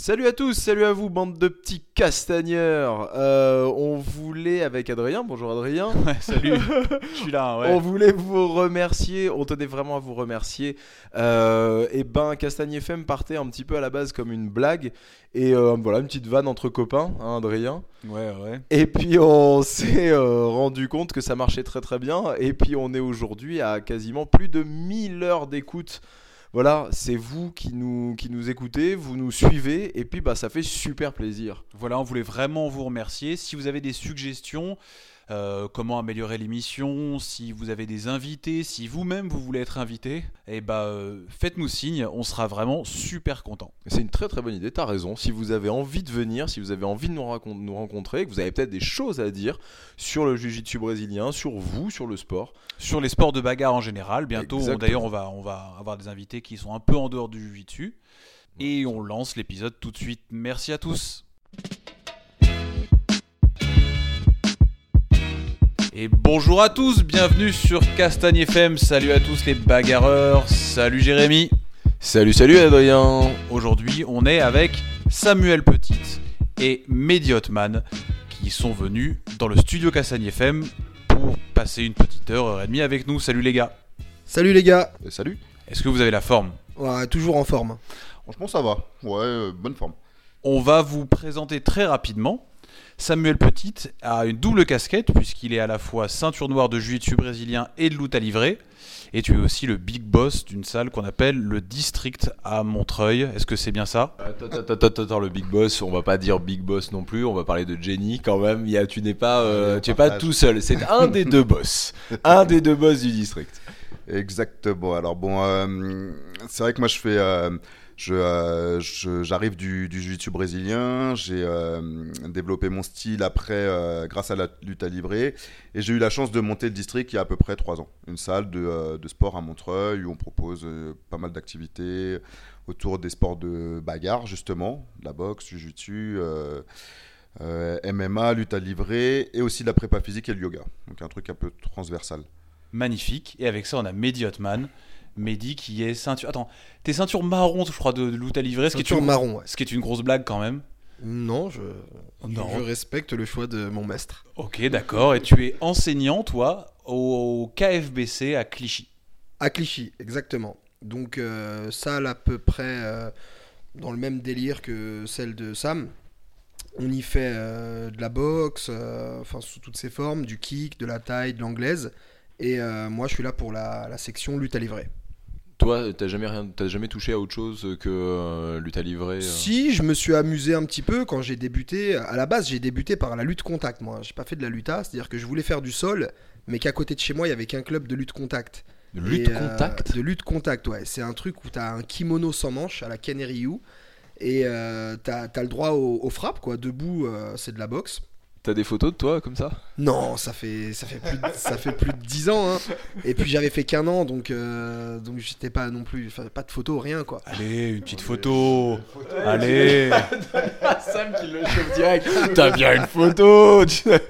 Salut à tous, salut à vous, bande de petits castagneurs. Euh, on voulait, avec Adrien, bonjour Adrien, Ouais, salut, je suis là, ouais. on voulait vous remercier, on tenait vraiment à vous remercier. Euh, et ben, Castagne FM partait un petit peu à la base comme une blague. Et euh, voilà, une petite vanne entre copains, hein, Adrien. Ouais, ouais. Et puis on s'est rendu compte que ça marchait très très bien. Et puis on est aujourd'hui à quasiment plus de 1000 heures d'écoute. Voilà, c'est vous qui nous, écoutez, vous nous suivez, et puis bah, ça fait super plaisir. Voilà, on voulait vraiment vous remercier. Si vous avez des suggestions, euh, comment améliorer l'émission, si vous avez des invités, si vous-même vous voulez être invité, eh bah, euh, faites-nous signe, on sera vraiment super content. C'est une très très bonne idée, t'as raison. Si vous avez envie de venir, si vous avez envie de nous, rencontrer, que vous avez peut-être des choses à dire sur le jiu-jitsu brésilien, sur vous, sur le sport, Sur les sports de bagarre en général, bientôt, on- d'ailleurs, on va, on va avoir des invités qui sont un peu en dehors du jiu-jitsu. Et on lance l'épisode tout de suite. Merci à tous. Et bonjour à tous, bienvenue sur Castagne FM. Salut à tous les bagarreurs. Salut Jérémy. Salut, salut Adrien Aujourd'hui, on est avec Samuel Petit et Mehdi Hotman qui sont venus dans le studio Castagne FM pour passer une petite heure, heure et demie avec nous. Salut les gars. Salut les gars, Euh, salut. Est-ce que vous avez la forme? Ouais, toujours en forme. Franchement, ça va. Ouais, euh, bonne forme. On va vous présenter très rapidement. Samuel Petit a une double casquette puisqu'il est à la fois ceinture noire de jiu-jitsu brésilien et de lutte à livrer. Et tu es aussi le big boss d'une salle qu'on appelle le District à Montreuil. Est-ce que c'est bien ça? Attends, attends, attends, attends, le big boss, on va pas dire big boss non plus, on va parler de Jenny quand même. Il y a, tu n'es pas, euh, tu es pas tout seul, c'est un des deux boss, un des deux boss du district. Exactement. Alors bon, euh, c'est vrai que moi je fais, euh, je, euh, je- j'arrive du, du jiu-jitsu brésilien. J'ai euh, développé mon style après euh, grâce à la lutte à livrer et j'ai eu la chance de monter le district il y a à peu près trois ans. Une salle de, de sport à Montreuil où on propose pas mal d'activités autour des sports de bagarre justement, la boxe, jiu-jitsu. euh, MMA, lutte à livrer et aussi de la prépa physique et le yoga. Donc un truc un peu transversal. Magnifique. Et avec ça, on a Mehdi Hotman. Mehdi qui est ceinture. Attends, t'es ceinture marron, je crois, de, de lutte à livrer. Ce qui, est une... marron, ouais. ce qui est une grosse blague quand même. Non, je, Non. je respecte le choix de mon maître. Ok, d'accord. Et tu es enseignant, toi, au KFBC à Clichy. À Clichy, exactement. Donc, euh, salle à peu près euh, dans le même délire que celle de Sam. On y fait euh, de la boxe, euh, enfin sous toutes ses formes, du kick, de la taille, de l'anglaise. Et moi, je suis là pour la, la section lutte à livrer. Toi, t'as jamais rien, t'as jamais touché à autre chose que euh, lutte à livrer euh Si, je me suis amusé un petit peu quand j'ai débuté. À la base, j'ai débuté par la lutte contact, moi. J'ai pas fait de la lutte à, c'est-à-dire que je voulais faire du sol, mais qu'à côté de chez moi, il y avait qu'un club de lutte contact. de lutte Et, euh, contact. De lutte contact, ouais. C'est un truc où t'as un kimono sans manche à la Ryu. Et t'as as le droit aux, aux frappes, quoi. Debout, c'est de la boxe. T'as des photos de toi comme ça? Non, ça fait, ça fait, plus, de, ça fait plus de 10 ans. hein. Et puis j'avais fait qu'un an, donc, euh, donc j'étais pas non plus. Pas de photos, rien, quoi. Allez, une petite photo. Allez. Sam qui le chauffe direct. T'as bien une photo. dire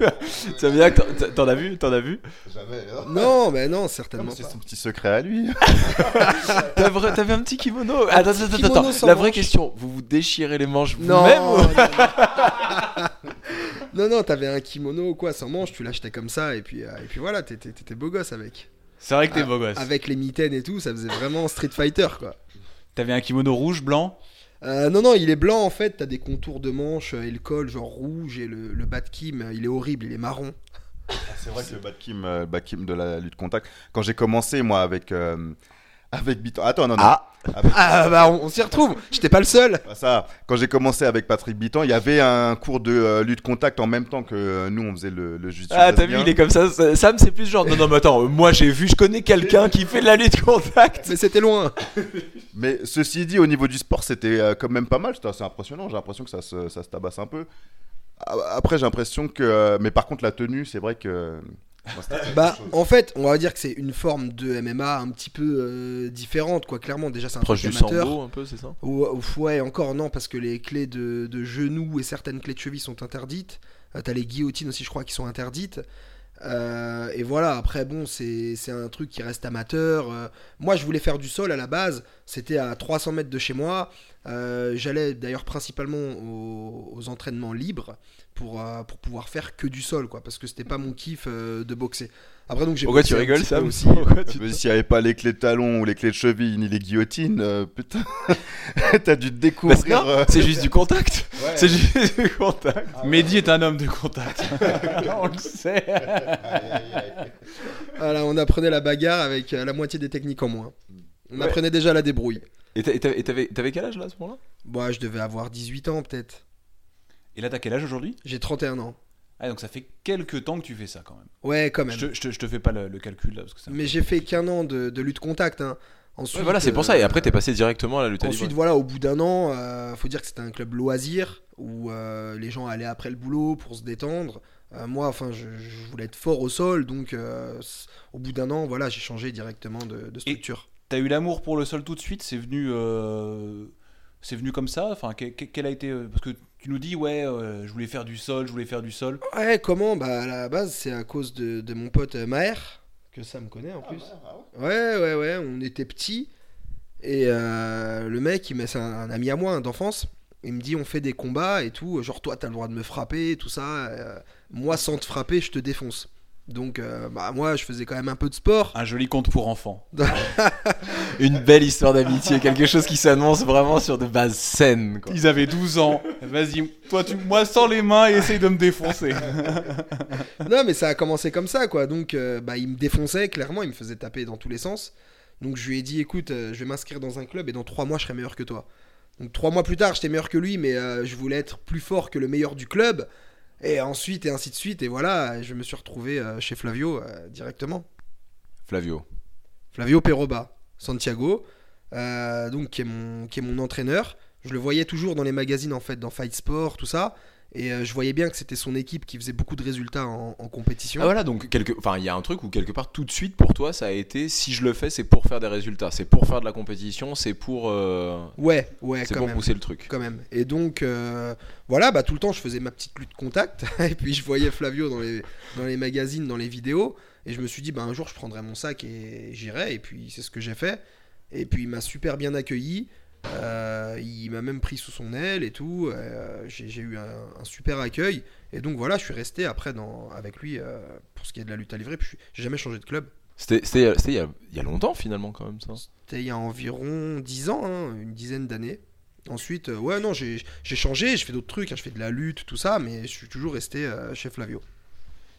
que t'en- as vu, t'en as vu? Jamais. Non, mais non, certainement C'est son petit secret à lui. T'as T'avais un petit kimono? Attends, attends, attends, kimono attends. sans La vraie question, vous vous déchirez les manches Non, vous-même non, ou- non, t'avais un kimono quoi, sans manche, tu l'achetais comme ça, et puis, euh, et puis voilà, t'étais t'étais beau gosse avec. C'est vrai que t'es Ah, beau gosse. Avec les mitaines et tout, ça faisait vraiment Street Fighter quoi. T'avais un kimono rouge, blanc? Euh, non, non, il est blanc en fait, t'as des contours de manches euh, et le col genre rouge, et le, le bas de kim, il est horrible, il est marron. C'est vrai que le bad kim, euh, le bad kim de la lutte contact. Quand j'ai commencé moi avec euh, avec Biton. Attends non non. Ah. Avec- Ah bah on, on s'y retrouve, j'étais pas le seul. pas ça. Quand j'ai commencé avec Patrick Biton, il y avait un cours de euh, lutte contact en même temps que euh, nous on faisait le, le jiu-jitsu Ah, t'as vu, il est comme ça. ça- Sam, c'est plus genre. Non, non, mais attends, euh, moi j'ai vu, je connais quelqu'un qui fait de la lutte contact. Mais c'était loin. Mais ceci dit, au niveau du sport, c'était euh, quand même pas mal. C'était assez impressionnant. J'ai l'impression que ça se, ça se tabasse un peu. Après, j'ai l'impression que. Mais par contre, la tenue, c'est vrai que. Bah en fait, on va dire que c'est une forme de MMA un petit peu euh, différente quoi, clairement. Déjà c'est un Proche truc du amateur. sambo, un peu, c'est ça? Ou- ou- Ouais, encore non, parce que les clés de, de genoux et certaines clés de cheville sont interdites. Euh, T'as les guillotines aussi, je crois, qui sont interdites. Euh, et voilà, après, bon, c'est un truc qui reste amateur. Euh, moi, je voulais faire du sol à la base. C'était à 300 mètres de chez moi. Euh, J'allais d'ailleurs principalement aux, entraînements libres pour, pour pouvoir faire que du sol, quoi, parce que c'était pas mon kiff de boxer. Après, donc j'ai Pourquoi tu rigoles, Sam aussi. Pourquoi tu- Mais S'il n'y avait pas les clés de talon ou les clés de cheville ni les guillotines, euh, putain, t'as dû te Bah, découvrir. euh, C'est juste du contact. Ouais. C'est juste du contact. Mehdi est un homme de contact. On le sait. Voilà, on apprenait la bagarre avec euh, la moitié des techniques en moins. On Ouais. apprenait déjà la débrouille. Et t'a- et t'avais- et t'avais t'avais quel âge là à ce moment-là? Bon, je devais avoir 18 ans peut-être. Et là, t'as quel âge aujourd'hui? J'ai 31 ans. Ah, donc ça fait quelques temps que tu fais ça quand même. Ouais, quand même. Je te, je te- je te fais pas le, le calcul là. Parce que ça... Mais j'ai fait qu'un an de, de lutte contact. Hein. Ensuite, Ouais, voilà, c'est pour ça. Et euh, après, t'es passé directement à la lutte à Ensuite, libre. voilà, au bout d'un an, euh, faut dire que c'était un club loisir où euh, les gens allaient après le boulot pour se détendre. Euh, moi, enfin, je, je voulais être fort au sol, donc euh, au bout d'un an, voilà, j'ai changé directement de, de structure. T'as eu l'amour pour le sol tout de suite? C'est venu, euh, c'est venu comme ça Enfin, que- que- quel a été euh, Parce que tu nous dis ouais, euh, je voulais faire du sol, je voulais faire du sol. Ouais, comment? Bah à la base, c'est à cause de, de mon pote euh, Maher, que ça me connaît en plus. Ouais, ouais, ouais, on était petits. Et euh, le mec, il met- c'est un, un ami à moi hein, d'enfance. Il me dit on fait des combats et tout. Genre toi, t'as le droit de me frapper, tout ça. euh, moi, sans te frapper, je te défonce. Donc, euh, bah moi, je faisais quand même un peu de sport. Un joli conte pour enfants. Une belle histoire d'amitié, quelque chose qui s'annonce vraiment sur de bases saines. Quoi. Ils avaient 12 ans. Vas-y, toi, tu, moi, sans les mains et essaye de me défoncer. non, mais ça a commencé comme ça, quoi. Donc, euh, bah, il me défonçait, clairement, il me faisait taper dans tous les sens. Donc, je lui ai dit, écoute, euh, je vais m'inscrire dans un club et dans trois mois, je serai meilleur que toi. Donc, trois mois plus tard, j'étais meilleur que lui, mais euh, je voulais être plus fort que le meilleur du club. Et ensuite, et ainsi de suite. Et voilà, je me suis retrouvé euh, chez Flavio euh, directement. Flavio. Flavio Peroba, Santiago, euh, donc qui est, mon, qui est mon entraîneur. Je le voyais toujours dans les magazines, en fait, dans Fight Sport, tout ça. Et euh, je voyais bien que c'était son équipe qui faisait beaucoup de résultats en, en compétition. Ah voilà, donc quelque... enfin, il y a un truc où quelque part tout de suite pour toi ça a été si je le fais c'est pour faire des résultats, c'est pour faire de la compétition, c'est pour, euh, Ouais, ouais, c'est pour même. pousser le truc. Quand même. Et donc, euh, voilà, bah, tout le temps, je faisais ma petite lutte contact. et puis, je voyais Flavio dans les, dans les magazines, dans les vidéos. Et je me suis dit, bah, un jour, je prendrai mon sac et j'irai. Et puis, c'est ce que j'ai fait. Et puis, il m'a super bien accueilli. Euh, il m'a même pris sous son aile et tout. Euh, j'ai eu un, un super accueil. Et donc, voilà, je suis resté après dans, avec lui euh, pour ce qui est de la lutte à livrer. Puis, j'ai jamais changé de club. C'était il y, a- il y a longtemps finalement quand même ça. C'était il y a environ 10 ans, hein, une dizaine d'années. Ensuite, ouais, non, j'ai changé, je fais d'autres trucs, hein, je fais de la lutte, tout ça, mais je suis toujours resté chez Flavio.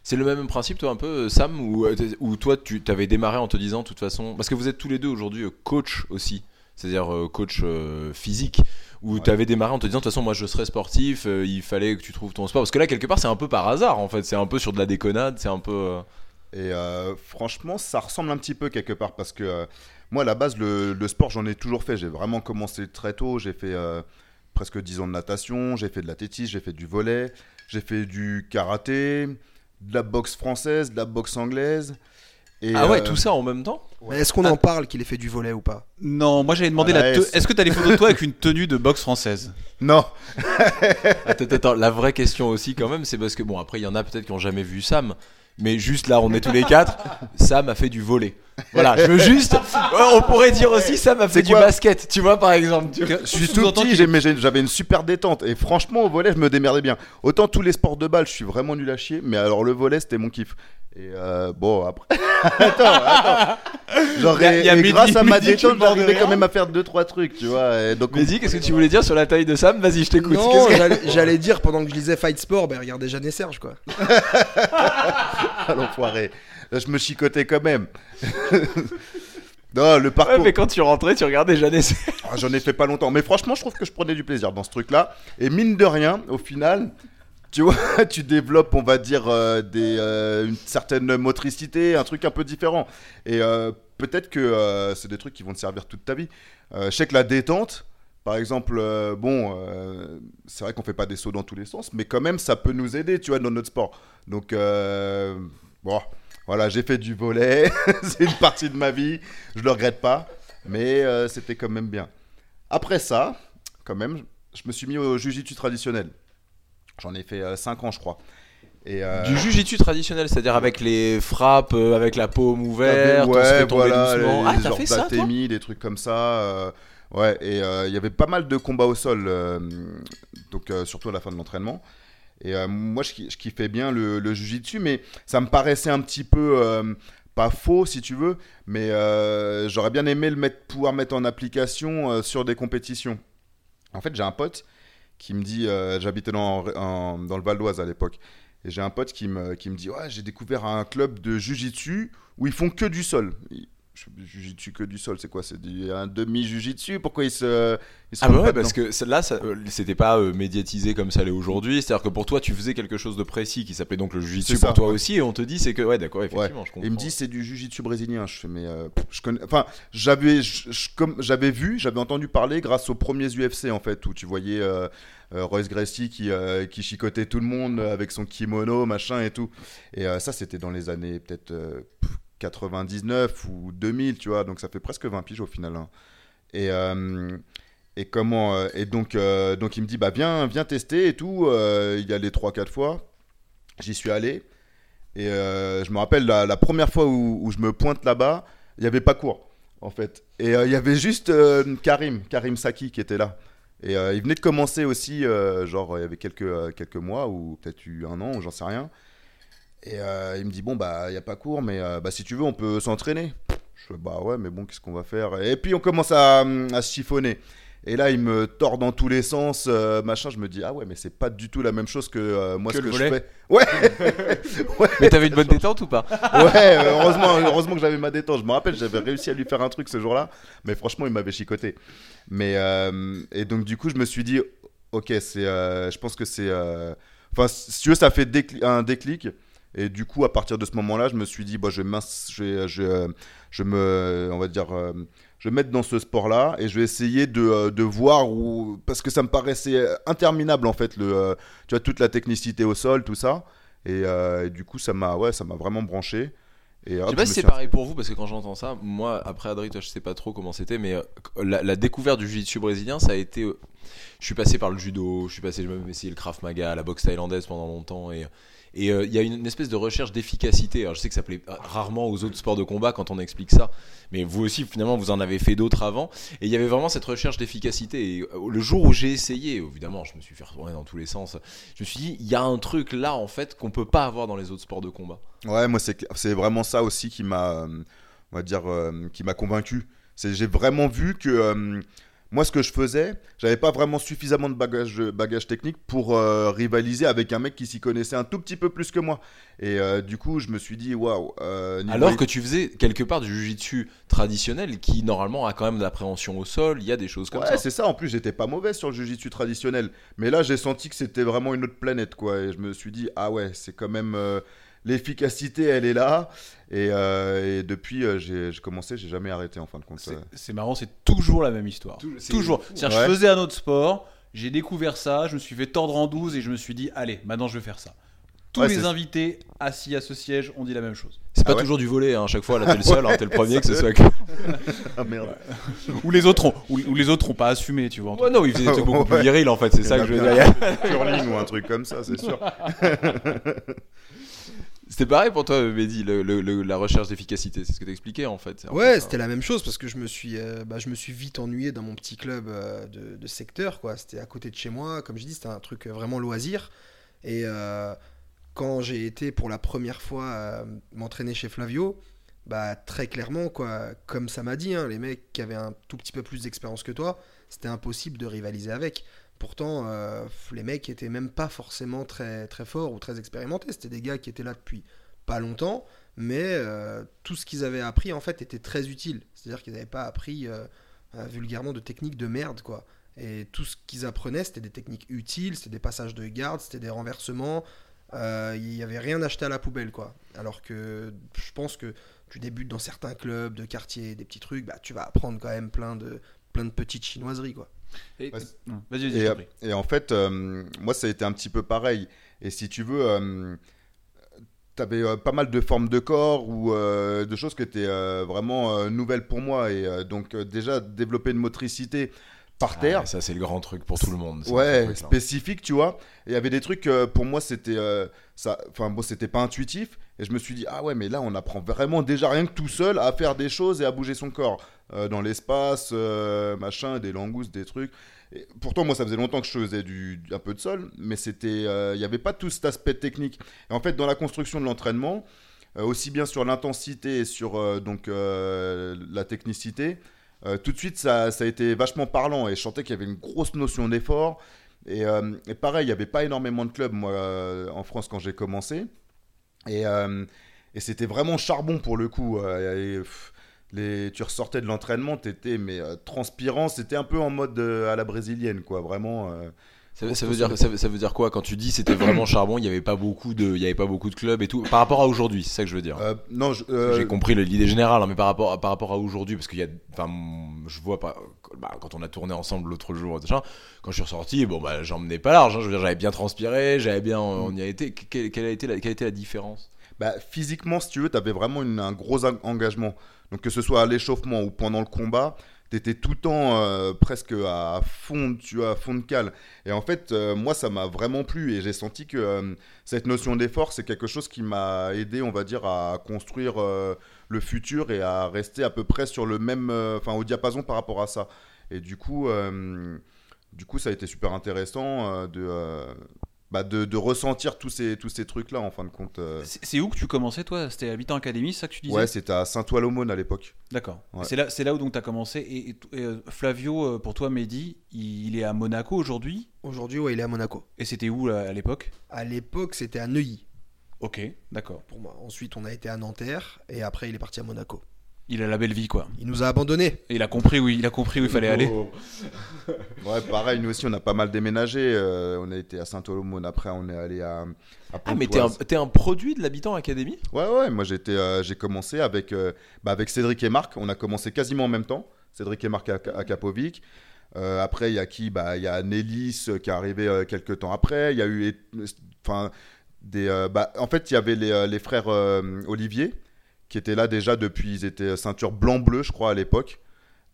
C'est le même principe toi un peu Sam ou où toi tu t'avais démarré en te disant de toute façon parce que vous êtes tous les deux aujourd'hui coach aussi, c'est-à-dire euh, coach euh, physique où Ouais. tu avais démarré en te disant de toute façon moi je serais sportif, euh, il fallait que tu trouves ton sport parce que là quelque part c'est un peu par hasard en fait, c'est un peu sur de la déconnade, c'est un peu Et franchement, ça ressemble un petit peu quelque part parce que moi, à la base, le, le sport, j'en ai toujours fait. J'ai vraiment commencé très tôt. J'ai fait presque 10 ans de natation, j'ai fait de l'athlétisme, j'ai fait du volet, j'ai fait du karaté, de la boxe française, de la boxe anglaise. Et, Ah ouais, tout ça en même temps? Mais Est-ce qu'on en parle qu'il ait fait du volet ou pas? Non, moi j'avais demandé Ah, la là, te- est-ce- que t'as des photos de toi avec une tenue de boxe française? Non, Attends, attends, attends, la vraie question aussi quand même, c'est parce que bon après il y en a peut-être qui ont jamais vu Sam, mais juste là on est tous les quatre, Sam a fait du volet. Voilà, je veux juste, on pourrait dire aussi Sam a fait C'est du basket, tu vois par exemple. tu je suis tout petit, j'avais une super détente. Et franchement, au volet, je me démerdais bien. Autant tous les sports de balle, je suis vraiment nul à chier. Mais alors, le volet, c'était mon kiff. Et euh, bon, après. attends, attends. Genre, Y a- y a et Mehdi- grâce à ma Mehdi détente, j'arrivais quand même à faire 2-3 trucs, tu vois. Et donc, Mais dis, qu'est-ce que tu voulais dire sur la taille de Sam? Vas-y, je t'écoute. Non, j'allais dire pendant que je lisais Fight Sport, ben regardez Jeanne et Serge quoi. L'enfoiré. Là, je me chicotais quand même. non, le Ouais, parcours. mais quand tu rentrais, tu regardais Jeanne Ah, J'en ai fait pas longtemps. Mais franchement, je trouve que je prenais du plaisir dans ce truc-là. Et mine de rien, au final, tu vois, tu développes, on va dire, euh, des, euh, une certaine motricité, un truc un peu différent. Et euh, peut-être que c'est des trucs qui vont te servir toute ta vie. Je sais que la détente, par exemple, euh, bon, euh, c'est vrai qu'on fait pas des sauts dans tous les sens, mais quand même, ça peut nous aider, tu vois, dans notre sport. Donc, euh, bon, voilà, j'ai fait du volet, c'est une partie de ma vie, je le regrette pas, mais c'était quand même bien. Après ça, quand même, je me suis mis au jujitsu traditionnel. J'en ai fait 5 ans, je crois. Et, euh, Du jujitsu traditionnel, c'est-à-dire avec les frappes, avec la paume ouverte, on se ouais, fait tomber voilà, doucement. les Ah, t'as fait ça, toi? des trucs comme ça. euh, Ouais, et euh, il y avait pas mal de combats au sol, euh, donc euh, surtout à la fin de l'entraînement. Et moi, je, je kiffais bien le, jujitsu, mais ça me paraissait un petit peu pas faux, si tu veux, mais j'aurais bien aimé le mettre, pouvoir mettre en application sur des compétitions. En fait, j'ai un pote qui me dit, j'habitais dans, dans le Val d'Oise à l'époque, et j'ai un pote qui me, qui me dit, ouais, j'ai découvert un club de jujitsu où ils font que du sol. Jujitsu que du sol, c'est quoi C'est du- un demi-jujitsu Pourquoi ils se. Ils se Ah bah ouais, parce que là, euh, c'était pas euh, médiatisé comme ça l'est aujourd'hui. C'est-à-dire que pour toi, tu faisais quelque chose de précis qui s'appelait donc le jiu-jitsu C'est pour toi ouais. aussi, et on te dit c'est que ouais, d'accord, effectivement, je comprends. Il me dit c'est du jujitsu brésilien. Je fais mais euh, je connais. Enfin j'avais je- je- comme j'avais vu, j'avais entendu parler grâce aux premiers UFC en fait où tu voyais euh, Royce Gracie qui euh, qui chicotait tout le monde avec son kimono machin et tout. Et euh, ça c'était dans les années peut-être 99 ou 2000 tu vois. Donc ça fait presque 20 piges au final. hein. Et euh, et comment euh, et donc euh, donc il me dit bah viens viens tester et tout. Il y allait trois quatre fois. J'y suis allé. Et je me rappelle la, première fois où, je me pointe là-bas, il n'y avait pas cours, en fait. Et il y avait juste Karim, Karim Saki qui était là. Et il venait de commencer aussi, genre il y avait quelques, quelques mois, ou peut-être eu un an, j'en sais rien. Et euh, il me dit, bon, bah, il n'y a pas cours, mais euh, bah, si tu veux, on peut s'entraîner. Je fais, bah ouais, mais bon, qu'est-ce qu'on va faire? Et puis on commence à, à se chiffonner. Et là, il me tord dans tous les sens, euh, machin. Je me dis, ah ouais, mais c'est pas du tout la même chose que euh, moi Que ce que je fais. Ouais, Mais t'avais une bonne détente ou pas? Ouais, heureusement, heureusement que j'avais ma détente. Je me rappelle, j'avais réussi à lui faire un truc ce jour-là, mais franchement, il m'avait chicoté. Mais euh, et donc du coup, je me suis dit, ok, c'est, euh, je pense que c'est, euh, enfin, si tu veux, ça fait décli- un déclic. Et du coup, à partir de ce moment-là, je me suis dit, bah, je vais, je vais, je, euh, je me, on va dire, euh, je vais me mettre dans ce sport-là et je vais essayer de, euh, de voir où, parce que ça me paraissait interminable en fait, le, euh, tu vois, toute la technicité au sol, tout ça. Et, euh, et du coup, ça m'a, ouais, ça m'a vraiment branché. Et Je hop, sais pas me si c'est pareil pour vous parce que quand j'entends ça, moi après Adri, toi je sais pas trop comment c'était, mais euh, la, la découverte du jiu-jitsu brésilien, ça a été. euh, je suis passé par le judo, je suis passé, j'ai même essayé le krav maga, la boxe thaïlandaise pendant longtemps et. Et euh, il y a une, espèce de recherche d'efficacité. Alors je sais que ça plaît rarement aux autres sports de combat quand on explique ça, mais vous aussi finalement vous en avez fait d'autres avant. Et il y avait vraiment cette recherche d'efficacité. Et euh, le jour où j'ai essayé, évidemment, je me suis fait retourner dans tous les sens. Je me suis dit, il y a un truc là en fait qu'on peut pas avoir dans les autres sports de combat. Ouais, moi c'est vraiment ça aussi qui m'a, euh, on va dire, euh, qui m'a convaincu. J'ai vraiment vu que euh, moi ce que je faisais, j'avais pas vraiment suffisamment de bagage, bagage technique pour euh, rivaliser avec un mec qui s'y connaissait un tout petit peu plus que moi. Et euh, du coup, je me suis dit waouh. euh, Alors que tu faisais quelque part du jujitsu traditionnel qui normalement a quand même de l'appréhension au sol, il y a des choses comme ouais, ça. c'est ça. En plus, j'étais pas mauvais sur le jiu-jitsu traditionnel, mais là, j'ai senti que c'était vraiment une autre planète, quoi. Et je me suis dit, ah ouais, c'est quand même euh, l'efficacité, elle est là. Et, euh, et depuis, euh, j'ai j'ai commencé, j'ai jamais arrêté en fin de compte. C'est c'est marrant, c'est toujours la même histoire. Tou- c'est Toujours. fou. C'est-à-dire, Ouais. je faisais un autre sport, j'ai découvert ça, je me suis fait tordre en 12 et je me suis dit, allez, maintenant je vais faire ça. Tous Ouais, les c'est- invités assis à ce siège ont dit la même chose. C'est pas Ah ouais toujours du volet, hein. à chaque fois là t'es le seul, hein, t'es le premier que ce soit que. Ah merde. Ou les autres ont, ou, ou les autres ont pas assumé, tu vois. en tout Ouais, non, il faisait des trucs beaucoup plus virils en fait, c'est Il y ça en que a je veux bien. dire. curling ou un truc comme ça, c'est sûr. C'était pareil pour toi, Mehdi, le- le- le- la recherche d'efficacité, c'est ce que t'expliquais en fait. Ouais, c'était la même chose parce que je me suis, euh, bah, je me suis vite ennuyé dans mon petit club euh, de, de secteur. quoi. C'était à côté de chez moi. Comme je dis, c'était un truc euh, vraiment loisir. Et euh, quand j'ai été pour la première fois m'entraîner chez Flavio, bah, très clairement, quoi, comme ça m'a dit, hein, les mecs qui avaient un tout petit peu plus d'expérience que toi, c'était impossible de rivaliser avec. Pourtant, euh, les mecs étaient même pas forcément très, très forts ou très expérimentés. C'était des gars qui étaient là depuis pas longtemps, mais euh, tout ce qu'ils avaient appris en fait était très utile. C'est-à-dire qu'ils n'avaient pas appris euh, vulgairement de techniques de merde, quoi. Et tout ce qu'ils apprenaient, c'était des techniques utiles, c'était des passages de garde, c'était des renversements. Il n'y avait rien acheté à la poubelle, quoi. Alors que je pense que tu débutes dans certains clubs de quartier, des petits trucs, bah, tu vas apprendre quand même plein de, plein de petites chinoiseries, quoi. Et- en fait, euh, moi, ça a été un petit peu pareil. Et si tu veux, euh, t'avais euh, pas mal de formes de corps ou euh, de choses qui étaient vraiment nouvelles pour moi. Et donc, déjà, développer une motricité par terre. Ah, ça, c'est le grand truc pour tout le monde. ça, Ouais, spécifique, tu vois. Et il y avait des trucs, euh, pour moi, c'était euh, ça. Enfin, bon, c'était pas intuitif. Et je me suis dit, ah ouais, mais là, on apprend vraiment déjà rien que tout seul à faire des choses et à bouger son corps euh, dans l'espace, machin, des langoustes, des trucs. Et pourtant, moi, ça faisait longtemps que je faisais du, du- un peu de sol, mais c'était, il n'y avait pas tout cet aspect technique. Et en fait, dans la construction de l'entraînement, aussi bien sur l'intensité et sur donc la technicité, euh, tout de suite, ça, a été vachement parlant. Et je sentais qu'il y avait une grosse notion d'effort. Et, euh, pareil, il n'y avait pas énormément de clubs, moi, euh, en France, quand j'ai commencé. Et, c'était vraiment charbon pour le coup. les, tu ressortais de l'entraînement, t'étais mais transpirant. C'était un peu en mode à la brésilienne, quoi. Vraiment. Euh, Ça, ça veut dire, ça, ça veut dire quoi quand tu dis c'était vraiment charbon Il n'y avait pas beaucoup de, il y avait pas beaucoup de clubs et tout. Par rapport à aujourd'hui, c'est ça que je veux dire. euh, non, euh, J'ai compris le- l'idée générale, hein, mais par rapport, à- par rapport à aujourd'hui, parce qu'il y a, enfin, mm, je vois pas, bah, quand on a tourné ensemble l'autre jour, quand je suis ressorti, bon, bah, j'en menais pas large. hein, je veux dire, j'avais bien transpiré, j'avais bien, on y a été. Quelle, quelle a été la, quelle a été la différence? Bah, physiquement, si tu veux, tu avais vraiment une- un gros en- engagement. Donc, que ce soit à l'échauffement ou pendant le combat, tu étais tout le temps euh, presque à fond, tu à fond de cale. Et en fait, euh, moi, ça m'a vraiment plu et j'ai senti que euh, cette notion d'effort, c'est quelque chose qui m'a aidé, on va dire, à construire le futur et à rester à peu près sur le même, enfin, au diapason par rapport à ça. Et du coup, du coup, ça a été super intéressant de, bah, de, de ressentir tous ces, tous ces trucs-là, en fin de compte. euh. C'est où que tu commençais, toi? C'était Habitant Academy, c'est ça que tu disais? Ouais, c'était à Saint-Ouen-l'Aumône à l'époque. D'accord. Ouais. C'est là, c'est là où donc tu as commencé. Et, et- et, euh, Flavio, euh, pour toi, Mehdi, il, il est à Monaco aujourd'hui? Aujourd'hui, ouais, il est à Monaco. Et c'était où là, à l'époque? À l'époque, c'était à Neuilly Ok, d'accord. pour moi. Ensuite, on a été à Nanterre et après, il est parti à Monaco. Il a la belle vie, quoi. Il nous a abandonnés. Et il a compris où il a compris où il fallait aller. Ouais, pareil, nous aussi, on a pas mal déménagé. euh, on a été à Saint-Ouen, après, on est allé à, à Ah, mais t'es un, t'es un produit de l'habitant Academy Ouais, ouais, moi j'étais, euh, j'ai commencé avec, euh, bah, avec Cédric et Marc. On a commencé quasiment en même temps. Cédric et Marc à, à Kapovic. Euh, après, il y a qui? Bah, Il y a Nélis euh, qui est arrivé euh, quelques temps après. Il y a eu. Enfin, des. euh, bah, en fait, il y avait les, euh, les frères euh, Olivier qui étaient là déjà depuis. Ils étaient ceinture blanc-bleu, je crois, à l'époque.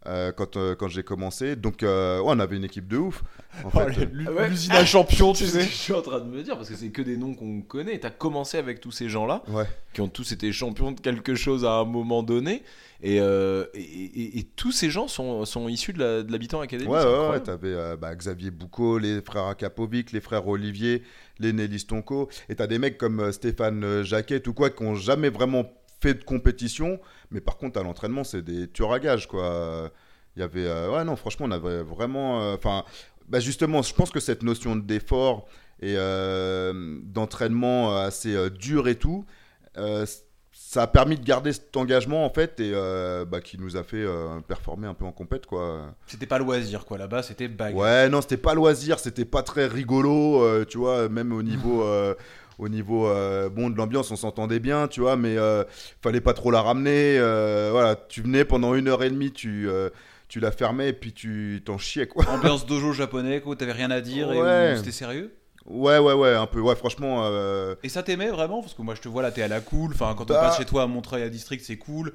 euh, quand, euh, quand j'ai commencé, donc euh, ouais, on avait une équipe de ouf. En fait, euh, Ouais. L'usine à champion, tu C'est ce que sais. je suis en train de me dire parce que c'est que des noms qu'on connaît. T'as commencé avec tous ces gens-là ouais. qui ont tous été champions de quelque chose à un moment donné, et, euh, et, et- et tous ces gens sont, sont issus de l'habitant Academy. Ouais, ouais, t'avais euh, bah, Xavier Boucault, les frères Akapovic, les frères Olivier, les Nélis Tonko, et t'as des mecs comme euh, Stéphane Jacquet ou quoi qui ont jamais vraiment fait de compétition, mais par contre à l'entraînement c'est des tueurs à gages quoi. Il y avait, euh, ouais non franchement on avait vraiment, euh, enfin, bah justement je pense que cette notion d'effort et euh, d'entraînement assez dur et tout, ça a permis de garder cet engagement en fait et bah, qui nous a fait performer un peu en compète quoi. C'était pas loisir, quoi. Là-bas, c'était bagarre. Ouais, non, c'était pas loisir, c'était pas très rigolo, tu vois, même au niveau, au niveau euh, bon, de l'ambiance, on s'entendait bien, tu vois, mais euh, fallait pas trop la ramener. euh, voilà, tu venais pendant une heure et demie, tu, euh, tu la fermais et puis tu t'en chiais, quoi. Ambiance dojo japonais, quoi. T'avais rien à dire et Ouais. où c'était sérieux? Ouais, ouais, ouais, un peu, ouais, franchement. Et ça t'aimait vraiment? Parce que moi, je te vois là, t'es à la cool. Enfin, quand on Bah. passe chez toi à Montreuil à District, c'est cool.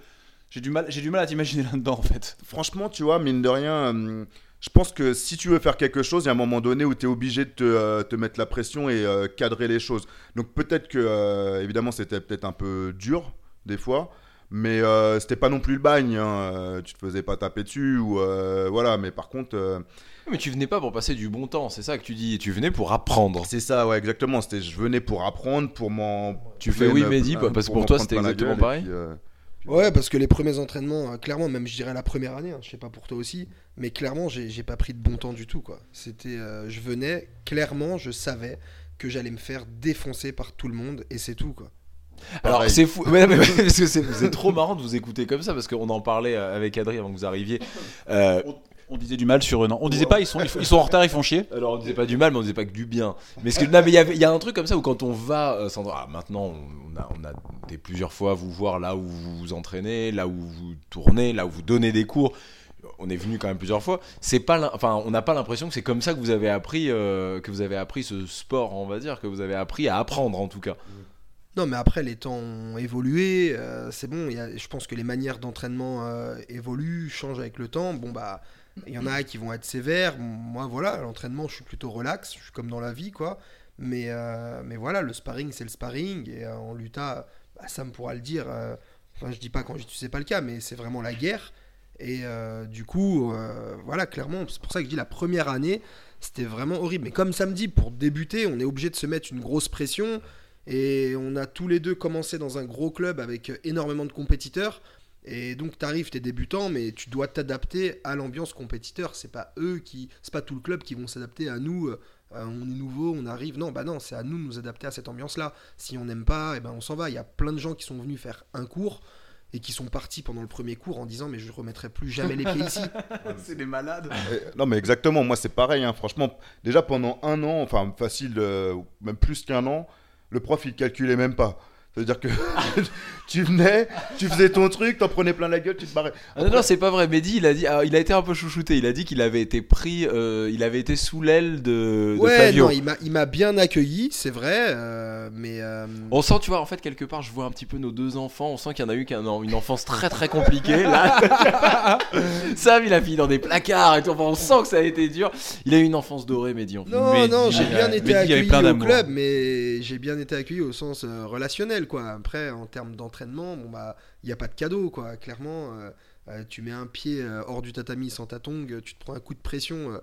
J'ai du mal, j'ai du mal à t'imaginer là-dedans, en fait. franchement, tu vois, mine de rien, hum, je pense que si tu veux faire quelque chose, il y a un moment donné où tu es obligé de te, euh, te mettre la pression et euh, cadrer les choses. Donc peut-être que, euh, évidemment, c'était peut-être un peu dur, des fois, mais c'était pas non plus le bagne. hein, tu te faisais pas taper dessus, ou voilà, mais par contre. Mais tu venais pas pour passer du bon temps, c'est ça que tu dis. Tu venais pour apprendre. c'est ça, ouais, exactement. C'était, je venais pour apprendre, pour m'en. Tu fais oui, Mehdi, parce que pour toi, c'était exactement pareil. puis, Ouais, parce que les premiers entraînements, euh, clairement, même je dirais la première année, hein, je sais pas pour toi aussi, mais clairement, j'ai pas pris de bon temps du tout, quoi. C'était, euh, je venais, clairement, je savais que j'allais me faire défoncer par tout le monde, et c'est tout, quoi. Alors c'est fou, Ouais, mais- mais- parce que c'est trop marrant de vous écouter comme ça parce qu'on en parlait euh, avec Adrien avant que vous arriviez. Euh, On disait du mal sur eux, non On disait pas, ils sont, ils, sont en retard, ils font chier. alors on disait pas du mal, mais on disait pas que du bien. Mais il y a un truc comme ça où quand on va, euh, sans- ah, maintenant on a, on a été plusieurs fois vous voir là où vous vous entraînez, là où vous tournez, là où vous donnez des cours. On est venu quand même plusieurs fois. C'est pas, enfin, on n'a pas l'impression que c'est comme ça que vous avez appris, euh, que vous avez appris ce sport, on va dire, que vous avez appris à apprendre en tout cas. Non, mais après, les temps ont évolué, euh, c'est bon, il y a- je pense que les manières d'entraînement euh, évoluent, changent avec le temps. Bon, bah, Il y en a qui vont être sévères. Moi, voilà, l'entraînement, je suis plutôt relax. Je suis comme dans la vie, quoi. Mais, euh, mais voilà, le sparring, c'est le sparring. Et euh, en luta, bah, Sam pourra le dire. euh, Enfin, je dis pas quand je sais pas le cas, mais c'est vraiment la guerre. Et du coup, voilà, clairement, c'est pour ça que je dis la première année, c'était vraiment horrible. Mais comme samedi, pour débuter, on est obligé de se mettre une grosse pression. Et on a tous les deux commencé dans un gros club avec énormément de compétiteurs. Et donc tu arrives, tu es débutant, mais tu dois t'adapter à l'ambiance compétiteur. C'est pas eux qui, c'est pas tout le club qui vont s'adapter à nous. euh, on est nouveau, on arrive. Non, bah non, c'est à nous de nous adapter à cette ambiance-là. Si on n'aime pas, eh ben on s'en va. Il y a plein de gens qui sont venus faire un cours et qui sont partis pendant le premier cours en disant mais je remettrai plus jamais les pieds ici. c'est des malades. Euh, Non, mais exactement, moi c'est pareil, hein, franchement. Déjà pendant un an, enfin facile, euh, même plus qu'un an, le prof il calculait même pas. C'est-à-dire que tu venais, tu faisais ton truc, t'en prenais plein la gueule, tu te barrais. Ah non, non, c'est pas vrai. Mehdi, il a dit, ah, il a été un peu chouchouté. Il a dit qu'il avait été pris, euh, il avait été sous l'aile de, de ouais, Fabio. non, il m'a, il m'a bien accueilli, c'est vrai, euh, mais euh, On sent, tu vois, en fait, quelque part, je vois un petit peu nos deux enfants. On sent qu'il y en a eu qui ont une enfance très très compliquée. Là, Sam, il a fini dans des placards et tout. Enfin, on sent que ça a été dur. Il a eu une enfance dorée, Mehdi. en fait. Non, Mehdi, non, j'ai bien été accueilli au club, mais j'ai bien été accueilli au sens relationnel, quoi. Après, en termes d'entraînement, bon bah, il n'y a pas de cadeau, quoi. Clairement, euh, tu mets un pied euh, hors du tatami sans ta tongue, tu te prends un coup de pression.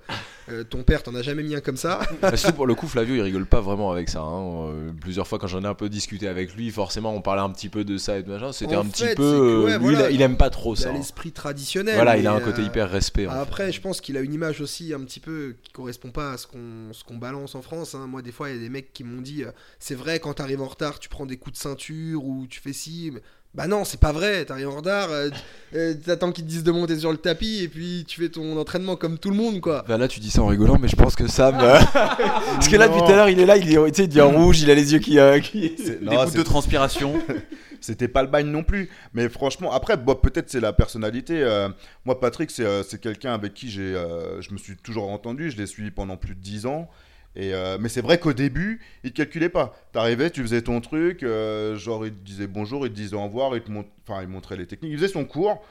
euh, ton père t'en a jamais mis un comme ça. Surtout pour le coup, Flavio, il rigole pas vraiment avec ça. hein. Plusieurs fois, quand j'en ai un peu discuté avec lui, forcément, on parlait un petit peu de ça et de machin. C'était un petit peu. c'est que, ouais, lui, il, voilà, il aime pas trop Il ça. a hein. l'esprit traditionnel. Voilà, il a un côté hyper respect. fait. Après, je pense qu'il a une image aussi un petit peu qui correspond pas à ce qu'on ce qu'on balance en France. hein. Moi, des fois, il y a des mecs qui m'ont dit c'est vrai, quand t'arrives en retard, tu prends des coups de ceinture ou tu fais ci. mais- Bah non, c'est pas vrai. T'arrives en retard, euh, euh, t'attends qu'ils te disent de monter sur le tapis et puis tu fais ton entraînement comme tout le monde, quoi. Bah là tu dis ça en rigolant mais je pense que Sam euh, parce que là depuis tout à l'heure il est là il, est, tu sais, il devient rouge il a les yeux qui, euh, qui- C'est- Des non, gouttes c'est- de transpiration. C'était pas le bagne non plus. Mais franchement, après, bon, peut-être c'est la personnalité. euh, moi, Patrick, c'est euh, c'est quelqu'un avec qui j'ai, euh, je me suis toujours entendu. Je l'ai suivi pendant plus de 10 ans. Euh, mais c'est vrai qu'au début, il te calculait pas. T'arrivais, tu faisais ton truc, euh, genre il te disait bonjour, il te disait au revoir, il te enfin, il montrait les techniques, il faisait son cours.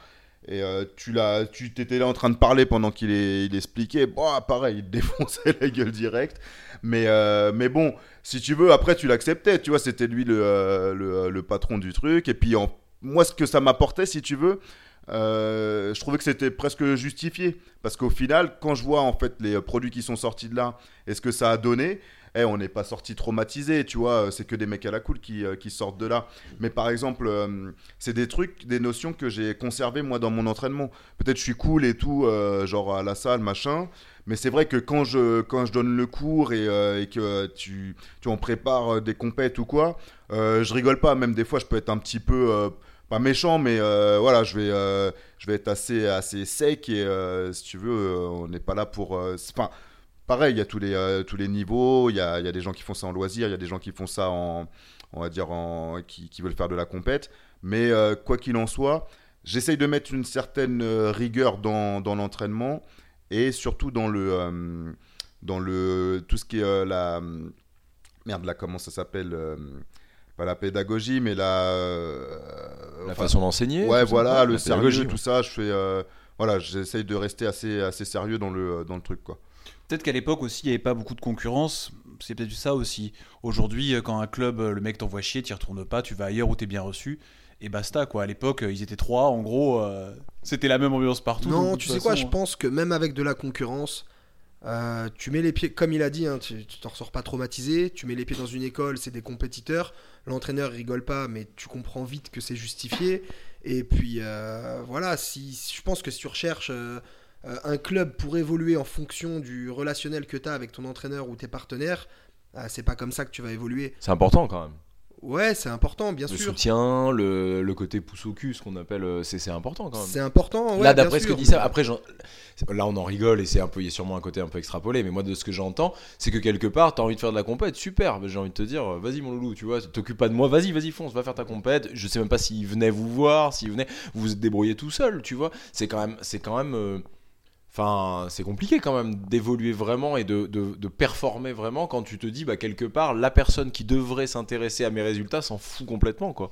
Et euh, tu l'as, tu t'étais là en train de parler pendant qu'il il expliquait. Bon, pareil, il te défonçait la gueule direct. Mais, mais bon, si tu veux, après tu l'acceptais. Tu vois, c'était lui le, le, le patron du truc. Et puis en- moi, ce que ça m'apportait, si tu veux, euh, je trouvais que c'était presque justifié. Parce qu'au final, quand je vois en fait les euh, produits qui sont sortis de là et ce que ça a donné, eh, on n'est pas sorti traumatisé, tu vois. C'est que des mecs à la cool qui, euh, sortent de là. Mais par exemple, euh, c'est des trucs, des notions que j'ai conservées moi dans mon entraînement. Peut-être je suis cool et tout, euh, genre à la salle, machin. Mais c'est vrai que quand je, quand je donne le cours et, euh, que tu, tu en prépares euh, des compètes ou quoi, euh, je rigole pas. Même des fois, je peux être un petit peu, euh, pas méchant, mais euh, voilà, je vais, euh, je vais être assez, assez sec et euh, si tu veux, on n'est pas là pour. Enfin, pareil, il y a tous les, tous les niveaux. Il y a, des gens qui font ça en loisir, il y a des gens qui font ça en, on va dire, en, qui, veulent faire de la compète. Mais quoi qu'il en soit, j'essaye de mettre une certaine rigueur dans, dans l'entraînement et surtout dans le, dans le tout ce qui est la merde là, comment ça s'appelle Pas la pédagogie, mais la euh, la enfin, façon d'enseigner Ouais, voilà, le sérieux, tout ça. Je fais, euh, voilà, j'essaye de rester assez, assez sérieux dans le, dans le truc, quoi. Peut-être qu'à l'époque aussi, il n'y avait pas beaucoup de concurrence. C'est peut-être ça aussi. Aujourd'hui, euh, quand un club, euh, le mec t'envoie chier, tu retournes pas, tu vas ailleurs où t'es bien reçu. Et basta, quoi. À l'époque, euh, ils étaient trois. En gros, euh, c'était la même ambiance partout. Non, tu sais quoi, je pense que même avec de la concurrence, euh, tu mets les pieds, comme il a dit, hein, tu t'en ressors pas traumatisé, tu mets les pieds dans une école, c'est des compétiteurs, l'entraîneur rigole pas, mais tu comprends vite que c'est justifié. Et puis euh, voilà, si, je pense que si tu recherches euh, un club pour évoluer en fonction du relationnel que tu as avec ton entraîneur ou tes partenaires, c'est pas comme ça que tu vas évoluer. c'est important quand même Ouais, c'est important, bien le sûr. soutien le, le côté pouce au cul ce qu'on appelle euh, c'est c'est important quand même C'est important. ouais, là d'après ce que dit ça après là on en rigole et c'est un peu il y a sûrement un côté un peu extrapolé mais moi de ce que j'entends c'est que quelque part t'as envie de faire de la compète super j'ai envie de te dire euh, vas-y mon loulou tu vois t'occupes pas de moi vas-y vas-y fonce va faire ta compète je sais même pas s'il venait vous voir s'il venait vous vous débrouillez tout seul tu vois c'est quand même c'est quand même euh, Enfin, c'est compliqué quand même d'évoluer vraiment et de, performer vraiment quand tu te dis, bah, quelque part, la personne qui devrait s'intéresser à mes résultats s'en fout complètement, quoi.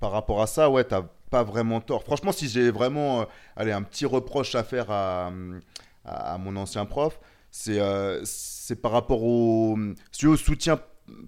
Par, rapport à ça, ouais, t'as pas vraiment tort. Franchement, si j'ai vraiment euh, un petit reproche à faire à, mon ancien prof, c'est euh, par rapport au, soutien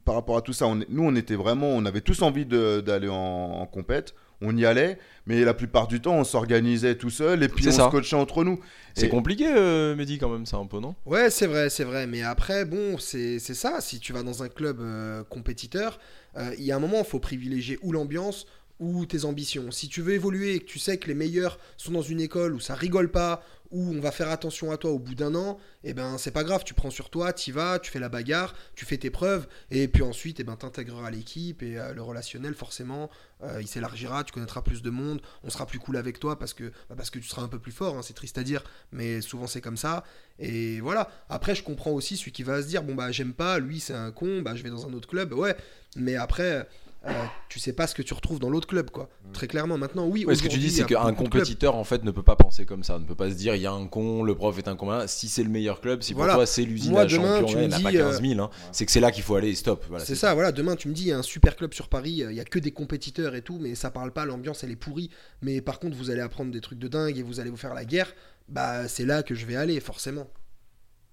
par rapport à tout ça. On nous, on était vraiment, on avait tous envie d'aller en, en compète. On y allait, mais la plupart du temps, on s'organisait tout seul et puis on ça. se coachait entre nous. C'est Et- compliqué, euh, Mehdi, quand même, ça un peu, non? Ouais, c'est vrai, c'est vrai. Mais après, bon, c'est c'est ça. Si tu vas dans un club euh, compétiteur, euh, il y a un moment, il faut privilégier ou l'ambiance ou tes ambitions. Si tu veux évoluer et que tu sais que les meilleurs sont dans une école où ça rigole pas, où on va faire attention à toi au bout d'un an, eh ben c'est pas grave, tu prends sur toi, tu vas, tu fais la bagarre, tu fais tes preuves, et puis ensuite, eh ben t'intégreras l'équipe et euh, le relationnel forcément, euh, il s'élargira, tu connaîtras plus de monde, on sera plus cool avec toi parce que bah, parce que tu seras un peu plus fort, hein, c'est triste à dire, mais souvent c'est comme ça. Et voilà. Après, je comprends aussi celui qui va se dire bon bah j'aime pas, lui c'est un con, bah je vais dans un autre club, ouais. Mais après, euh, tu sais pas ce que tu retrouves dans l'autre club, quoi. Très clairement, maintenant, oui. Ouais, ce que tu dis, c'est a qu'un compétiteur, en fait, ne peut pas penser comme ça. Ne peut pas se dire, il y a un con, le prof est un con. voilà. Si c'est le meilleur club, si Voilà. pour toi c'est l'usine Moi, à demain, champion, tu ouais, me il n'y en a dis, pas 15 000. hein. C'est que c'est là qu'il faut aller, stop. Voilà, C'est ça, voilà. Demain, tu me dis, il y a un super club sur Paris, euh, il y a que des compétiteurs et tout, mais ça parle pas, l'ambiance elle est pourrie. Mais par contre, vous allez apprendre des trucs de dingue et vous allez vous faire la guerre. Bah, c'est là que je vais aller, forcément.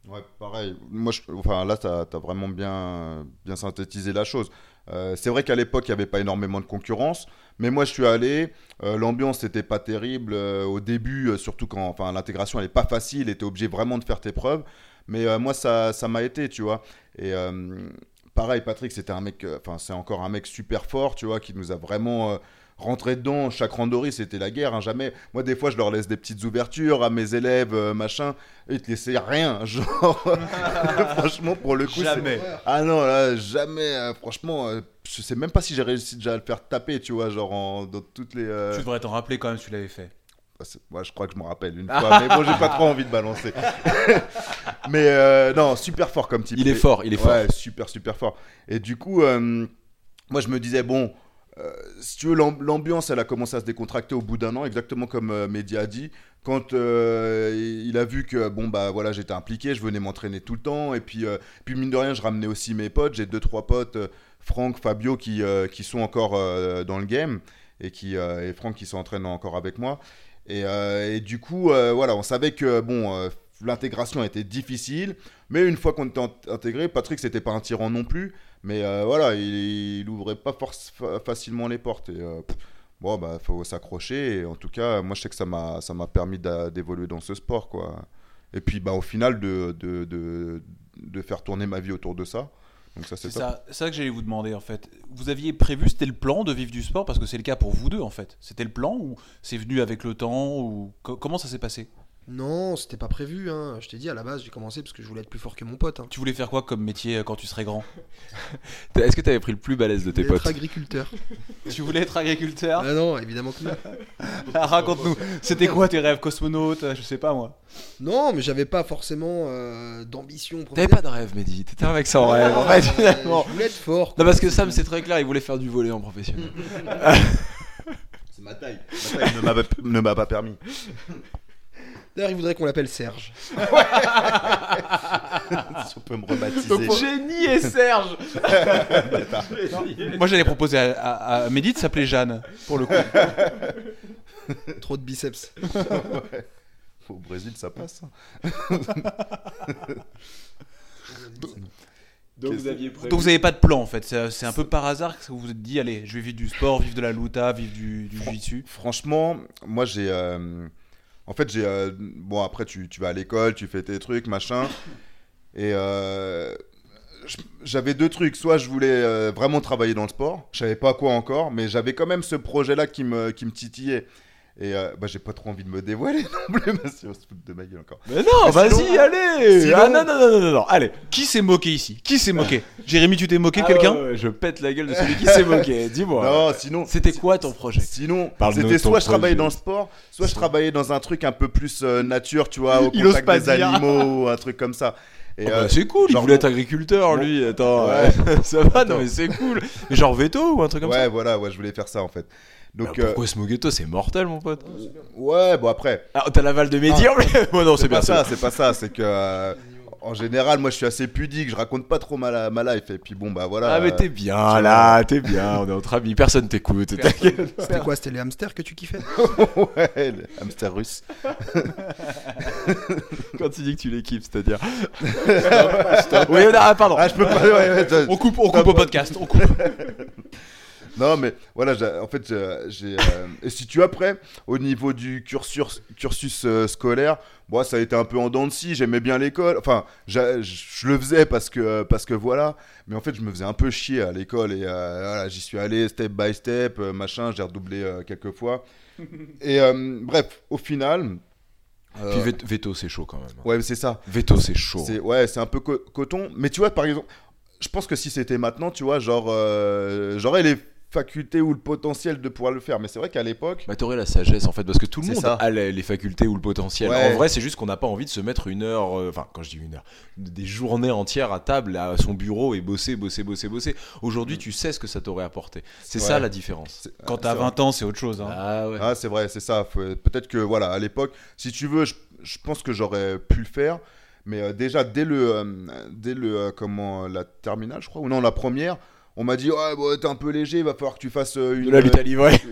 Ouais, pareil. Moi, je- enfin, là, tu as, vraiment bien, bien synthétisé la chose. Euh, c'est vrai qu'à l'époque, il n'y avait pas énormément de concurrence, mais moi, je suis allé. euh, L'ambiance n'était pas terrible euh, au début, surtout quand enfin, l'intégration n'est pas facile es obligé vraiment de faire tes preuves. Mais moi, ça m'a été, tu vois. Et pareil, Patrick, c'était un mec, enfin, c'est encore un mec super fort, tu vois, qui nous a vraiment. Rentré dedans, chaque randori c'était la guerre, hein, jamais. Moi des fois je leur laisse des petites ouvertures à mes élèves, euh, machin, et ils te laissaient rien, genre. franchement pour le coup. c'est- Jamais. Ah non, là, jamais, euh, franchement, euh, je sais même pas si j'ai réussi déjà à le faire taper, tu vois, genre en- dans toutes les. euh, Tu devrais t'en rappeler quand même si tu l'avais fait. bah, ouais, je crois que je m'en rappelle une fois, mais bon, j'ai pas trop envie de balancer. mais euh, non, super fort comme type. Il est fort, il est fort. Ouais, super, super fort. Et du coup, euh, moi, je me disais, bon, euh, si tu veux, l'am- l'ambiance, elle a commencé à se décontracter au bout d'un an, exactement comme euh, a dit. Quand euh, il a vu que, bon, bah voilà, j'étais impliqué, je venais m'entraîner tout le temps. Et puis, euh, puis, mine de rien, je ramenais aussi mes potes. J'ai deux, trois potes, Franck, Fabio, qui, qui sont encore dans le game. Et, qui, et Franck qui s'entraîne encore avec moi. Et, et du coup, voilà, on savait que, bon. L'intégration était difficile, mais une fois qu'on était int- intégré, Patrick c'était pas un tyran non plus, mais euh, voilà, il, il ouvrait pas facilement les portes. Et euh, pff, bon, bah, faut s'accrocher. En tout cas, moi, je sais que ça m'a, ça m'a permis d'évoluer dans ce sport, quoi. Et puis, bah, au final, de, de, de, de faire tourner ma vie autour de ça. Donc ça, c'est ça, ça que j'allais vous demander en fait. Vous aviez prévu, c'était le plan de vivre du sport? Parce que c'est le cas pour vous deux en fait. C'était le plan ou c'est venu avec le temps ou co- comment ça s'est passé? Non, c'était pas prévu. Hein. Je t'ai dit, à la base, j'ai commencé parce que je voulais être plus fort que mon pote. Hein. Tu voulais faire quoi comme métier euh, quand tu serais grand? Est-ce que t'avais pris le plus balèze de tes potes être agriculteur. Tu voulais être agriculteur? Ah non, évidemment que non. Raconte-nous, c'était quoi tes rêves cosmonautes euh, Je sais pas moi. Non, mais j'avais pas forcément euh, d'ambition. T'avais pas de rêve, Mehdi. T'étais un mec sans rêve, en fait, finalement. Je voulais être fort. Non, parce que Sam, c'est très clair, il voulait faire du volet en professionnel. C'est ma taille. Ma taille ne m'a pas permis. D'ailleurs, il voudrait qu'on l'appelle Serge. si on peut me rebaptiser. Génie et Serge Moi j'allais proposer à, à, à Mehdi de s'appeler Jeanne pour le coup. Trop de biceps. Au Brésil, ça passe. Donc vous aviez prévu. Donc vous avez pas de plan en fait. C'est c'est un peu par hasard que vous vous êtes dit allez, je vais vivre du sport, vivre de la luta, vivre du, du jiu-jitsu. Franchement, moi j'ai. euh, En fait, j'ai. euh, Bon, après, tu, tu vas à l'école, tu fais tes trucs, machin. Et. euh, J'avais deux trucs. Soit je voulais euh, vraiment travailler dans le sport. Je savais pas quoi encore, mais j'avais quand même ce projet-là qui me, qui me titillait. Et euh, bah, j'ai pas trop envie de me dévoiler non plus, parce qu'on se fout de ma gueule encore. Mais non, Mais vas-y, sinon- allez sinon- Ah non, non, non, non, non, non, allez Qui s'est moqué ici? Qui s'est moqué? Jérémy, tu t'es moqué Ah quelqu'un? ouais, ouais, Je pète la gueule de celui qui s'est moqué, dis-moi. Non, sinon. C'était quoi ton projet? Sinon, c'était soit je travaillais dans le sport, soit je travaillais dans un truc un peu plus euh, nature, tu vois, au Il contact pas des dire. animaux, ou un truc comme ça. Et, Oh, bah, euh, c'est cool, il genre voulait être agriculteur lui, attends, Ouais. ouais. ça va, non mais c'est cool. Mais genre veto ou un truc comme ouais, ça? voilà, ouais, je voulais faire ça en fait. Donc, Bah, Pourquoi de toi C'est mortel mon pote. euh, ouais, bon après, Ah, t'as l'aval de plus Moi non, c'est pas ça. c'est pas ça, c'est que euh, en général, moi, je suis assez pudique, je raconte pas trop ma, ma life. Et puis bon, bah voilà. Ah, mais t'es bien là, t'es bien, on est entre amis, personne t'écoute. C'était quoi C'était les hamsters que tu kiffais ouais, le hamster russe. Quand tu dis que tu l'équipes, c'est-à-dire. Oui, non, ah, pardon. Ah, je peux pas. ouais, ouais, ouais, On coupe, on coupe au podcast. On coupe. Non, mais voilà, en fait, j'ai- euh, et si tu après, au niveau du cursus, cursus euh, scolaire, moi, ça a été un peu en dents de scie. J'aimais bien l'école. Enfin, je le faisais parce que, parce que voilà. Mais en fait, je me faisais un peu chier à l'école. Et euh, voilà, j'y suis allé step by step, euh, machin. J'ai redoublé euh, quelques fois. et euh, bref, au final. euh, Puis Vet- Veto, c'est chaud quand même. ouais, c'est ça. Veto, c'est chaud. Ouais, c'est un peu co- coton. Mais tu vois, par exemple, je pense que si c'était maintenant, tu vois, genre, euh, j'aurais les facultés ou le potentiel de pouvoir le faire. Mais c'est vrai qu'à l'époque, Bah, t'aurais la sagesse en fait, parce que tout le monde ça. a les, les facultés ou le potentiel. Ouais. En vrai, c'est juste qu'on n'a pas envie de se mettre une heure, euh, enfin, quand je dis une heure, des journées entières à table, à son bureau et bosser, bosser, bosser, bosser. Aujourd'hui, tu sais ce que ça t'aurait apporté. C'est ça la différence. Quand c'est t'as vrai. 20 ans, c'est autre chose. hein. Ah ouais. Ah, c'est vrai, c'est ça. Faut- Peut-être que, voilà, à l'époque, si tu veux, je, je pense que j'aurais pu le faire. Mais euh, déjà, dès le, euh, dès le euh, comment, la terminale, je crois, ou non, la première, on m'a dit, ouais, bon, t'es un peu léger, il va falloir que tu fasses euh, une,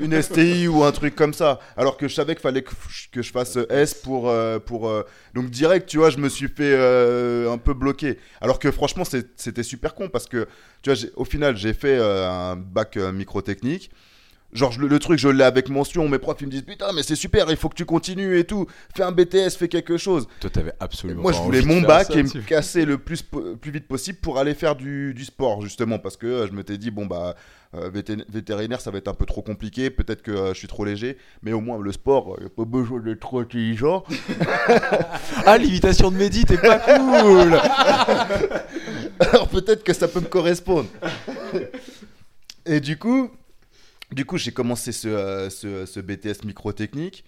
une STI ou un truc comme ça. Alors que je savais qu'il fallait que, je- que je fasse euh, S pour. euh, pour Donc direct, tu vois, je me suis fait euh, un peu bloquer. Alors que franchement, c'était super con parce que, tu vois, au final, j'ai fait un bac euh, microtechnique. Genre, le, le truc, je l'ai avec mention. Mes profs, ils me disent Putain, mais c'est super, il faut que tu continues et tout. Fais un BTS, fais quelque chose. Toi, t'avais absolument Moi, pas je voulais mon bac ça, et me casser le plus, vite possible pour aller faire du, du sport, justement. Parce que euh, je m'étais dit, bon, bah, euh, vété- vétérinaire, ça va être un peu trop compliqué. Peut-être que euh, je suis trop léger. Mais au moins, le sport, il n'y a pas besoin d'être trop intelligent. Ah, l'imitation de Mehdi, t'es pas cool Alors peut-être que ça peut me correspondre. et du coup, du coup j'ai commencé ce, euh, ce, ce BTS microtechnique.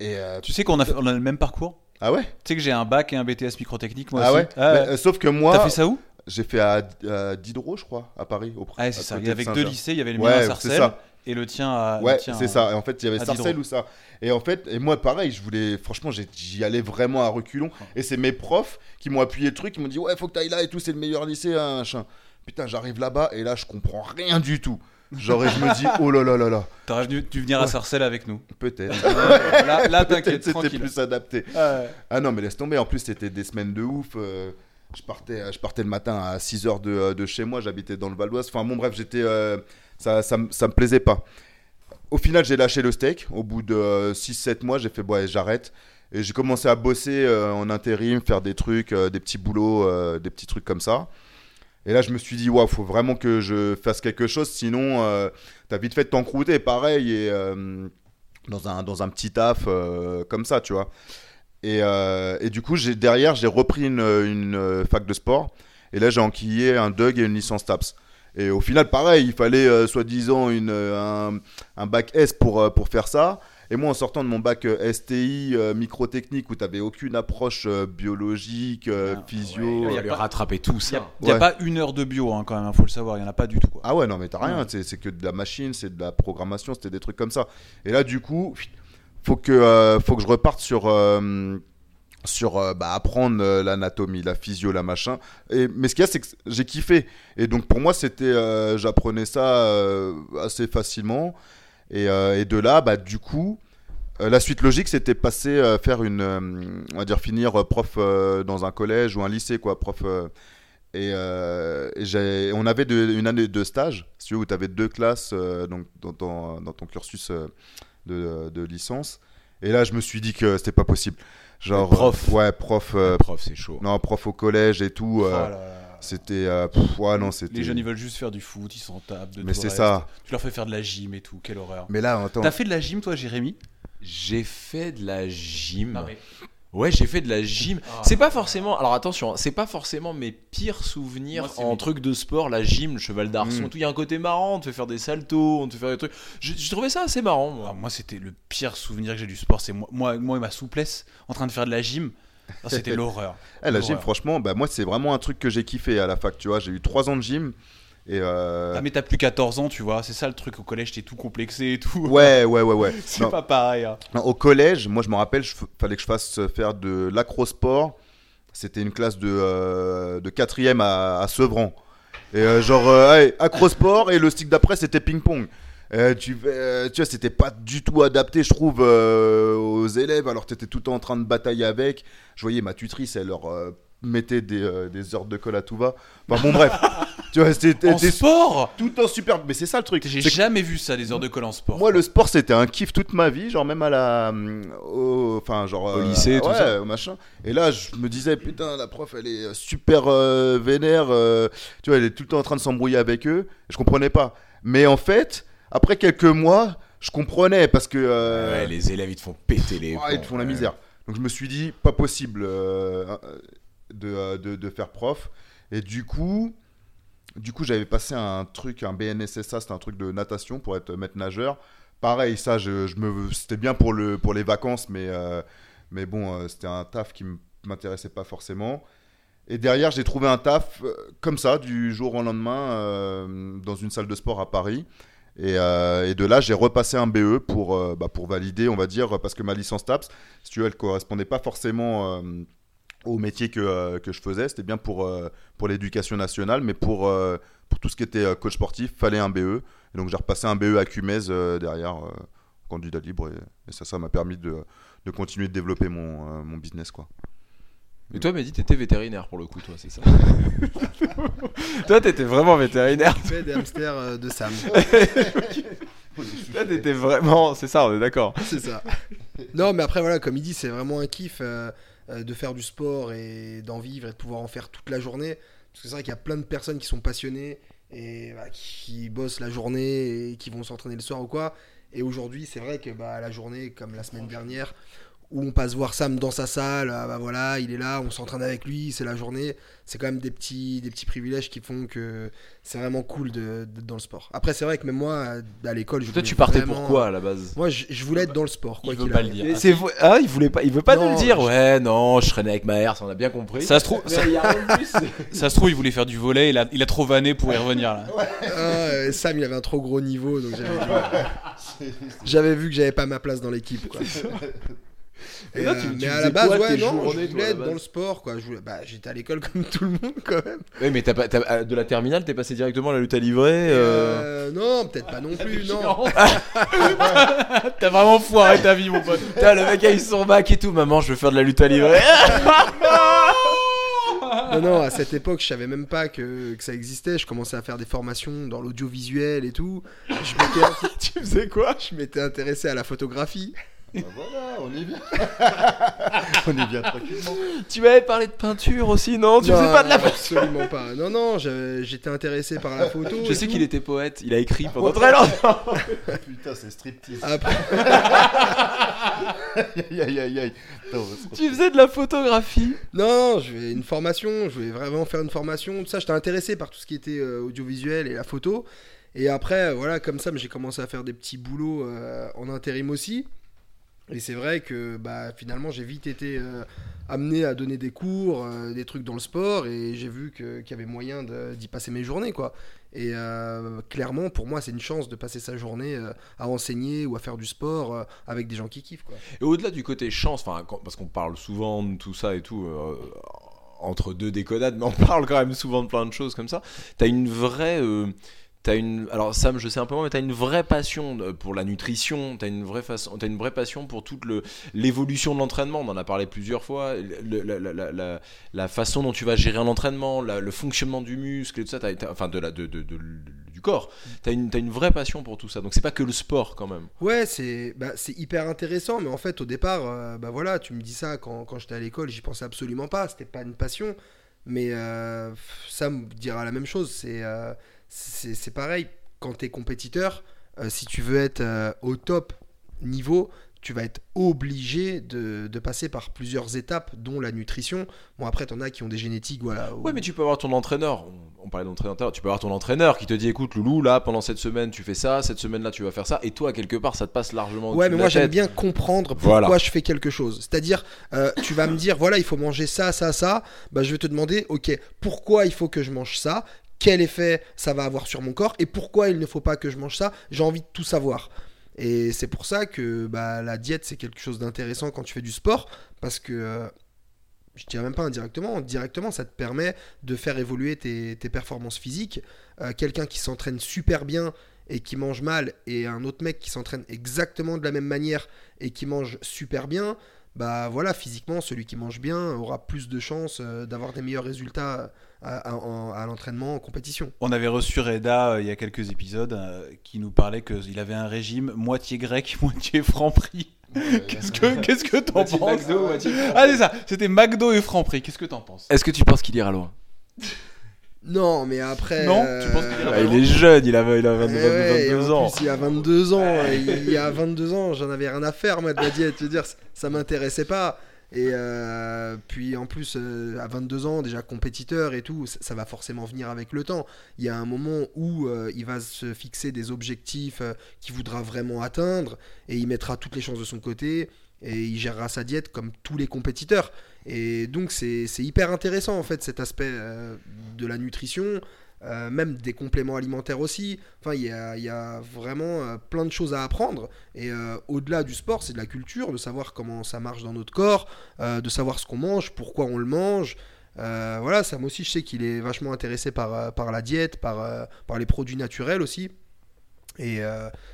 Et euh, Tu sais qu'on a, fait- on a le même parcours? Ah ouais? Tu sais que j'ai un bac et un BTS microtechnique, moi Ah aussi. ouais, Ah ouais. euh, Sauf que T'as moi, fait ça où? j'ai fait à, à Diderot, je crois, à Paris. Au, Ah, c'est à ça. avait deux lycées, il y avait le mien Ouais, à c'est Sarcelles ça. et le tien à. Ouais, c'est à- ça. Et en fait, il y avait à Sarcelles ou ça. Et en fait, et moi, pareil, je voulais, franchement, j'y allais vraiment à reculons. Et c'est mes profs qui m'ont appuyé le truc, qui m'ont dit, ouais, faut que t'ailles là et tout, c'est le meilleur lycée, hein. Putain, j'arrive là-bas et là, je comprends rien du tout. Genre, et je me dis, oh là là là là, T'aurais dû, dû venir à Ouais. Sarcelles avec nous. peut-être. là, là t'inquiète, c'était plus adapté. Ah ouais. Ah non, mais laisse tomber. En plus, c'était des semaines de ouf. euh, je, partais, je partais le matin à 6h de, de chez moi. J'habitais dans le Val d'Oise. Enfin, bon, bref, j'étais. euh, ça, ça, me- ça me plaisait pas. Au final, j'ai lâché le steak. Au bout de 6-7 mois, j'ai fait, bon, allez, j'arrête. Et j'ai commencé à bosser euh, en intérim, faire des trucs, euh, des petits boulots, euh, des petits trucs comme ça. Et là, je me suis dit, waouh, faut vraiment que je fasse quelque chose, sinon, euh, t'as vite fait de t'encrouter, pareil, et euh, dans, un, dans un petit taf euh, comme ça, tu vois. Et, euh, et du coup, derrière, j'ai repris une, une, fac de sport, et là, j'ai enquillé un DUG et une licence TAPS. Et au final, pareil, il fallait soi-disant un, un bac S pour, pour faire ça. Et moi, en sortant de mon bac euh, STI euh, microtechnique où tu n'avais aucune approche euh, biologique, euh, Ah, Il physio. ouais, va y a pas- rattraper tout Il n'y ça. a, y a Ouais. pas une heure de bio hein, quand même, il faut le savoir, il n'y en a pas du tout. Quoi. Ah ouais, non, mais t'as rien, Ouais. c'est, que de la machine, c'est de la programmation, c'était des trucs comme ça. Et là, du coup, faut que, euh, faut que je reparte sur, euh, sur euh, bah, apprendre euh, l'anatomie, la physio, la machin. Et, mais ce qu'il y a, c'est que j'ai kiffé. Et donc, pour moi, c'était, euh, j'apprenais ça euh, assez facilement. Et, euh, et de là, bah, du coup, euh, la suite logique, c'était passer euh, faire une, on va dire finir prof dans un collège ou un lycée, quoi, prof. et, on avait de- une année de stage, si tu veux, où tu avais deux classes donc, dans, ton, dans ton cursus de, de licence. Et là, je me suis dit que c'était pas possible. Genre, prof. ouais, prof. Prof, c'est chaud. non, prof au collège et tout. Oh là là. C'était. euh, ouais, non, c'était. Les jeunes ils veulent juste faire du foot, ils s'en tapent de Mais c'est ça. Tu leur fais faire de la gym et tout, quelle horreur. Mais là, attends. T'as fait de la gym toi, Jérémy? J'ai fait de la gym. mais- Ouais, j'ai fait de la gym. Ah. C'est pas forcément. Alors attention, hein, c'est pas forcément mes pires souvenirs Moi, en mes- truc de sport, la gym, le cheval d'arçon. Mm. Tout, il y a un côté marrant. On te fait faire des saltos, on te fait faire des trucs. J'ai j'ai trouvé ça assez marrant. moi. Alors, moi, c'était le pire souvenir que j'ai du sport. C'est moi, moi, moi et ma souplesse en train de faire de la gym. Ah, C'était l'horreur. Eh, la gym, franchement, bah, moi, c'est vraiment un truc que j'ai kiffé à la fac. Tu vois, j'ai eu trois ans de gym. Et. euh, Ah, mais t'as plus 14 ans, tu vois. C'est ça le truc. Au collège, t'es tout complexé et tout. Ouais, ouais, ouais, ouais. C'est pas pareil. hein. non, au collège, moi, je me rappelle, il fallait que je fasse euh, faire de l'acrosport C'était une classe de, euh, de quatrième à, à Sevran. Et euh, genre, euh, ouais, acrosport et le stick d'après c'était ping-pong. Euh, tu, euh, tu vois, c'était pas du tout adapté, je trouve, euh, aux élèves. Alors, tu étais tout le temps en train de batailler avec. Je voyais ma tutrice, elle leur euh, mettait des, euh, des heures de colle à tout va. Enfin, bon, bref. tu vois, c'était En sport tout le temps super. Mais c'est ça le truc. J'ai jamais vu ça, des heures de colle en sport. moi, le sport, c'était un kiff toute ma vie, genre même à la, au, enfin genre Au euh, lycée, tout ouais, ça. au machin. Et là, je me disais putain, la prof, elle est super euh, vénère, euh, tu vois, elle est tout le temps en train de s'embrouiller avec eux. Je comprenais pas. Mais en fait, après quelques mois, je comprenais parce que euh, Ouais, les élèves ils te font péter les. ouais, ils te font la misère. Donc je me suis dit, pas possible euh, de, euh, de, de faire prof. Et du coup, du coup j'avais passé un truc, un BNSSA, c'était un truc de natation pour être maître nageur. Pareil, ça, je, je me, c'était bien pour, le, pour les vacances, mais, euh, mais bon, c'était un taf qui m- m'intéressait pas forcément. Et derrière, j'ai trouvé un taf comme ça, du jour au lendemain, euh, dans une salle de sport à Paris. Et, euh, et de là, j'ai repassé un BE pour, euh, bah, pour valider, on va dire, parce que ma licence TAPS, si tu veux, elle correspondait pas forcément euh, au métier que, euh, que je faisais. C'était bien pour, pour l'éducation nationale, mais pour, pour tout ce qui était coach sportif, fallait un BE. Et donc j'ai repassé un BE à euh, derrière, candidat libre, et, et ça, ça m'a permis de, de continuer de développer mon, mon business. Quoi. Et toi, Mehdi, t'étais vétérinaire pour le coup, toi, c'est ça Toi, t'étais vraiment vétérinaire. fait des hamsters euh, de Sam. Toi, t'étais vraiment. C'est ça, on est d'accord. C'est ça. Non, mais après, voilà, comme il dit, c'est vraiment un kiff euh, euh, de faire du sport et d'en vivre et de pouvoir en faire toute la journée. Parce que c'est vrai qu'il y a plein de personnes qui sont passionnées et bah, qui bossent la journée et qui vont s'entraîner le soir ou quoi. Et aujourd'hui, c'est vrai que bah, la journée, comme la semaine dernière, où on passe voir Sam dans sa salle, ah, bah voilà, il est là, on s'entraîne avec lui, c'est la journée. C'est quand même des petits, des petits privilèges qui font que c'est vraiment cool de- d'être dans le sport. Après, c'est vrai que même moi, à l'école, je Toi, tu partais vraiment- pourquoi à la base? Moi, je, je voulais être dans le sport. Quoi Il veut pas le dire. C'est Ah, il voulait pas, il veut pas nous le dire. je- Ouais, non, je traînais avec ma ça on a bien compris. Ça se trouve, ça, se trouve, il voulait faire du volet, il a, il a trop vanné pour y revenir là. Ah, euh, Sam, il avait un trop gros niveau, donc j'avais vu, j'avais vu que j'avais pas ma place dans l'équipe. Et là, euh, tu- tu mais à la base, quoi, ouais, non, journées, je voulais être dans le sport. Quoi. Je voulais- bah, j'étais à l'école comme tout le monde quand même. Ouais, mais t'as pas, t'as- de la terminale, t'es passé directement à la lutte à livrer. euh, Euh, non, peut-être pas non plus. non. T'as vraiment foiré ta vie, mon pote. Putain, le mec a eu son bac et tout. Maman, je veux faire de la lutte à livrer. non, non, à cette époque, je savais même pas que, que ça existait. Je commençais à faire des formations dans l'audiovisuel et tout. Je m'étais, tu faisais quoi? je m'étais intéressé à la photographie. Bah voilà, on est bien. on est bien tranquillement. Tu m'avais parlé de peinture aussi, non? Tu Non, faisais pas de la Absolument pas. Non, non, j'étais intéressé par la photo. Je sais qu'il était poète, il a écrit pendant très longtemps. Putain, c'est striptease. Après, aïe aïe aïe aïe. Se Tu faisais de la photographie? non, je voulais une formation. Je voulais vraiment faire une formation. Tout ça, j'étais intéressé par tout ce qui était euh, audiovisuel et la photo. Et après, euh, voilà, comme ça, j'ai commencé à faire des petits boulots euh, en intérim aussi. Et c'est vrai que bah, finalement, j'ai vite été euh, amené à donner des cours, euh, des trucs dans le sport, et j'ai vu qu'il y avait moyen d'y passer mes journées, quoi. Et euh, clairement, pour moi, c'est une chance de passer sa journée à enseigner ou à faire du sport avec des gens qui kiffent, quoi. Et au-delà du côté chance, parce qu'on parle souvent de tout ça et tout, entre deux déconnades, mais on parle quand même souvent de plein de choses comme ça. T'as une vraie. T'as une, alors Sam, je sais un peu moins, mais t'as une vraie passion pour la nutrition. T'as une vraie façon, t'as une vraie passion pour toute l'évolution de l'entraînement. On en a parlé plusieurs fois. La, façon dont tu vas gérer un entraînement, le fonctionnement du muscle et tout ça, t'as- enfin de la, de, de- du corps. T'as une, t'as une vraie passion pour tout ça. Donc c'est pas que le sport quand même. Ouais, c'est bah, hyper intéressant, mais en fait, au départ, euh, bah voilà, tu me dis ça quand, quand j'étais à l'école, j'y pensais absolument pas, c'était pas une passion. Mais euh, ça me dira la même chose, c'est euh, c'est pareil, quand tu es compétiteur, euh, si tu veux être euh, au top niveau, tu vas être obligé de, de passer par plusieurs étapes, dont la nutrition. Bon, après, t'en as qui ont des génétiques, voilà. où- Ouais, mais tu peux avoir ton entraîneur. On, on parlait d'entraîneur. Tu peux avoir ton entraîneur qui te dit écoute, Loulou, là, pendant cette semaine, tu fais ça. Cette semaine-là, tu vas faire ça. Et toi, quelque part, ça te passe largement. Ouais, mais moi j'aime bien comprendre pourquoi Voilà. je fais quelque chose. C'est-à-dire, euh, tu vas me dire, voilà, il faut manger ça, ça, ça. Bah, je vais te demander, ok, pourquoi il faut que je mange ça? Quel effet ça va avoir sur mon corps Et pourquoi il ne faut pas que je mange ça J'ai envie de tout savoir. Et c'est pour ça que bah, la diète, c'est quelque chose d'intéressant quand tu fais du sport. Parce que euh, je dirais même pas indirectement, directement, ça te permet de faire évoluer tes, tes performances physiques. Euh, Quelqu'un qui s'entraîne super bien et qui mange mal, et un autre mec qui s'entraîne exactement de la même manière et qui mange super bien, bah voilà, physiquement, celui qui mange bien aura plus de chances euh, d'avoir des meilleurs résultats à, à- en- à l'entraînement en compétition. On avait reçu Reda euh, il y a quelques épisodes euh, qui nous parlait qu'il avait un régime moitié grec, moitié franc-prix. Qu'est-ce que qu'est-ce que t'en penses McDo, moitié Ah c'est ça, c'était McDo et franc-prix. Qu'est-ce que t'en penses Est-ce que tu penses qu'il ira loin? Non, mais après. Non, euh, tu penses qu'il ira Ah, Il est jeune, il a, il a 22, Eh ouais, et 22 en ans. plus, il a 22 ans. il y a 22 ans, j'en avais rien à faire, moi, de la diète. Je veux dire, ça- ça m'intéressait pas. Et euh, puis en plus, euh, à 22 ans, déjà compétiteur et tout, ça, va forcément venir avec le temps. Il y a un moment où euh, il va se fixer des objectifs euh, qu'il voudra vraiment atteindre et il mettra toutes les chances de son côté et il gérera sa diète comme tous les compétiteurs. Et donc c'est hyper intéressant en fait cet aspect de la nutrition, euh, même des compléments alimentaires aussi. Enfin, il y a, vraiment euh, plein de choses à apprendre. Et euh, au-delà du sport, c'est de la culture, de savoir comment ça marche dans notre corps, de savoir ce qu'on mange, pourquoi on le mange. Voilà, moi aussi, je sais qu'il est vachement intéressé par, la diète, par, par les produits naturels aussi. Et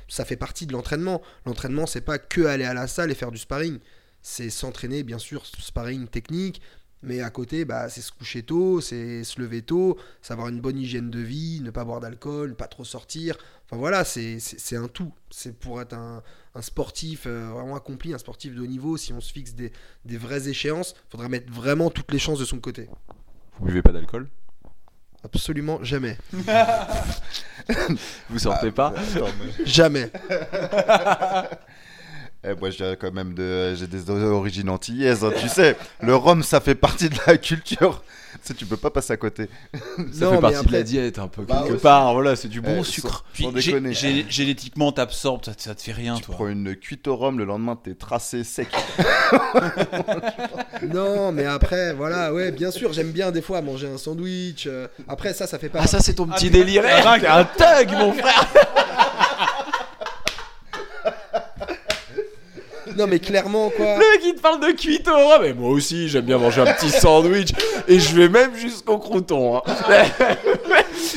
ça fait partie de l'entraînement. L'entraînement, c'est pas que aller à la salle et faire du sparring. C'est s'entraîner, bien sûr, sparring technique, mais à côté, bah, c'est se coucher tôt, c'est se lever tôt, savoir une bonne hygiène de vie, ne pas boire d'alcool, ne pas trop sortir. Enfin voilà, c'est un tout. C'est pour être un, un sportif euh, vraiment accompli, un sportif de haut niveau. Si on se fixe des, des vraies échéances, il faudra mettre vraiment toutes les chances de son côté. Vous buvez pas d'alcool? Absolument jamais. Vous sortez pas? Attends, mais- Jamais. Eh, moi, j'ai quand même de... j'ai des origines antillaises, hein, tu sais. Le rhum, ça fait partie de la culture. Tu sais, tu peux pas passer à côté. Ça Non, fait mais partie de après- la diète un peu Bah, quelque aussi. part. Voilà, c'est du bon Eh, sucre. Puis Sans gé- déconner. gé- génétiquement, t'absorbes, ça, ça te fait rien, Tu toi. prends une cuite au rhum, le lendemain, t'es tracé sec. Non, mais après, voilà, ouais, bien sûr, j'aime bien des fois manger un sandwich. euh, Après, ça, ça fait pas. Ah ça c'est ton Ah, petit délire. T'es un thug mon frère. Non, mais clairement, quoi. Le mec il te parle de rhum. Mais moi aussi j'aime bien manger un petit sandwich et je vais même jusqu'au crouton. hein.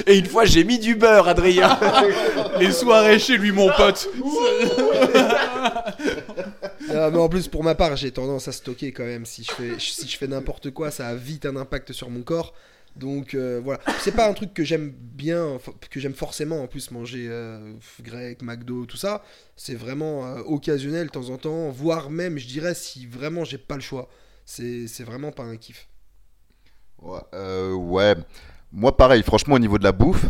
Et une fois j'ai mis du beurre Adrien. Les soirées chez lui, mon pote. Non, mais en plus, pour ma part, j'ai tendance à stocker quand même. Si je fais, si je fais n'importe quoi, ça a vite un impact sur mon corps. Donc euh, voilà, c'est pas un truc que j'aime bien, que j'aime forcément en plus manger euh, grec, McDo, tout ça. C'est vraiment euh, occasionnel de temps en temps, voire même, je dirais, si vraiment j'ai pas le choix. C'est vraiment pas un kiff. Ouais, euh, ouais. Moi, pareil, franchement, au niveau de la bouffe,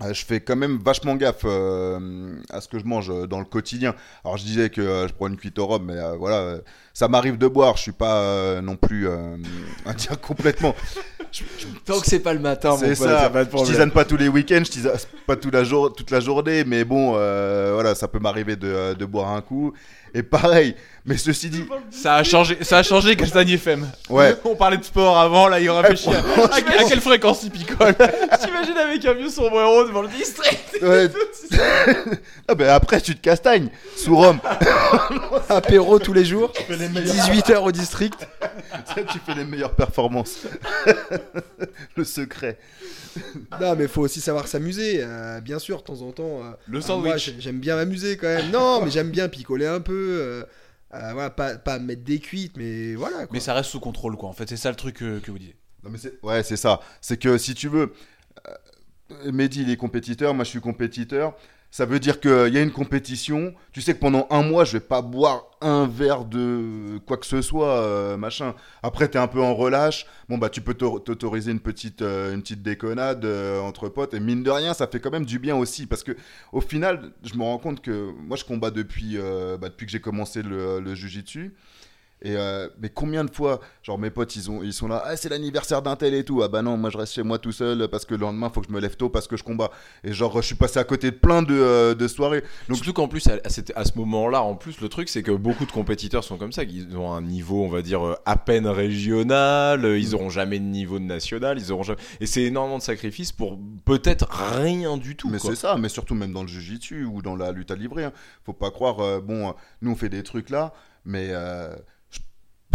je fais quand même vachement gaffe à ce que je mange dans le quotidien. Alors, je disais que je prends une cuite au rhum, mais voilà, ça m'arrive de boire. Je suis pas non plus, dire complètement. Tant que c'est pas le matin, C'est ça. pas de Je tisane pas tous les week-ends, je tisane pas toute la, jour- toute la journée, mais bon, euh, voilà, ça peut m'arriver de, de boire un coup. Et pareil, mais ceci dit, Ça a changé, ça a changé Castagne FM. ouais, On parlait de sport avant, là il réfléchit à, à, à quelle fréquence il picole. T'imagines avec un vieux sombrero devant le district ouais. ah ben après tu te castagnes sous Rome. Apéro tous les jours, 18h au district. tu fais les meilleures performances. Le secret. Non, mais faut aussi savoir s'amuser. euh, bien sûr, de temps en temps. euh, Le euh, sandwich. j'aime bien m'amuser quand même. Non, mais j'aime bien picoler un peu. euh, euh, voilà, pas, pas mettre des cuites, mais voilà. Quoi. Mais ça reste sous contrôle, quoi. En fait, c'est ça le truc que, que vous dites. Non, mais c'est- ouais, c'est ça. C'est que si tu veux, euh, Mehdi il est compétiteur, moi je suis compétiteur. Ça veut dire qu'il y a une compétition. Tu sais que pendant un mois, je vais pas boire un verre de quoi que ce soit, euh, machin. Après, tu es un peu en relâche. Bon, bah, tu peux t'au- t'autoriser une petite, euh, une petite déconnade euh, entre potes. Et mine de rien, ça fait quand même du bien aussi. Parce que au final, je me rends compte que moi, je combats depuis, euh, bah, depuis que j'ai commencé le, le jujitsu. Et euh, mais combien de fois, genre mes potes, ils, ont, ils sont là, ah, c'est l'anniversaire d'un tel et tout. Ah bah non, moi je reste chez moi tout seul parce que le lendemain, faut que je me lève tôt parce que je combats. Et genre, je suis passé à côté de plein de, euh, de soirées. Donc, Surtout qu'en plus, à, à ce moment-là, en plus, le truc, c'est que beaucoup de compétiteurs sont comme ça. Ils ont un niveau, on va dire, euh, à peine régional. Ils auront jamais de niveau de national. Ils auront jamais... Et c'est énormément de sacrifices pour peut-être rien du tout. mais c'est ça, mais surtout même dans le jujitsu ou dans la lutte à livrer. hein. Faut pas croire, euh, bon, nous on fait des trucs là, mais euh,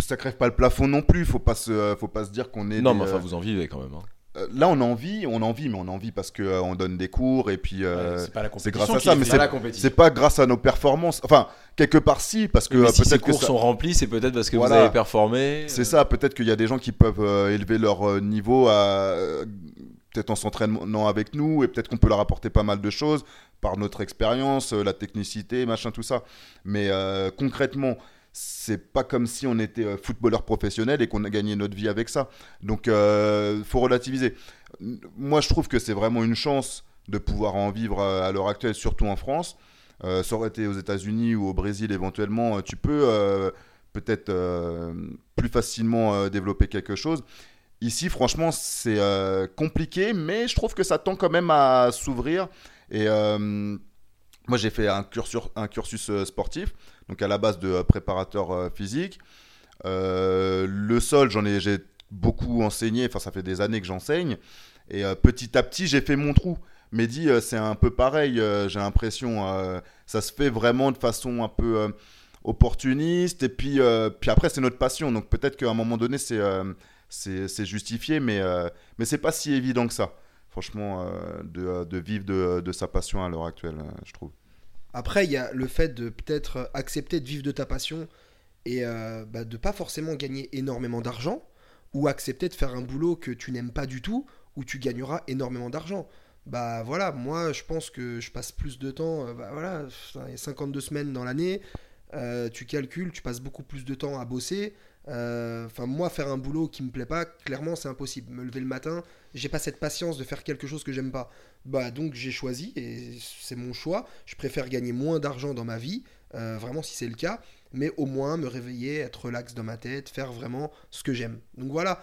ça crève pas le plafond non plus. Faut pas se, faut pas se dire qu'on est. Non, des, mais enfin, euh, vous en vivez quand même. hein. euh, là, on en vit, on en vit, mais on en vit parce que euh, on donne des cours et puis. euh, Ouais, c'est pas la c'est compétition grâce à ça, mais c'est la compétition. c'est pas grâce à nos performances. Enfin, quelque part si, parce que Mais euh, si ces peut-être que cours ça- sont remplis, c'est peut-être parce que Voilà. vous avez performé. C'est euh, ça, peut-être qu'il y a des gens qui peuvent euh, élever leur euh, niveau à euh, peut-être en s'entraînant avec nous et peut-être qu'on peut leur apporter pas mal de choses par notre expérience, euh, la technicité, machin, tout ça. Mais euh, concrètement, c'est pas comme si on était euh, footballeur professionnel et qu'on a gagné notre vie avec ça. Donc, euh, faut relativiser. Moi, je trouve que c'est vraiment une chance de pouvoir en vivre euh, à l'heure actuelle, surtout en France. Euh, ça aurait été aux États-Unis ou au Brésil éventuellement, euh, tu peux peut-être plus facilement développer quelque chose. Ici, franchement, c'est compliqué, mais je trouve que ça tend quand même à s'ouvrir. Et moi, j'ai fait un cursus, sportif, donc à la base de euh, préparateur euh, physique. Euh, le sol, j'en ai, j'ai beaucoup enseigné. Enfin, ça fait des années que j'enseigne. Et petit à petit, j'ai fait mon trou. Mehdi, c'est un peu pareil. j'ai l'impression, ça se fait vraiment de façon un peu opportuniste. Et puis, puis après, c'est notre passion. Donc peut-être qu'à un moment donné, c'est c'est justifié, mais mais c'est pas si évident que ça. Franchement, de, de vivre de, de sa passion à l'heure actuelle, je trouve. Après, il y a le fait de peut-être accepter de vivre de ta passion et euh, bah, de pas forcément gagner énormément d'argent ou accepter de faire un boulot que tu n'aimes pas du tout où tu gagneras énormément d'argent. Bah voilà, moi je pense que je passe plus de temps, euh, bah voilà, putain, il y a 52 semaines dans l'année, euh, tu calcules, tu passes beaucoup plus de temps à bosser. Euh, Enfin, moi, faire un boulot qui me plaît pas, clairement, c'est impossible. Me lever le matin, j'ai pas cette patience de faire quelque chose que j'aime pas. Bah donc j'ai choisi et c'est mon choix. Je préfère gagner moins d'argent dans ma vie, euh, vraiment si c'est le cas, mais au moins me réveiller, être relax dans ma tête, faire vraiment ce que j'aime. Donc voilà,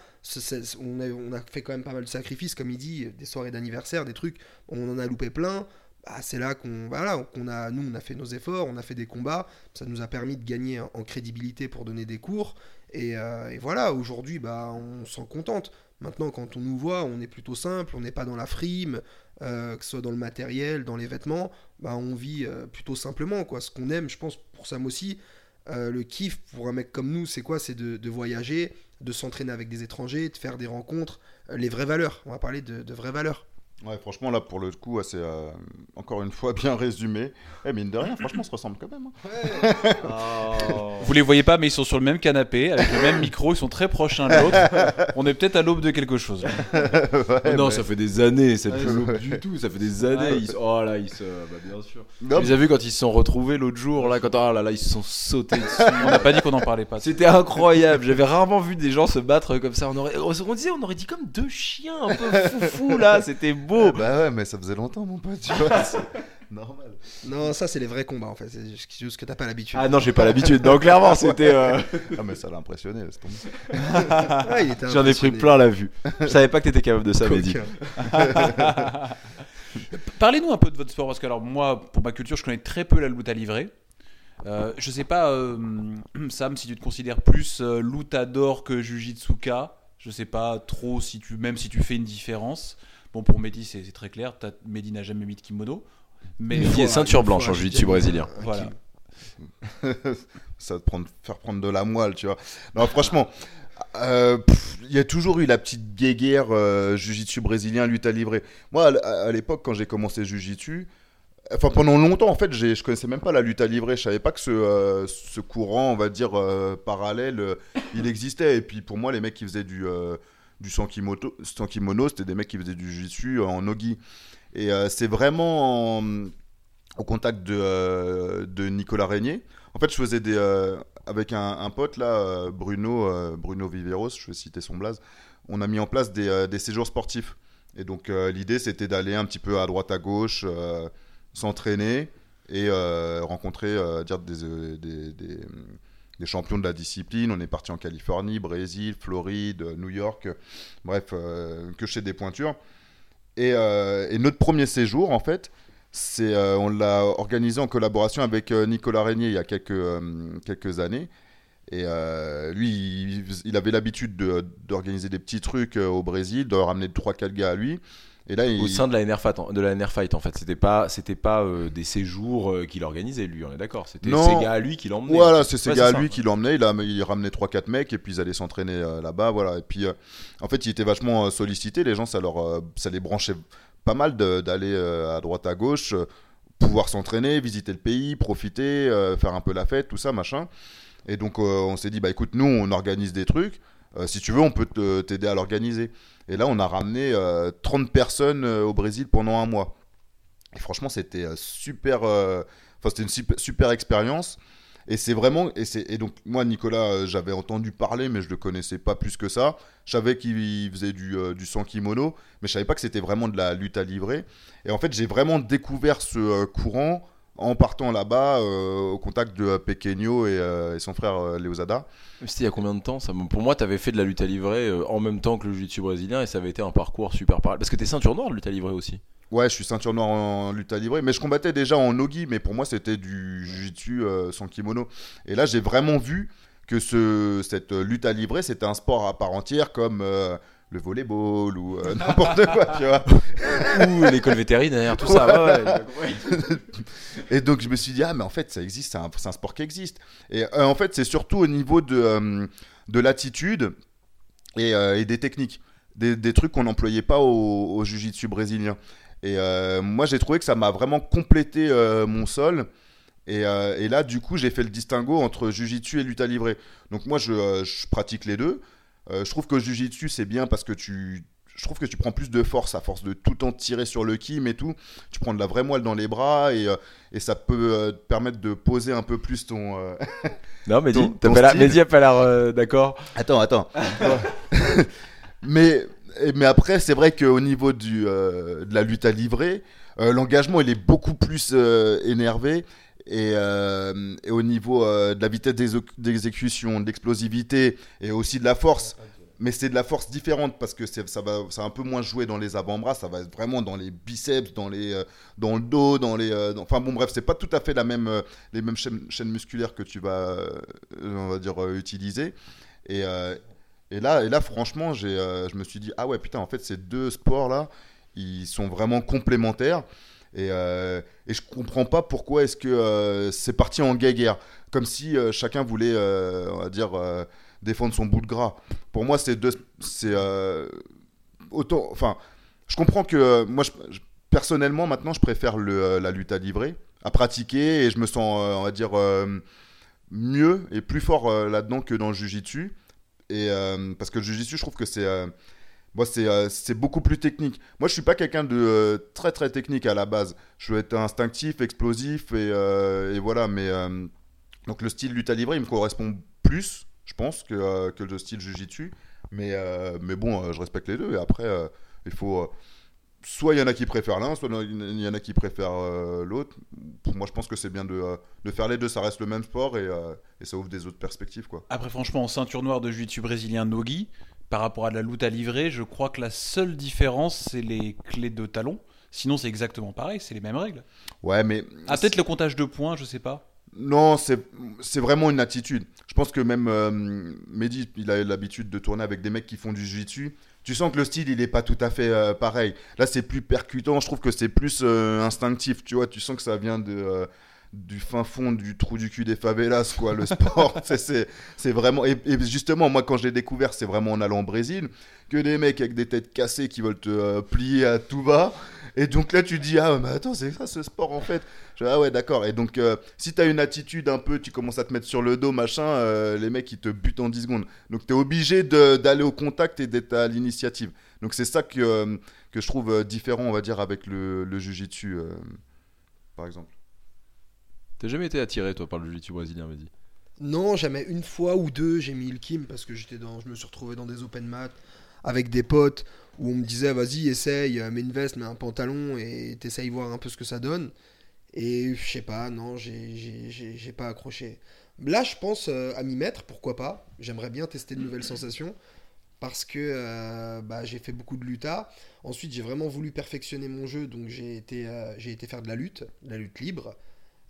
on, a, fait quand même pas mal de sacrifices, comme il dit, des soirées d'anniversaire, des trucs, on en a loupé plein. Bah, c'est là qu'on voilà, qu'on a, nous, on a fait nos efforts, on a fait des combats, ça nous a permis de gagner en, en crédibilité pour donner des cours. Et, euh, et voilà, aujourd'hui, bah, on s'en contente. Maintenant, quand on nous voit, on est plutôt simple, on n'est pas dans la frime, euh, que ce soit dans le matériel, dans les vêtements, bah, on vit euh, plutôt simplement. Quoi. Ce qu'on aime, je pense, pour Sam aussi, euh, le kiff pour un mec comme nous, c'est quoi? C'est de, voyager, de s'entraîner avec des étrangers, de faire des rencontres, les vraies valeurs. On va parler de vraies valeurs. Ouais, franchement, là, pour le coup, ouais, c'est euh, encore une fois bien résumé. Eh, mine de rien, franchement, on se ressemble quand même. hein. Vous les voyez pas, mais ils sont sur le même canapé, avec le même micro, ils sont très proches l'un de l'autre. On est peut-être à l'aube de quelque chose. Oh non, ouais. ça fait des années, c'est Ouais, plus l'aube du tout, ça fait des années. Ouais. ils se- Oh là, ils se. Bah, bien sûr. Non, Tu les as vus quand ils se sont retrouvés l'autre jour, là, quand. Oh là là, ils se sont sautés dessus. On n'a pas dit qu'on en parlait pas. C'était incroyable. J'avais rarement vu des gens se battre comme ça. On aurait, on disait, on aurait dit comme deux chiens un peu foufou là. C'était beau. Bah ouais, mais ça faisait longtemps, mon pote, tu vois. c'est normal. Non, ça, c'est les vrais combats, en fait. C'est juste que t'as pas l'habitude. Ah non, j'ai pas l'habitude. Donc clairement, c'était. euh, Ah, mais ça l'a impressionné, laisse tomber. Ouais, J'en ai pris plein la vue. Je savais pas que t'étais capable de ça, Mehdi. Parlez-nous un peu de votre sport, parce que alors moi, pour ma culture, je connais très peu la lutte à livrer. Euh, je sais pas, euh, Sam, si tu te considères plus euh, luttador que Jujitsuka. Je sais pas trop si tu, même si tu fais une différence. Bon, pour Mehdi, c'est c'est très clair. Mehdi n'a jamais mis de kimono. Mais Mehdi est ceinture blanche en jiu-jitsu brésilien. Voilà. ça va te prendre, faire prendre de la moelle, tu vois. Non, franchement, euh, il y a toujours eu la petite guéguerre euh, jiu-jitsu brésilien, lutte à livrer. Moi, à, à l'époque, quand j'ai commencé jiu-jitsu, enfin pendant longtemps, en fait, je connaissais même pas la lutte à livrer. Je savais pas que ce, euh, ce courant, on va dire euh, parallèle, il existait. Et puis pour moi, les mecs qui faisaient du euh, du sankimoto, sankimono, c'était des mecs qui faisaient du jiu-jitsu en nogi. Et euh, c'est vraiment en- au contact de, euh, de Nicolas Régnier. En fait, je faisais des euh, avec un, pote là, Bruno, Bruno Viveros, je vais citer son blaze. On a mis en place des, des séjours sportifs. Et donc l'idée, c'était d'aller un petit peu à droite à gauche, s'entraîner et rencontrer dire des, des, des champions de la discipline. On est parti en Californie, Brésil, Floride, New York, bref, euh, que chez des pointures. Et, euh, et notre premier séjour, en fait, c'est, euh, on l'a organisé en collaboration avec Nicolas Régnier il y a quelques, quelques années. Et lui, il, avait l'habitude de- d'organiser des petits trucs au Brésil, de ramener 3-4 gars à lui. Et là, il... Au sein de la NR Fight, en- de la NR Fight, en fait, c'était pas, c'était pas euh, des séjours euh, qu'il organisait lui, on est d'accord. C'était ces gars à lui qui l'emmenaient. Voilà, c'est ces Ouais, gars à lui qui l'emmenaient. Il, a, il ramenait 3-4 mecs et puis ils allaient s'entraîner euh, là-bas. Voilà. Et puis, en fait, il était vachement sollicité. Les gens, ça, leur, ça les branchait pas mal d'aller à droite, à gauche, pouvoir s'entraîner, visiter le pays, profiter, faire un peu la fête, tout ça, machin. Et donc, on s'est dit, bah écoute, nous, on organise des trucs. Si tu veux, on peut t'aider à l'organiser. Et là, on a ramené euh, 30 personnes euh, au Brésil pendant un mois. Et franchement, c'était euh, super. euh, Enfin, c'était une super, expérience. Et c'est vraiment. Et, donc, moi, Nicolas, euh, j'avais entendu parler, mais je le connaissais pas plus que ça. Je savais qu'il faisait du, euh, du sans kimono, mais je savais pas que c'était vraiment de la lutte à livrer. Et en fait, j'ai vraiment découvert ce euh, courant en partant là-bas euh, au contact de Pequeño et, euh, et son frère euh, Leozada. C'était il y a combien de temps ça Pour moi, t'avais fait de la lutte à livrer euh, en même temps que le jiu-jitsu brésilien et ça avait été un parcours super pareil. Parce que t'es ceinture noire de lutte à livrer aussi. Ouais, je suis ceinture noire en lutte à livrer, mais je combattais déjà en nogi, mais pour moi c'était du jiu-jitsu sans kimono. Et là, j'ai vraiment vu que ce, cette lutte à livrer, c'était un sport à part entière comme le volleyball ou euh, n'importe quoi, tu vois. Ou l'école vétérinaire, tout ça. ouais, ouais. Et donc je me suis dit, ah mais en fait ça existe, c'est un, sport qui existe. Et euh, en fait c'est surtout au niveau de, euh, de l'attitude et, euh, et des techniques, des, des trucs qu'on n'employait pas au, au jiu-jitsu brésilien. Et euh, moi j'ai trouvé que ça m'a vraiment complété euh, mon sol. Et, euh, et là du coup j'ai fait le distinguo entre jiu-jitsu et lutte à livrer. Donc moi je, euh, je pratique les deux. Euh, je trouve que jiu-jitsu c'est bien parce que tu... Je trouve que tu prends plus de force à force de tout le temps tirer sur le kim et tout. Tu prends de la vraie moelle dans les bras et, euh, et ça peut euh, te permettre de poser un peu plus ton. euh, Non, Mehdi, Ton- t'as ton pas. Mehdi a pas l'air d'accord. Attends, attends. mais, mais après, c'est vrai qu'au niveau du, de la lutte à livrer, l'engagement il est beaucoup plus énervé. Et, euh, et au niveau euh, de la vitesse d'exé- d'exécution, de l'explosivité et aussi de la force, mais c'est de la force différente parce que ça va, ça un peu moins jouer dans les avant-bras, ça va être vraiment dans les biceps, dans, les, euh, dans le dos, dans les. enfin bon, bref, c'est pas tout à fait la même, les mêmes chaînes, musculaires que tu vas, on va dire, utiliser. Et, et là, et là, franchement, je me suis dit, ah ouais, putain, en fait, ces deux sports-là, ils sont vraiment complémentaires. Et, euh, et je comprends pas pourquoi est-ce que euh, c'est parti en guerre comme si euh, chacun voulait, euh, on va dire, défendre son bout de gras. Pour moi, c'est deux, c'est autant, enfin, je comprends que moi, personnellement, maintenant, je préfère le, la lutte à livrer, à pratiquer, et je me sens, on va dire, mieux et plus fort là-dedans que dans le jujitsu. Et parce que le jujitsu, je trouve que c'est moi, c'est euh, beaucoup plus technique. Moi, je suis pas quelqu'un de euh, très très technique à la base. Je veux être instinctif, explosif et, euh, et voilà. Mais euh, donc le style lutte à livrer, il me correspond plus, je pense, que, que le style jujitsu. Mais mais bon, je respecte les deux. Et après, il faut soit il y en a qui préfèrent l'un, soit il y en a qui préfèrent l'autre. Pour moi, je pense que c'est bien de, de faire les deux. Ça reste le même sport et, et ça ouvre des autres perspectives, quoi. Après, franchement, en ceinture noire de jiu-jitsu brésilien Nogi, par rapport à de la lutte à livrer, je crois que la seule différence, c'est les clés de talon. Sinon, c'est exactement pareil, c'est les mêmes règles. Ouais, mais Ah, peut-être le comptage de points, je sais pas. Non, c'est vraiment une attitude. Je pense que même euh, Mehdi, il a l'habitude de tourner avec des mecs qui font du jiu-jitsu. Tu sens que le style, il est pas tout à fait euh, pareil. Là, c'est plus percutant. Je trouve que c'est plus euh, instinctif. Tu vois, tu sens que ça vient de euh, du fin fond du trou du cul des favelas, quoi. Le sport, c'est- vraiment. Et, et justement, moi, quand je l'ai découvert, c'est vraiment en allant au Brésil que des mecs avec des têtes cassées qui veulent te euh, plier à tout va. Et donc là, tu dis, ah, mais attends, c'est ça ce sport en fait. Je dis, ah ouais, d'accord. Et donc, euh, si t'as une attitude un peu, tu commences à te mettre sur le dos, machin, euh, les mecs, ils te butent en 10 secondes. Donc, t'es obligé d'aller au contact et d'être à l'initiative. Donc, c'est ça que, que je trouve différent, on va dire, avec le, le jujitsu, par exemple. T'as jamais été attiré, toi, par le jiu-jitsu brésilien, Mehdi Non, jamais une fois ou deux, j'ai mis le Kim parce que j'étais dans, je me suis retrouvé dans des open mat avec des potes où on me disait vas-y essaye, euh, mets une veste, mets un pantalon et t'essayes voir un peu ce que ça donne. Et je sais pas, non, j'ai- pas accroché. Là, je pense euh, à m'y mettre, pourquoi pas. J'aimerais bien tester de nouvelles sensations parce que euh, bah, j'ai fait beaucoup de luta. Ensuite, j'ai vraiment voulu perfectionner mon jeu, donc j'ai été, j'ai été faire de la lutte, de la lutte libre,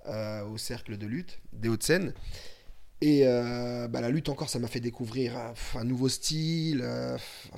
au cercle de lutte des Hauts-de-Seine. Et euh, bah, la lutte encore, ça m'a fait découvrir euh, un nouveau style. euh,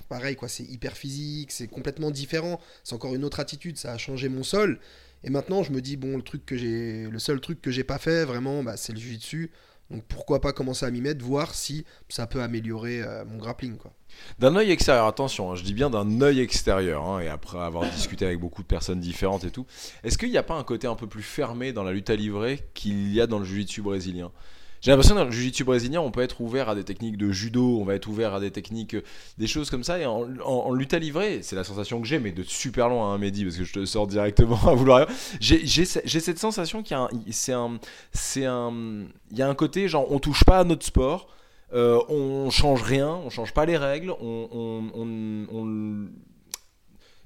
pareil, quoi, c'est hyper physique, c'est complètement différent. C'est encore une autre attitude, ça a changé mon sol. Et maintenant, je me dis bon, le truc que j'ai, le seul truc que j'ai pas fait vraiment, bah, c'est le jiu-jitsu. Donc pourquoi pas commencer à m'y mettre, voir si ça peut améliorer euh, mon grappling, quoi. D'un œil extérieur, attention, hein, je dis bien d'un œil extérieur, hein, et après avoir discuté avec beaucoup de personnes différentes et tout, est-ce qu'il n'y a pas un côté un peu plus fermé dans la lutte à livrer qu'il y a dans le jiu-jitsu brésilien? J'ai l'impression que dans le jiu-jitsu brésilien, on peut être ouvert à des techniques de judo, on va être ouvert à des techniques, euh, des choses comme ça, et en, en- en lutte à livrer, c'est la sensation que j'ai, mais de super loin, hein, Mehdi, parce que je te sors directement à vouloir. J'ai j'ai ce- j'ai cette sensation qu'il y a un, c'est un, y a un côté genre on touche pas à notre sport. Euh, on change rien, on change pas les règles, on, on,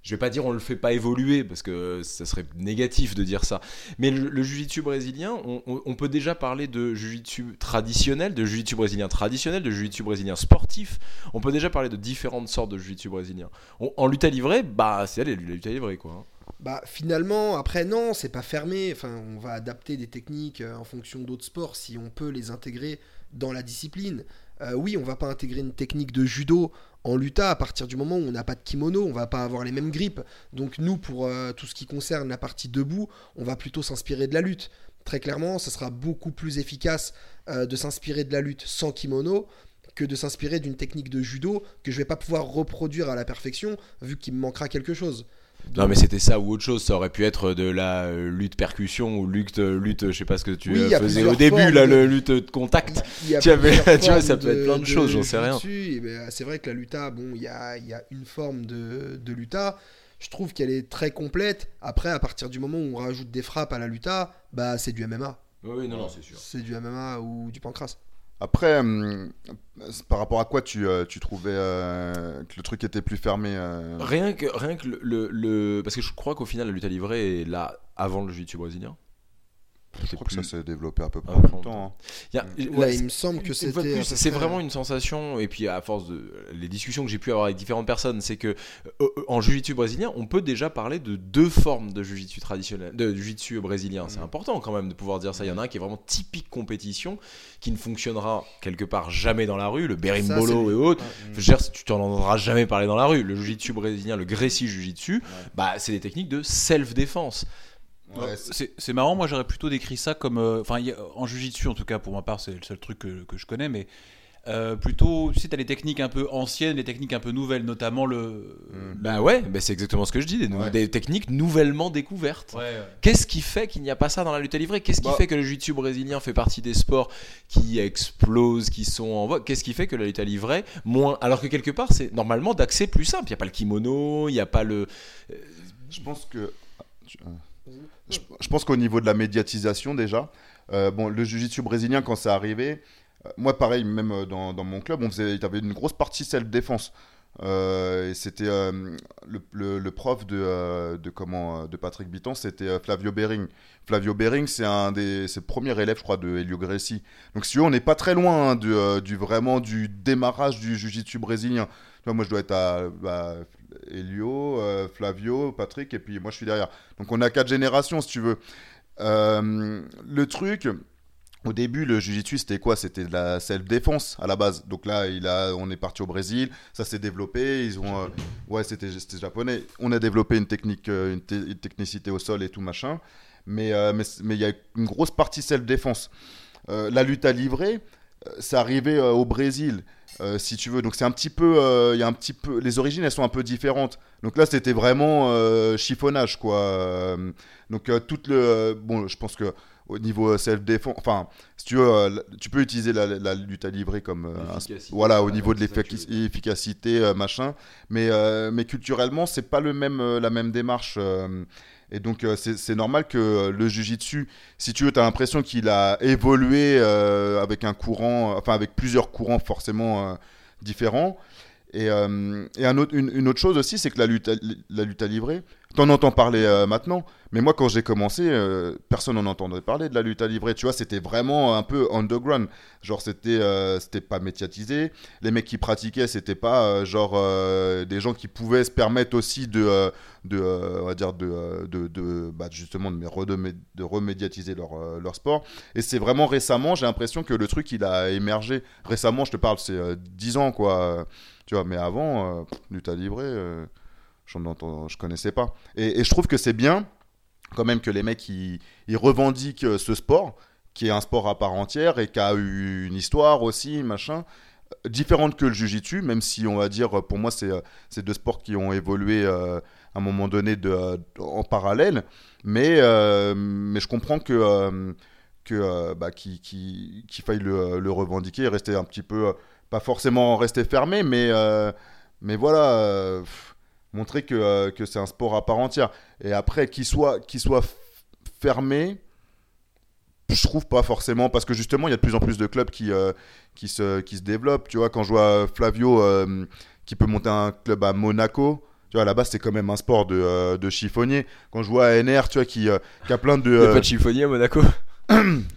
je vais pas dire on le fait pas évoluer parce que ça serait négatif de dire ça. Mais le, le brésilien, on, peut déjà parler de jiu-jitsu traditionnel, de jiu-jitsu brésilien traditionnel, de jiu-jitsu brésilien sportif. On peut déjà parler de différentes sortes de jiu-jitsu brésilien. En lutte à livrer, bah c'est allez, la lutte à livrer quoi. hein. Bah finalement, après non, c'est pas fermé. Enfin, on va adapter des techniques euh, en fonction d'autres sports si on peut les intégrer dans la discipline. Euh, oui, on va pas intégrer une technique de judo en luta à partir du moment où on n'a pas de kimono, on va pas avoir les mêmes grippes. Donc nous, pour euh, tout ce qui concerne la partie debout, on va plutôt s'inspirer de la lutte. Très clairement, ce sera beaucoup plus efficace euh, de s'inspirer de la lutte sans kimono que de s'inspirer d'une technique de judo que je vais pas pouvoir reproduire à la perfection vu qu'il me manquera quelque chose. Non mais c'était ça ou autre chose, ça aurait pu être de la euh, lutte percussion ou lutte, euh, lutte je sais pas ce que tu Oui, euh, faisais au début, là, de- le lutte de contact. Il y a Tu avais- plusieurs tu vois, ça peut être plein de choses, j'en sais rien. et ben, c'est vrai que la luta, bon, il y a, y a une forme de, de luta. Je trouve qu'elle est très complète. Après, à partir du moment où on rajoute des frappes à la luta, bah c'est du MMA. Oui, oui, non, non, c'est sûr. C'est du MMA ou du pancras. Après, hum, par rapport à quoi tu, euh, tu trouvais euh, que le truc était plus fermé euh, Rien que, rien que le, le- le- Parce que je crois qu'au final, la lutte à livrer est là avant le jiu-jitsu brésilien. Je crois que ça s'est développé à peu près en même temps. hein. Il y a- Ouais, ouais, il me semble que c'était. c'est vraiment une sensation, et puis à force de les discussions que j'ai pu avoir avec différentes personnes, c'est que euh, euh, en jiu-jitsu brésilien, on peut déjà parler de deux formes de jiu-jitsu traditionnel, de jiu-jitsu brésilien. C'est Mhm. important quand même de pouvoir dire ça. Il y en a un qui est vraiment typique compétition, qui ne fonctionnera quelque part jamais dans la rue, le berimbolo et autres. Ouais. Je veux dire, tu t'en entendras jamais parler dans la rue. Le jiu-jitsu brésilien, le Gracie jiu-jitsu, bah, c'est des techniques de self-défense. Ouais, c'est- marrant, moi j'aurais plutôt décrit ça comme. euh, Enfin, a- en jujitsu en tout cas, pour ma part, c'est le seul truc que, que je connais, mais euh, plutôt, tu sais, t'as les techniques un peu anciennes, les techniques un peu nouvelles, notamment le. Mm. Bah ouais, bah c'est exactement ce que je dis, des, nou- Ouais. des techniques nouvellement découvertes. Ouais, ouais. Qu'est-ce qui fait qu'il n'y a pas ça dans la lutte à livrer? Qu'est-ce qui Bah. fait que le jiu-jitsu brésilien fait partie des sports qui explosent, qui sont en vogue? Qu'est-ce qui fait que la lutte à livrer moins? Alors que quelque part, c'est normalement d'accès plus simple. Il n'y a pas le kimono, il n'y a pas le. Je pense que. Je- euh, Je, pense qu'au niveau de la médiatisation, déjà, euh, bon, le jiu-jitsu brésilien, quand c'est arrivé, euh, moi, pareil, même euh, dans, dans mon club, on faisait, il y avait une grosse partie self-défense. Euh, et c'était euh, le, le- le prof de, euh, de, comment, de Patrick Bitton, c'était Flavio Bering. Flavio Bering, c'est un des c'est le premier élève, je crois, de Helio Gracie. Donc, si on n'est pas très loin hein, du, du vraiment du démarrage du jiu-jitsu brésilien. Tu vois, moi, je dois être à bah, Helio, euh, Flavio, Patrick, et puis moi, je suis derrière. Donc, on a quatre générations, si tu veux. Euh, le truc, au début, le jiu-jitsu, c'était quoi? C'était de la self-défense à la base. Donc là, il a, on est parti au Brésil, ça s'est développé. Ils ont, euh, ouais, c'était japonais. On a développé une technique, une, te- une technicité au sol et tout machin. Mais il y a une grosse partie self-défense. La lutte à livrer, c'est arrivé au Brésil, euh, si tu veux. Donc c'est un petit peu, euh, il y a un petit peu, les origines, elles sont un peu différentes. Donc là, c'était vraiment euh, chiffonnage, quoi. Euh, donc euh, toute le, euh, bon, je pense que au niveau self-défense, enfin, si tu veux, euh, tu peux utiliser la, la lutte à livrer comme euh, voilà, au ouais, niveau de l'efficacité, euh, machin. Mais, euh, mais culturellement, c'est pas le même, euh, la même démarche. Et donc, euh, c'est normal que euh, le jujitsu, si tu veux, tu as l'impression qu'il a évolué euh, avec un courant, enfin, avec plusieurs courants forcément différents. Et, une, autre chose aussi, c'est que la lutte, la lutte à livrer, T'en entends parler euh, maintenant, mais moi quand j'ai commencé, euh, personne n'en entendait parler de la lutte à livrer. Tu vois, c'était vraiment un peu underground. Genre c'était euh, c'était pas médiatisé. Les mecs qui pratiquaient, c'était pas euh, genre euh, des gens qui pouvaient se permettre aussi de euh, de on va dire de de, de bah, justement de, redemé- de remédiatiser leur leur sport. Et c'est vraiment récemment, j'ai l'impression que le truc il a émergé. Récemment, je te parle, c'est euh, 10 ans quoi. Tu vois, mais avant, lutte à livrer. Entends, je connaissais pas. Et, je trouve que c'est bien, quand même, que les mecs ils, revendiquent euh, ce sport, qui est un sport à part entière et qui a eu une histoire aussi, machin, euh, différente que le jujitsu, même si on va dire, pour moi, c'est euh, deux sports qui ont évolué à un moment donné en parallèle. Mais, mais je comprends que. euh, bah, qu'il faille le, le revendiquer rester un petit peu, pas forcément rester fermé, mais, mais voilà, montrer que, euh, que c'est un sport à part entière. Et après, qu'il soit, qu'il soit fermé, je trouve pas forcément, parce que justement, il y a de plus en plus de clubs qui, euh, qui, se, qui se développent. Tu vois, quand je vois Flavio euh, qui peut monter un club à Monaco, tu vois, là-bas, c'est quand même un sport de, euh, de chiffonnier. Quand je vois ANR, tu vois, qui, euh, qui a plein de. Il y a euh, pas de chiffonnier à Monaco?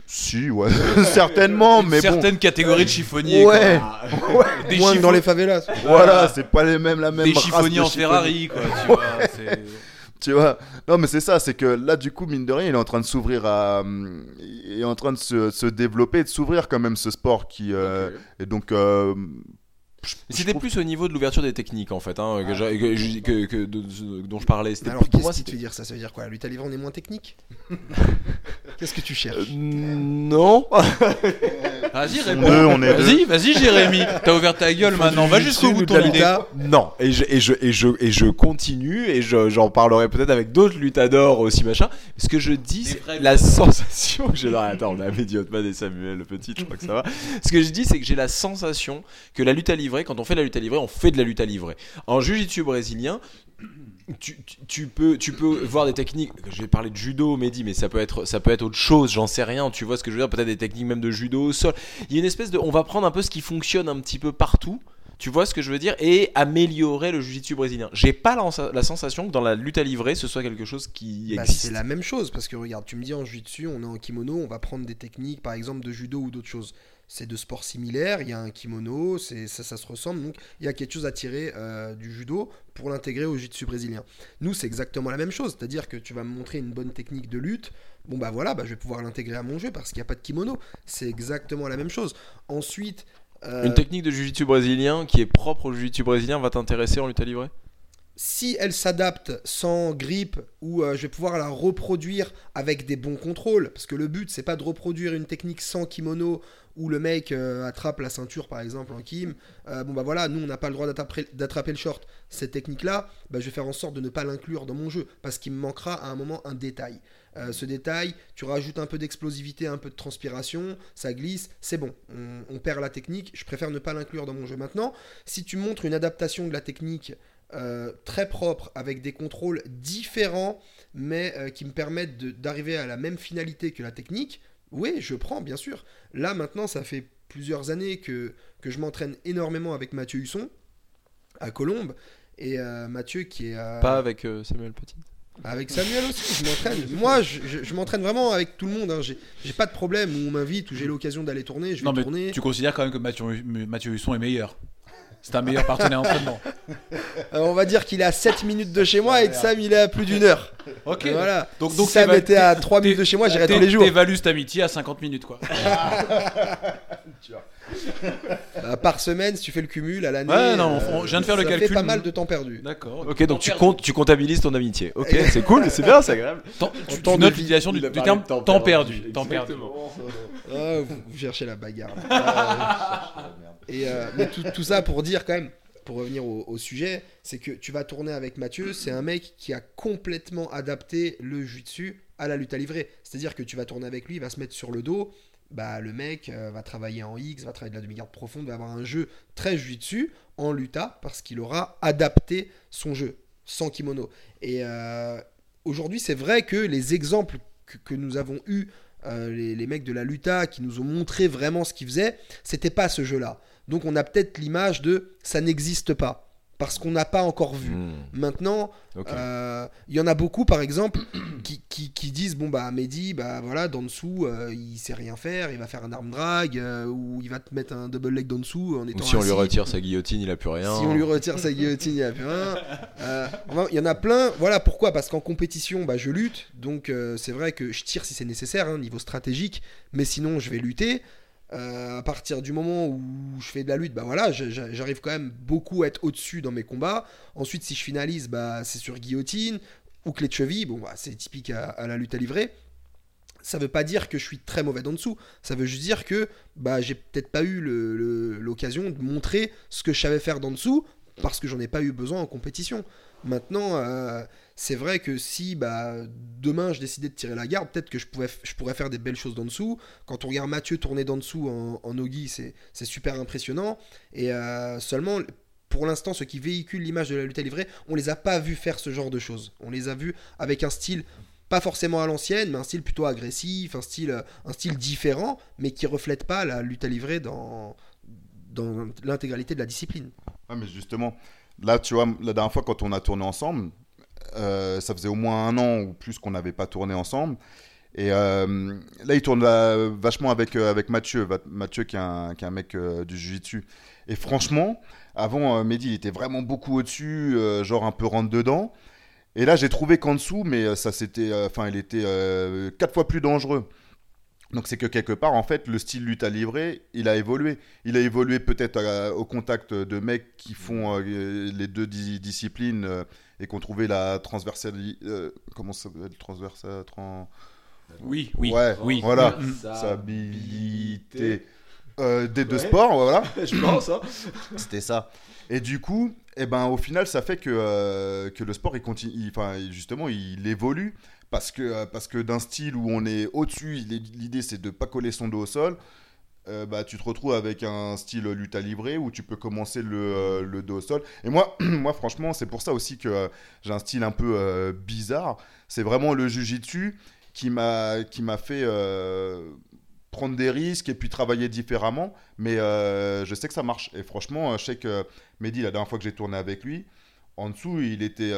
Si, ouais, certainement, mais bon. certaine catégorie de chiffonniers. Ouais. quoi. Des, Moins dans les favelas. Voilà, c'est pas les mêmes, la même des race chiffonniers de en Ferrari, quoi. Tu vois, c'est- Tu vois Non, mais c'est ça, c'est que là, du coup, mine de rien, il est en train de s'ouvrir à. Il est en train de se, se développer, de s'ouvrir quand même ce sport qui. euh, Et donc. euh, C'était plus au niveau de l'ouverture des techniques en fait, hein, que j'ai- que j'ai- que- que- de- de- dont je parlais. C'était Alors, qu'est-ce c'était fait dire ça? Ça veut dire quoi? La lutte à livre, on est moins technique Qu'est-ce que tu cherches? Euh, non. Vas-y, On réponds. deux, on est Vas-y, vas-y, Jérémy. T'as ouvert ta gueule maintenant. Va jusqu'au bout de ton idée. Non, et je, et je, et je, et je continue, et je- j'en parlerai peut-être avec d'autres luttadors aussi, machin. Ce que je dis, c'est la sensation que j'ai. Non, attends, on a Mediotman et Samuel, le petit, je crois que ça va. Ce que je dis, c'est que j'ai la sensation que la lutte à quand on fait de la lutte à livrer, on fait de la lutte à livrer. En jiu-jitsu brésilien, tu, tu- tu peux, tu peux voir des techniques. Je vais parler de judo, Mehdi, mais ça peut être, ça peut être autre chose. J'en sais rien. Tu vois ce que je veux dire Peut-être des techniques même de judo au sol. Il y a une espèce de, on va prendre un peu ce qui fonctionne un petit peu partout. Tu vois ce que je veux dire Et améliorer le jiu-jitsu brésilien. J'ai pas la, la sensation que dans la lutte à livrer, ce soit quelque chose qui Bah, existe. c'est la même chose parce que regarde, tu me dis en jiu-jitsu, on est en kimono, on va prendre des techniques par exemple de judo ou d'autres choses. C'est deux sports similaires, il y a un kimono, c'est ça, ça se ressemble, donc il y a quelque chose à tirer euh, du judo pour l'intégrer au jiu-jitsu brésilien. Nous, c'est exactement la même chose, c'est-à-dire que tu vas me montrer une bonne technique de lutte, bon bah voilà, bah, je vais pouvoir l'intégrer à mon jeu parce qu'il n'y a pas de kimono. C'est exactement la même chose. Ensuite, euh, Une technique de jiu-jitsu brésilien qui est propre au jiu-jitsu brésilien va t'intéresser en lutte à livrer? Si elle s'adapte sans grippe ou euh, je vais pouvoir la reproduire avec des bons contrôles parce que le but c'est pas de reproduire une technique sans kimono où le mec euh, attrape la ceinture par exemple en kim Euh, bon bah voilà nous on n'a pas le droit d'attraper le short. Cette technique là bah, je vais faire en sorte de ne pas l'inclure dans mon jeu parce qu'il me manquera à un moment un détail. Euh, ce détail tu rajoutes un peu d'explosivité un peu de transpiration ça glisse c'est bon. On, perd la technique je préfère ne pas l'inclure dans mon jeu. Maintenant si tu montres une adaptation de la technique très propre, avec des contrôles différents, mais qui me permettent d'arriver à la même finalité que la technique, oui, je prends, bien sûr. Là, maintenant, ça fait plusieurs années que, que je m'entraîne énormément avec Mathieu Husson, à Colombes, et euh, Mathieu qui est... euh, Pas avec euh, Samuel Petit. avec Samuel aussi, je m'entraîne. Moi, je, je- je m'entraîne vraiment avec tout le monde. hein. J'ai j'ai pas de problème où on m'invite, où j'ai l'occasion d'aller tourner, je vais Non, mais tourner. tu considères quand même que Mathieu, Mathieu Husson est meilleur. C'est un meilleur partenaire d'entraînement. Euh, on va dire qu'il est à 7 minutes de chez moi et que Sam, il est à plus d'une heure. Ok. Et voilà. Donc, si donc Sam était à t'é- 3 minutes de chez moi, j'irais tous les jours. T'évalues cette amitié à 50 minutes, quoi. Euh, par semaine, si tu fais le cumul à l'année. Ouais, non, on- je viens de faire le ça calcul. fait pas mal de temps perdu. D'accord. Ok, donc tu, comptes, tu comptabilises ton amitié. Ok, c'est cool, c'est bien, c'est agréable. Temps- tu, temps tu notes l'utilisation du, terme de temps temps perdu. perdu. Temps perdu. Ah, vous, vous cherchez la bagarre. là. Et, euh, mais tout, tout ça pour dire quand même, pour revenir au, au sujet, c'est que tu vas tourner avec Mathieu, c'est un mec qui a complètement adapté le jiu-jitsu à la lutte à livrer. C'est-à-dire que tu vas tourner avec lui, il va se mettre sur le dos, bah, le mec euh, va travailler en X, va travailler de la demi-garde profonde, va avoir un jeu très jiu-jitsu en luta parce qu'il aura adapté son jeu sans kimono. Et euh, aujourd'hui, c'est vrai que les exemples que, que nous avons eus, euh, les, les mecs de la luta qui nous ont montré vraiment ce qu'ils faisaient, c'était pas ce jeu-là. Donc on a peut-être l'image de ça n'existe pas. Parce qu'on n'a pas encore vu. Hmm, Maintenant, euh, il y en a beaucoup, par exemple, qui, qui, qui disent bon bah Mehdi, bah voilà, d'en dessous, euh, il sait rien faire, il va faire un arm drag euh, ou il va te mettre un double leg d'en dessous en Ou étant si on lui retire sa guillotine, il a plus rien. Si on lui retire sa guillotine, il a plus rien. Euh, enfin, il y en a plein. Voilà pourquoi. Parce qu'en compétition, bah, je lutte. Donc c'est vrai que je tire si c'est nécessaire, hein, niveau stratégique. Mais sinon, je vais lutter. Euh, à partir du moment où je fais de la lutte, bah voilà, j'arrive quand même beaucoup à être au-dessus dans mes combats. Ensuite, si je finalise, bah, c'est sur guillotine ou clé de cheville. Bon, bah, c'est typique à, la lutte à livrer. Ça veut pas dire que je suis très mauvais d'en dessous. Ça veut juste dire que bah, j'ai peut-être pas eu l'occasion de montrer ce que je savais faire d'en dessous parce que j'en ai pas eu besoin en compétition. Maintenant, euh, c'est vrai que si bah, demain je décidais de tirer la garde, peut-être que je, pouvais, je pourrais faire des belles choses d'en dessous. Quand on regarde Mathieu tourner d'en dessous en, en Ogi, c'est super impressionnant. Et euh, seulement, pour l'instant, ceux qui véhiculent l'image de la lutte à livrer, on les a pas vus faire ce genre de choses. On les a vus avec un style pas forcément à l'ancienne, mais un style plutôt agressif, un style, euh, un style différent, mais qui reflète pas la lutte à livrer dans, dans l'intégralité de la discipline. Ah, mais justement, là, tu vois, la dernière fois, quand on a tourné ensemble, euh, ça faisait au moins un an ou plus qu'on n'avait pas tourné ensemble. Et euh, là, il tourne vachement avec, euh, avec Mathieu, Mathieu qui est un, qui est un mec du Jiu-Jitsu. Et franchement, avant, Mehdi, il était vraiment beaucoup au-dessus, genre un peu rentre-dedans. Et là, j'ai trouvé qu'en dessous, mais ça c'était, enfin, il était quatre fois plus dangereux. Donc c'est que quelque part, en fait, le style lutte à livrer, il a évolué. Il a évolué peut-être euh, au contact de mecs qui font euh, les deux di- disciplines euh, et qui ont trouvé la transversalité. comment ça s'appelle transversal, tran- Oui, oui, Ouais, oui. voilà. Mm, mm. Stabilité euh, des deux sports, voilà. Je pense, hein. C'était ça. Et du coup, eh ben, au final, ça fait que, euh, que le sport, il continue, il- justement, il évolue parce que, euh, parce que d'un style où on est au-dessus, l'idée c'est de pas coller son dos au sol. euh, bah, tu te retrouves avec un style lutte à livrer où tu peux commencer le, euh, le dos au sol. Et moi, moi franchement, c'est pour ça aussi que j'ai un style un peu bizarre. C'est vraiment le jujitsu qui m'a qui m'a fait prendre des risques et puis travailler différemment. Mais je sais que ça marche. Et franchement, je sais que Mehdi, la dernière fois que j'ai tourné avec lui, en dessous, il était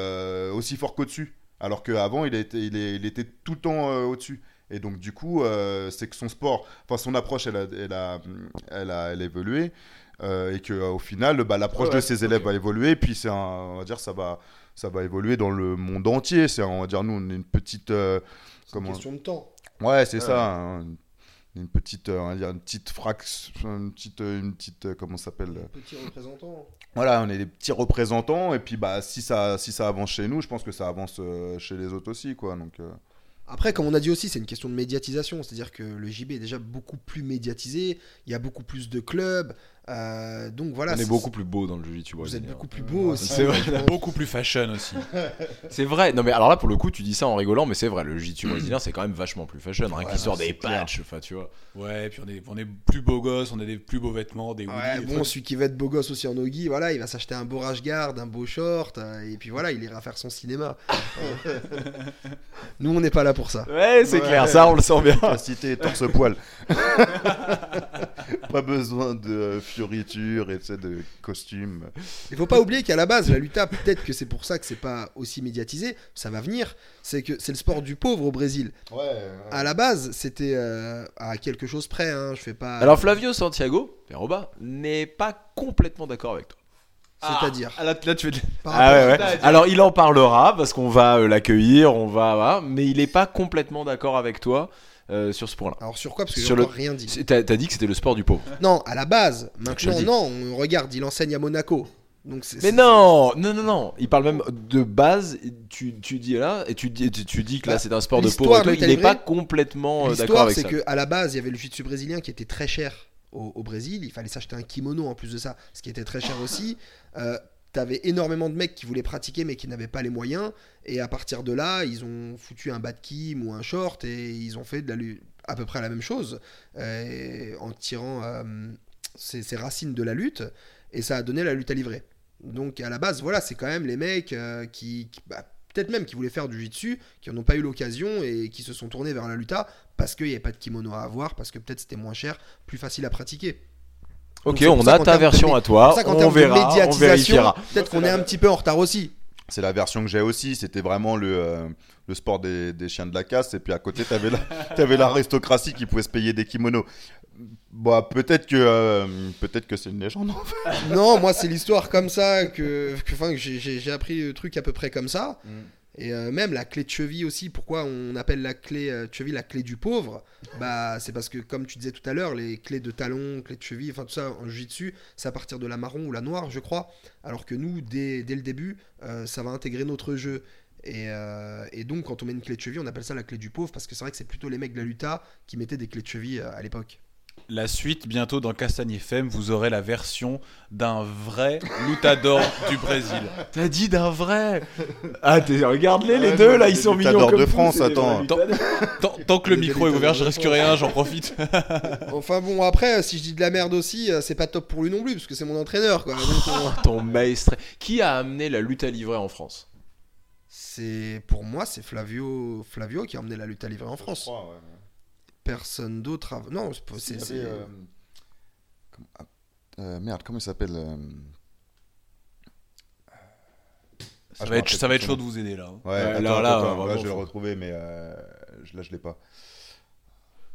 aussi fort qu'au-dessus. Alors qu'avant, il, était- il, est- il était tout le temps euh, au-dessus. Et donc, du coup, euh, c'est que son sport, enfin, son approche, elle a, elle a, elle a, elle a évolué. euh, et qu'au final, bah, l'approche Ouais, de ses élèves va évoluer. Et puis, c'est on va dire, ça va, ça va évoluer dans le monde entier. C'est, on va dire, nous, on est une petite. euh, C'est une question de temps. Ouais, c'est Ouais. ça. hein. Une petite, euh, on va dire, une petite fraction, une petite, euh, une petite, euh, comment ça s'appelle Petit représentant. Voilà, on est des petits représentants et puis bah si ça, si ça avance chez nous, je pense que ça avance chez les autres aussi, quoi. Donc euh, Après, comme on a dit aussi, c'est une question de médiatisation. C'est-à-dire que le JB est déjà beaucoup plus médiatisé. Il y a beaucoup plus de clubs. Euh, donc voilà. On est beaucoup plus beau dans le jiu-jitsu Vous êtes beaucoup plus beau aussi. C'est vrai. Beaucoup plus fashion aussi. C'est vrai. Non mais alors là pour le coup tu dis ça en rigolant mais c'est vrai le jiu-jitsu brésilien c'est quand même vachement plus fashion rien Ouais, qu'il sort des patchs enfin tu vois. Ouais, puis on est, on est plus beaux gosses, on a des plus beaux vêtements, des Ouais, hoodies. bon, celui qui va être beau gosse aussi en Ogi, voilà, il va s'acheter un beau rash guard, un beau short, euh, et puis voilà, il ira faire son cinéma. Nous, on n'est pas là pour ça. Ouais c'est Ouais. clair ça on le sent bien. Capacité et torse poil. Pas besoin de euh, fioritures et de costumes. Il faut pas oublier qu'à la base, la luta, peut-être que c'est pour ça que c'est pas aussi médiatisé, ça va venir, c'est que c'est le sport du pauvre au Brésil. Ouais. À la base, c'était euh, à quelque chose près, hein, je fais pas. Alors Flavio Santiago, Peroba, n'est pas complètement d'accord avec toi. C'est-à-dire. Ah, là, là, tu veux Ah rapport- ouais, ouais. Alors il en parlera parce qu'on va euh, l'accueillir, on va, voilà, mais il est pas complètement d'accord avec toi euh, sur ce point-là. Alors sur quoi Parce que Sur le- rien dit. C'est- T'as t'as dit que c'était le sport du pauvre. Non, à la base. Maintenant, non, on regarde, il enseigne à Monaco. Donc c'est- Mais c'est- non, non, non, non. Il parle même de base. Tu, tu dis là et tu dis, tu, tu dis que là Bah, c'est un sport de l'histoire pauvre. tout. Il n'est pas complètement euh, d'accord L'histoire, avec c'est ça. que à la base, il y avait le jiu-jitsu brésilien qui était très cher au, au Brésil. Il fallait s'acheter un kimono en plus de ça, ce qui était très cher aussi. Euh, T'avais énormément de mecs qui voulaient pratiquer mais qui n'avaient pas les moyens. Et à partir de là, ils ont foutu un bas de kim ou un short et ils ont fait de la lutte à peu près la même chose euh, en tirant euh, ces, ces racines de la lutte. Et ça a donné la lutte à livrer. Donc à la base, voilà, c'est quand même les mecs euh, qui, qui- bah, peut-être même qui voulaient faire du jiu-jitsu, qui n'en ont pas eu l'occasion et qui se sont tournés vers la luta parce qu'il n'y avait pas de kimono à avoir, parce que peut-être c'était moins cher, plus facile à pratiquer. Ok, on a ta de version à toi. Ça On verra, on vérifiera. peut-être qu'on est un petit peu en retard aussi. C'est la version que j'ai aussi. C'était vraiment le, euh, le sport des, des chiens de la casse. Et puis à côté, t'avais la- t'avais l'aristocratie qui pouvait se payer des kimonos. Bah, peut-être que, euh, peut-être que c'est une légende. en fait. Non, moi c'est l'histoire comme ça que, que, enfin, que j'ai- j'ai j'ai appris le truc à peu près comme ça. Mm. Et euh, même la clé de cheville aussi, pourquoi on appelle la clé euh, de cheville la clé du pauvre? Bah c'est parce que comme tu disais tout à l'heure, les clés de talon, clés de cheville, enfin tout ça en jiu-jitsu, c'est à partir de la marron ou la noire, je crois. Alors que nous, dès, le début, euh, ça va intégrer notre jeu. Et, euh, et donc quand on met une clé de cheville, on appelle ça la clé du pauvre parce que c'est vrai que c'est plutôt les mecs de la luta qui mettaient des clés de cheville à l'époque. La suite, bientôt dans Castagne FM, vous aurez la version d'un vrai lutador du Brésil. T'as dit d'un vrai Ah, regarde-les les Ouais, deux là, ils sont mignons luttadors comme de France, attends. Tant, tant que le micro est ouvert, je risque rien, j'en profite. Enfin bon, après, si je dis de la merde aussi, euh, c'est pas top pour lui non plus parce que c'est mon entraîneur quoi. Donc, on- Ton maestre. Qui a amené la lutte à livrer en France? C'est pour moi, c'est Flavio, Flavio qui a emmené la lutte à livrer en France. Personne d'autre. a- Non, c'est euh, comment- ah, euh, merde, comment il s'appelle euh, Ça va être, ça va chaud de vous aider là. Ouais, Ouais, attends, là, attends, là, attends, vraiment, là, je vais le retrouver, mais euh, je- là, je l'ai pas.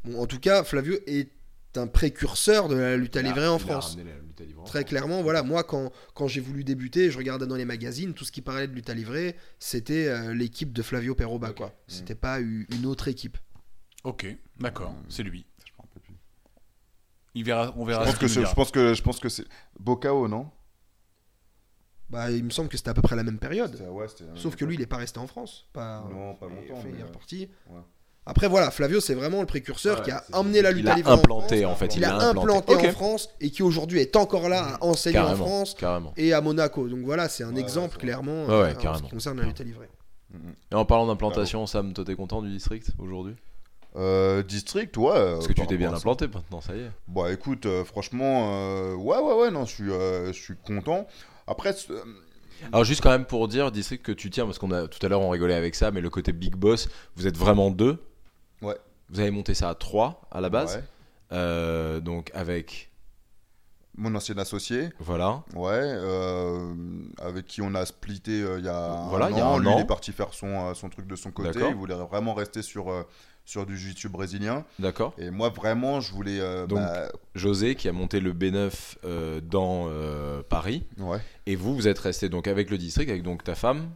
Bon, en tout cas, Flavio est un précurseur de la lutte à livrer en France. en Très France. clairement, voilà, moi quand, quand j'ai voulu débuter, je regardais dans les magazines, tout ce qui parlait de lutte à livrer, c'était euh, l'équipe de Flavio Peroba, Ok. quoi. C'était pas une autre équipe. Ok, d'accord, c'est lui. Je me rappelle plus. Il verra, on Je verra pense que je pense que je pense que c'est Bocao, non? Bah, il me semble que c'était à peu près la même période. C'était- ouais, c'était la même Sauf que lui, il époque. est pas resté en France. Pas, Non, pas il longtemps, fait- il est reparti. ouais. Après, voilà, Flavio, c'est vraiment le précurseur Ouais, qui a emmené la lutte Il à a livrer en implanté France. en fait. Il a implanté en France et qui aujourd'hui est encore là à enseigner en Carrément, France carrément. et à Monaco. Donc voilà, c'est un Ouais, exemple clairement Ouais, euh, ouais, en ce qui concerne la lutte à livrer. Mhm. Et en parlant d'implantation, Sam, toi t'es content du district aujourd'hui? Euh, district, ouais. Parce que tu t'es bien implanté maintenant, ça y est. Bah écoute, euh, franchement, euh, ouais, ouais, ouais, non, je suis, euh, je suis content. Après, euh, Alors juste quand même pour dire, district que tu tiens, parce qu'on a tout à l'heure on rigolait avec ça, mais le côté big boss, vous êtes vraiment deux. Ouais. Vous avez monté ça à trois à la base. ouais, Euh, donc avec, mon ancien associé, voilà. ouais, euh, avec qui on a splitté euh, il y a Voilà, un il y a an. un Lui, an. il est parti faire son, euh, son truc de son côté. Il voulait vraiment rester sur, euh, sur du jiu-jitsu brésilien. D'accord. Et moi, vraiment, je voulais. euh, Donc, bah, José qui a monté le B9 euh, dans euh, Paris. ouais, Et vous, vous êtes resté donc avec le district, avec donc ta femme,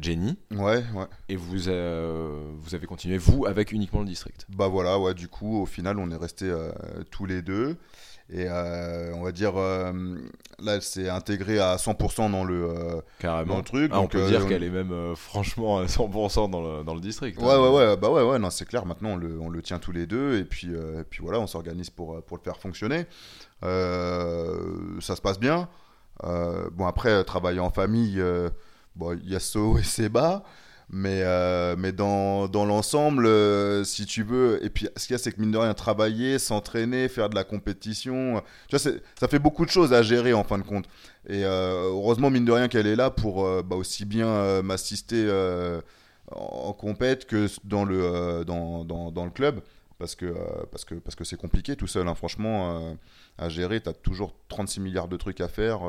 Jenny. ouais, ouais. Et vous, vous avez continué, vous, avec uniquement le district. Bah voilà, ouais, du coup, au final, on est restés euh, tous les deux. Et euh, on va dire, euh, là, elle s'est intégrée à 100% dans le, euh, Carrément. dans le truc. Ah, on donc, peut euh, dire on- qu'elle est même franchement à 100% dans le, dans le district. Ouais, hein. ouais, ouais, bah ouais, ouais, non, c'est clair, maintenant on le, on le tient tous les deux, et puis, et puis voilà, on s'organise pour, pour le faire fonctionner. Ça se passe bien. Bon, après, travailler en famille, bon, il y a ce haut et ses bas, mais, euh, mais dans, dans l'ensemble, euh, si tu veux, et puis ce qu'il y a, c'est que mine de rien, travailler, s'entraîner, faire de la compétition, tu vois, ça fait beaucoup de choses à gérer en fin de compte. Et euh, heureusement, mine de rien, qu'elle est là pour euh, bah, aussi bien euh, m'assister euh, en compète que dans le, euh, dans, dans, dans le club. Parce que euh, parce que parce que c'est compliqué tout seul, hein. franchement, euh, à gérer. Tu as toujours 36 milliards de trucs à faire.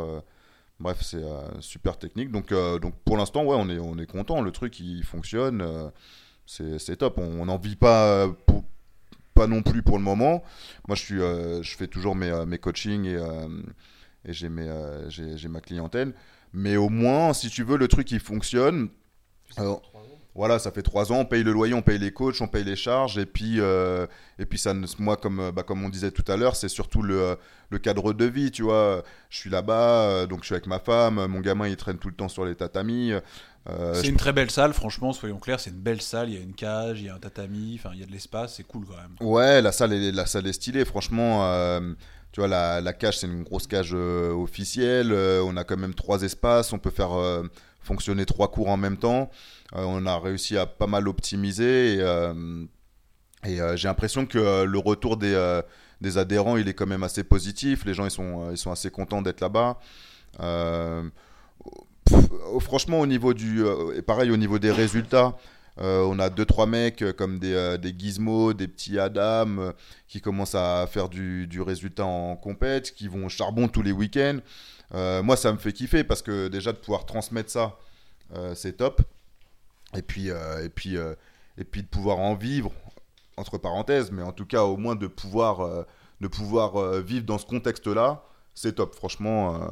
Bref, c'est euh, super technique. Donc, euh, donc pour l'instant, ouais, on est, on est content. Le truc, il fonctionne. euh, c'est top. On n'en vit pas, pas non plus pour le moment. Moi, je, suis, je fais toujours mes, mes coachings et, et j'ai ma clientèle. Mais au moins, si tu veux, le truc, il fonctionne. Alors, voilà, ça fait trois ans, on paye le loyer, on paye les coachs, on paye les charges, et puis, euh, et puis ça, moi, comme, euh, bah, comme on disait tout à l'heure, c'est surtout le, le cadre de vie, tu vois. Je suis là-bas, euh, donc je suis avec ma femme, mon gamin, il traîne tout le temps sur les tatamis. euh, C'est je- une très belle salle, franchement, soyons clairs, c'est une belle salle, il y a une cage, il y a un tatami, enfin il y a de l'espace, c'est cool quand même. Ouais, la salle est, la salle est stylée, franchement. euh, tu vois, la, la cage, c'est une grosse cage officielle. on a quand même trois espaces, on peut faire fonctionner trois cours en même temps. Euh, on a réussi à pas mal optimiser. Et, euh, euh, j'ai l'impression que le retour des, adhérents, est quand même assez positif. Les gens, ils sont, assez contents d'être là-bas. Franchement, au niveau du. pareil, au niveau des résultats. On a deux trois mecs comme des, des Gizmo, des petits Adam qui commencent à faire du, résultat en compète, qui vont au charbon tous les week-ends. Moi, ça me fait kiffer parce que déjà de pouvoir transmettre ça, c'est top. Et puis, euh, et puis, euh, et puis de pouvoir en vivre entre parenthèses, mais en tout cas au moins de pouvoir, euh, de pouvoir euh, vivre dans ce contexte-là, c'est top. Franchement, euh,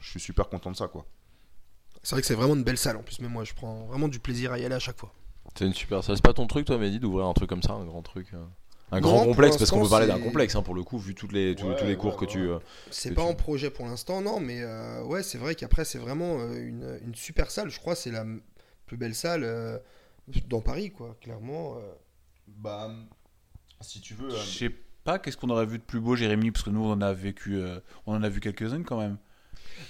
je suis super content de ça, quoi. C'est vrai que c'est vraiment une belle salle en plus, mais moi je prends vraiment du plaisir à y aller à chaque fois. C'est une super salle. C'est pas ton truc, toi, Mehdi, d'ouvrir un truc comme ça, un grand truc Un Non, grand complexe, parce qu'on peut parler d'un complexe, hein, pour le coup, vu toutes les, tous, Ouais, tous les cours ouais, que tu. ouais. euh, C'est pas tu- en projet pour l'instant, non, mais euh, ouais, c'est vrai qu'après c'est vraiment euh, une, une super salle. Je crois c'est la plus belle salle euh, dans Paris, quoi, clairement. euh. Bah, si tu veux. Je sais pas qu'est-ce qu'on aurait vu de plus beau, Jérémy, parce que nous on en a vécu, euh, on en a vu quelques-unes quand même.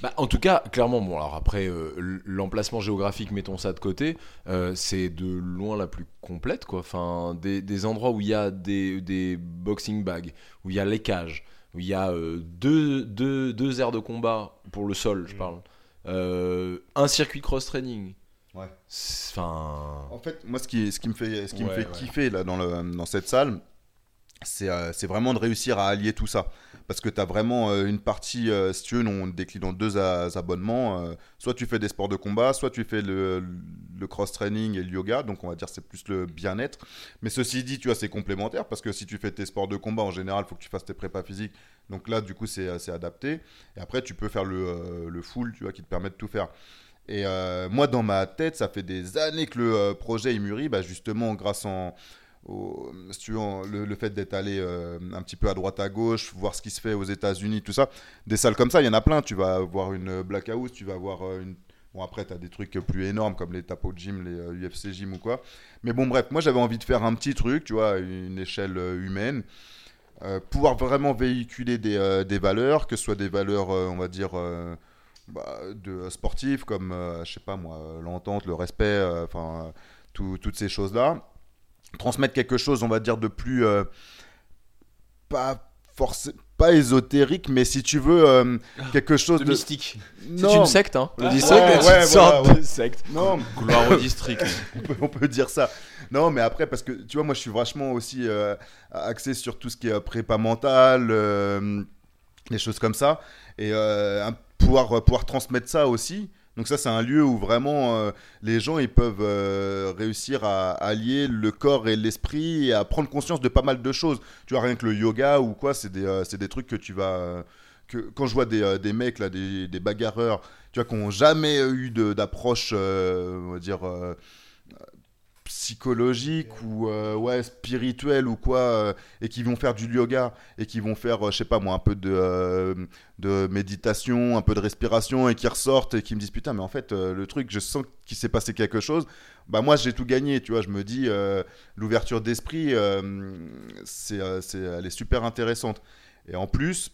Bah, en tout cas, clairement, bon, alors après, euh, l- l'emplacement géographique, mettons ça de côté, euh, c'est de loin la plus complète, quoi. Enfin, des, des endroits où il y a des, des boxing bags, où il y a les cages, où il y a euh, deux, deux, deux aires de combat pour le sol, je parle, euh, un circuit cross-training. Ouais. Enfin. En fait, moi, ce qui, ce qui me fait, ce qui me fait ouais. kiffer là, dans, le, dans cette salle, c'est euh, c'est vraiment de réussir à allier tout ça. Parce que tu as vraiment euh, une partie, euh, si tu veux, on décline en deux abonnements. soit tu fais des sports de combat, soit tu fais le, le cross-training et le yoga. Donc, on va dire c'est plus le bien-être. Mais ceci dit, tu vois, c'est complémentaire. Parce que si tu fais tes sports de combat, en général, il faut que tu fasses tes prépas physiques. Donc là, du coup, c'est adapté. Et après, tu peux faire le, le full, tu vois, qui te permet de tout faire. Et euh, moi, dans ma tête, ça fait des années que le euh, projet il mûrit, bah, justement grâce au, le, fait d'être allé euh, un petit peu à droite à gauche, voir ce qui se fait aux États-Unis, tout ça. Des salles comme ça, il y en a plein. Tu vas voir une Black House, tu vas voir une. Bon, après, tu as des trucs plus énormes comme les Tapo Gym, les UFC Gym ou quoi. Mais bon, bref, moi j'avais envie de faire un petit truc, tu vois, une échelle humaine. Pouvoir vraiment véhiculer des, des valeurs, que ce soit des valeurs, on va dire, bah, de euh, sportifs, comme, euh, je sais pas moi, euh, l'entente, le respect, euh, enfin, euh, tout- toutes ces choses-là. Transmettre quelque chose, on va dire, de plus. euh, pas forcément. Pas ésotérique, mais si tu veux, euh, quelque chose De de. mystique. C'est une secte, hein. Le Ouais, district une ouais, sorte voilà, de secte. non, Gloire au district. on peut, on peut dire ça. Non, mais après, parce que tu vois, moi, je suis vachement aussi euh, axé sur tout ce qui est prépa mentale, euh, des choses comme ça, et euh, un- pouvoir, euh, pouvoir transmettre ça aussi. Donc ça, c'est un lieu où vraiment euh, les gens ils peuvent euh, réussir à allier le corps et l'esprit et à prendre conscience de pas mal de choses. Tu vois, rien que le yoga ou quoi, c'est des, euh, des trucs que tu vas... que, quand je vois des, des mecs, là, des, des bagarreurs, tu vois, qui n'ont jamais eu d'approche, on va dire, euh, psychologique ou euh, ouais, ou quoi, euh, et qui vont faire du yoga et qui vont faire, euh, je sais pas moi, un peu de, euh, de méditation, un peu de respiration et qui ressortent et qui me disent putain, mais en fait, euh, le truc, je sens qu'il s'est passé quelque chose. Bah, moi, j'ai tout gagné, tu vois. Je me dis, l'ouverture d'esprit, c'est, c'est, elle est super intéressante. Et en plus,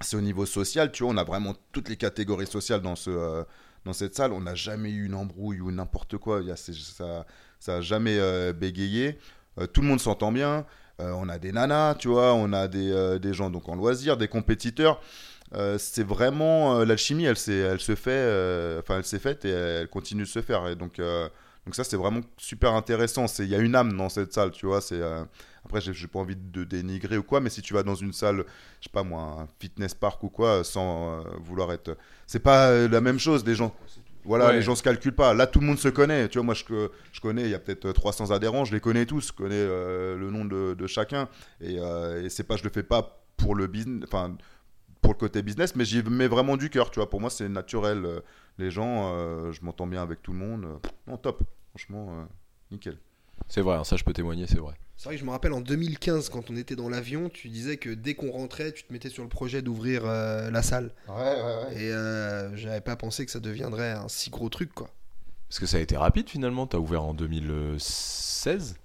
c'est au niveau social, tu vois, on a vraiment toutes les catégories sociales dans, ce, dans cette salle. On n'a jamais eu une embrouille ou n'importe quoi. Il y a, ça ça n'a jamais euh, bégayé. Euh, tout le monde s'entend bien. Euh, on a des nanas, tu vois, on a des, des gens donc en loisirs, des compétiteurs. C'est vraiment euh, l'alchimie, elle, se fait, enfin elle s'est faite et elle continue de se faire. Et donc, donc ça c'est vraiment super intéressant. Il y a une âme dans cette salle, tu vois. C'est après j'ai pas envie de dénigrer ou quoi, mais si tu vas dans une salle, je sais pas moi, un fitness park ou quoi, sans vouloir être, c'est pas la même chose. Les gens, voilà, Ouais. les gens se calculent pas. Là, tout le monde se connaît. Tu vois, moi, je, je connais, il y a peut-être 300 adhérents, je les connais tous, je connais euh, le nom de, de chacun. Et, euh, et c'est pas, je le fais pas pour le business, enfin, pour le côté business, mais j'y mets vraiment du cœur. Tu vois, pour moi, c'est naturel. Euh, Les gens, euh, je m'entends bien avec tout le monde. Euh, Non, top. Franchement, euh, nickel. C'est vrai, hein, ça je peux témoigner, c'est vrai. C'est vrai que je me rappelle en 2015, quand on était dans l'avion, tu disais que dès qu'on rentrait, tu te mettais sur le projet d'ouvrir euh, la salle. Ouais, ouais, Et euh, j'avais pas pensé que ça deviendrait un si gros truc, quoi. Parce que ça a été rapide finalement, t'as ouvert en 2016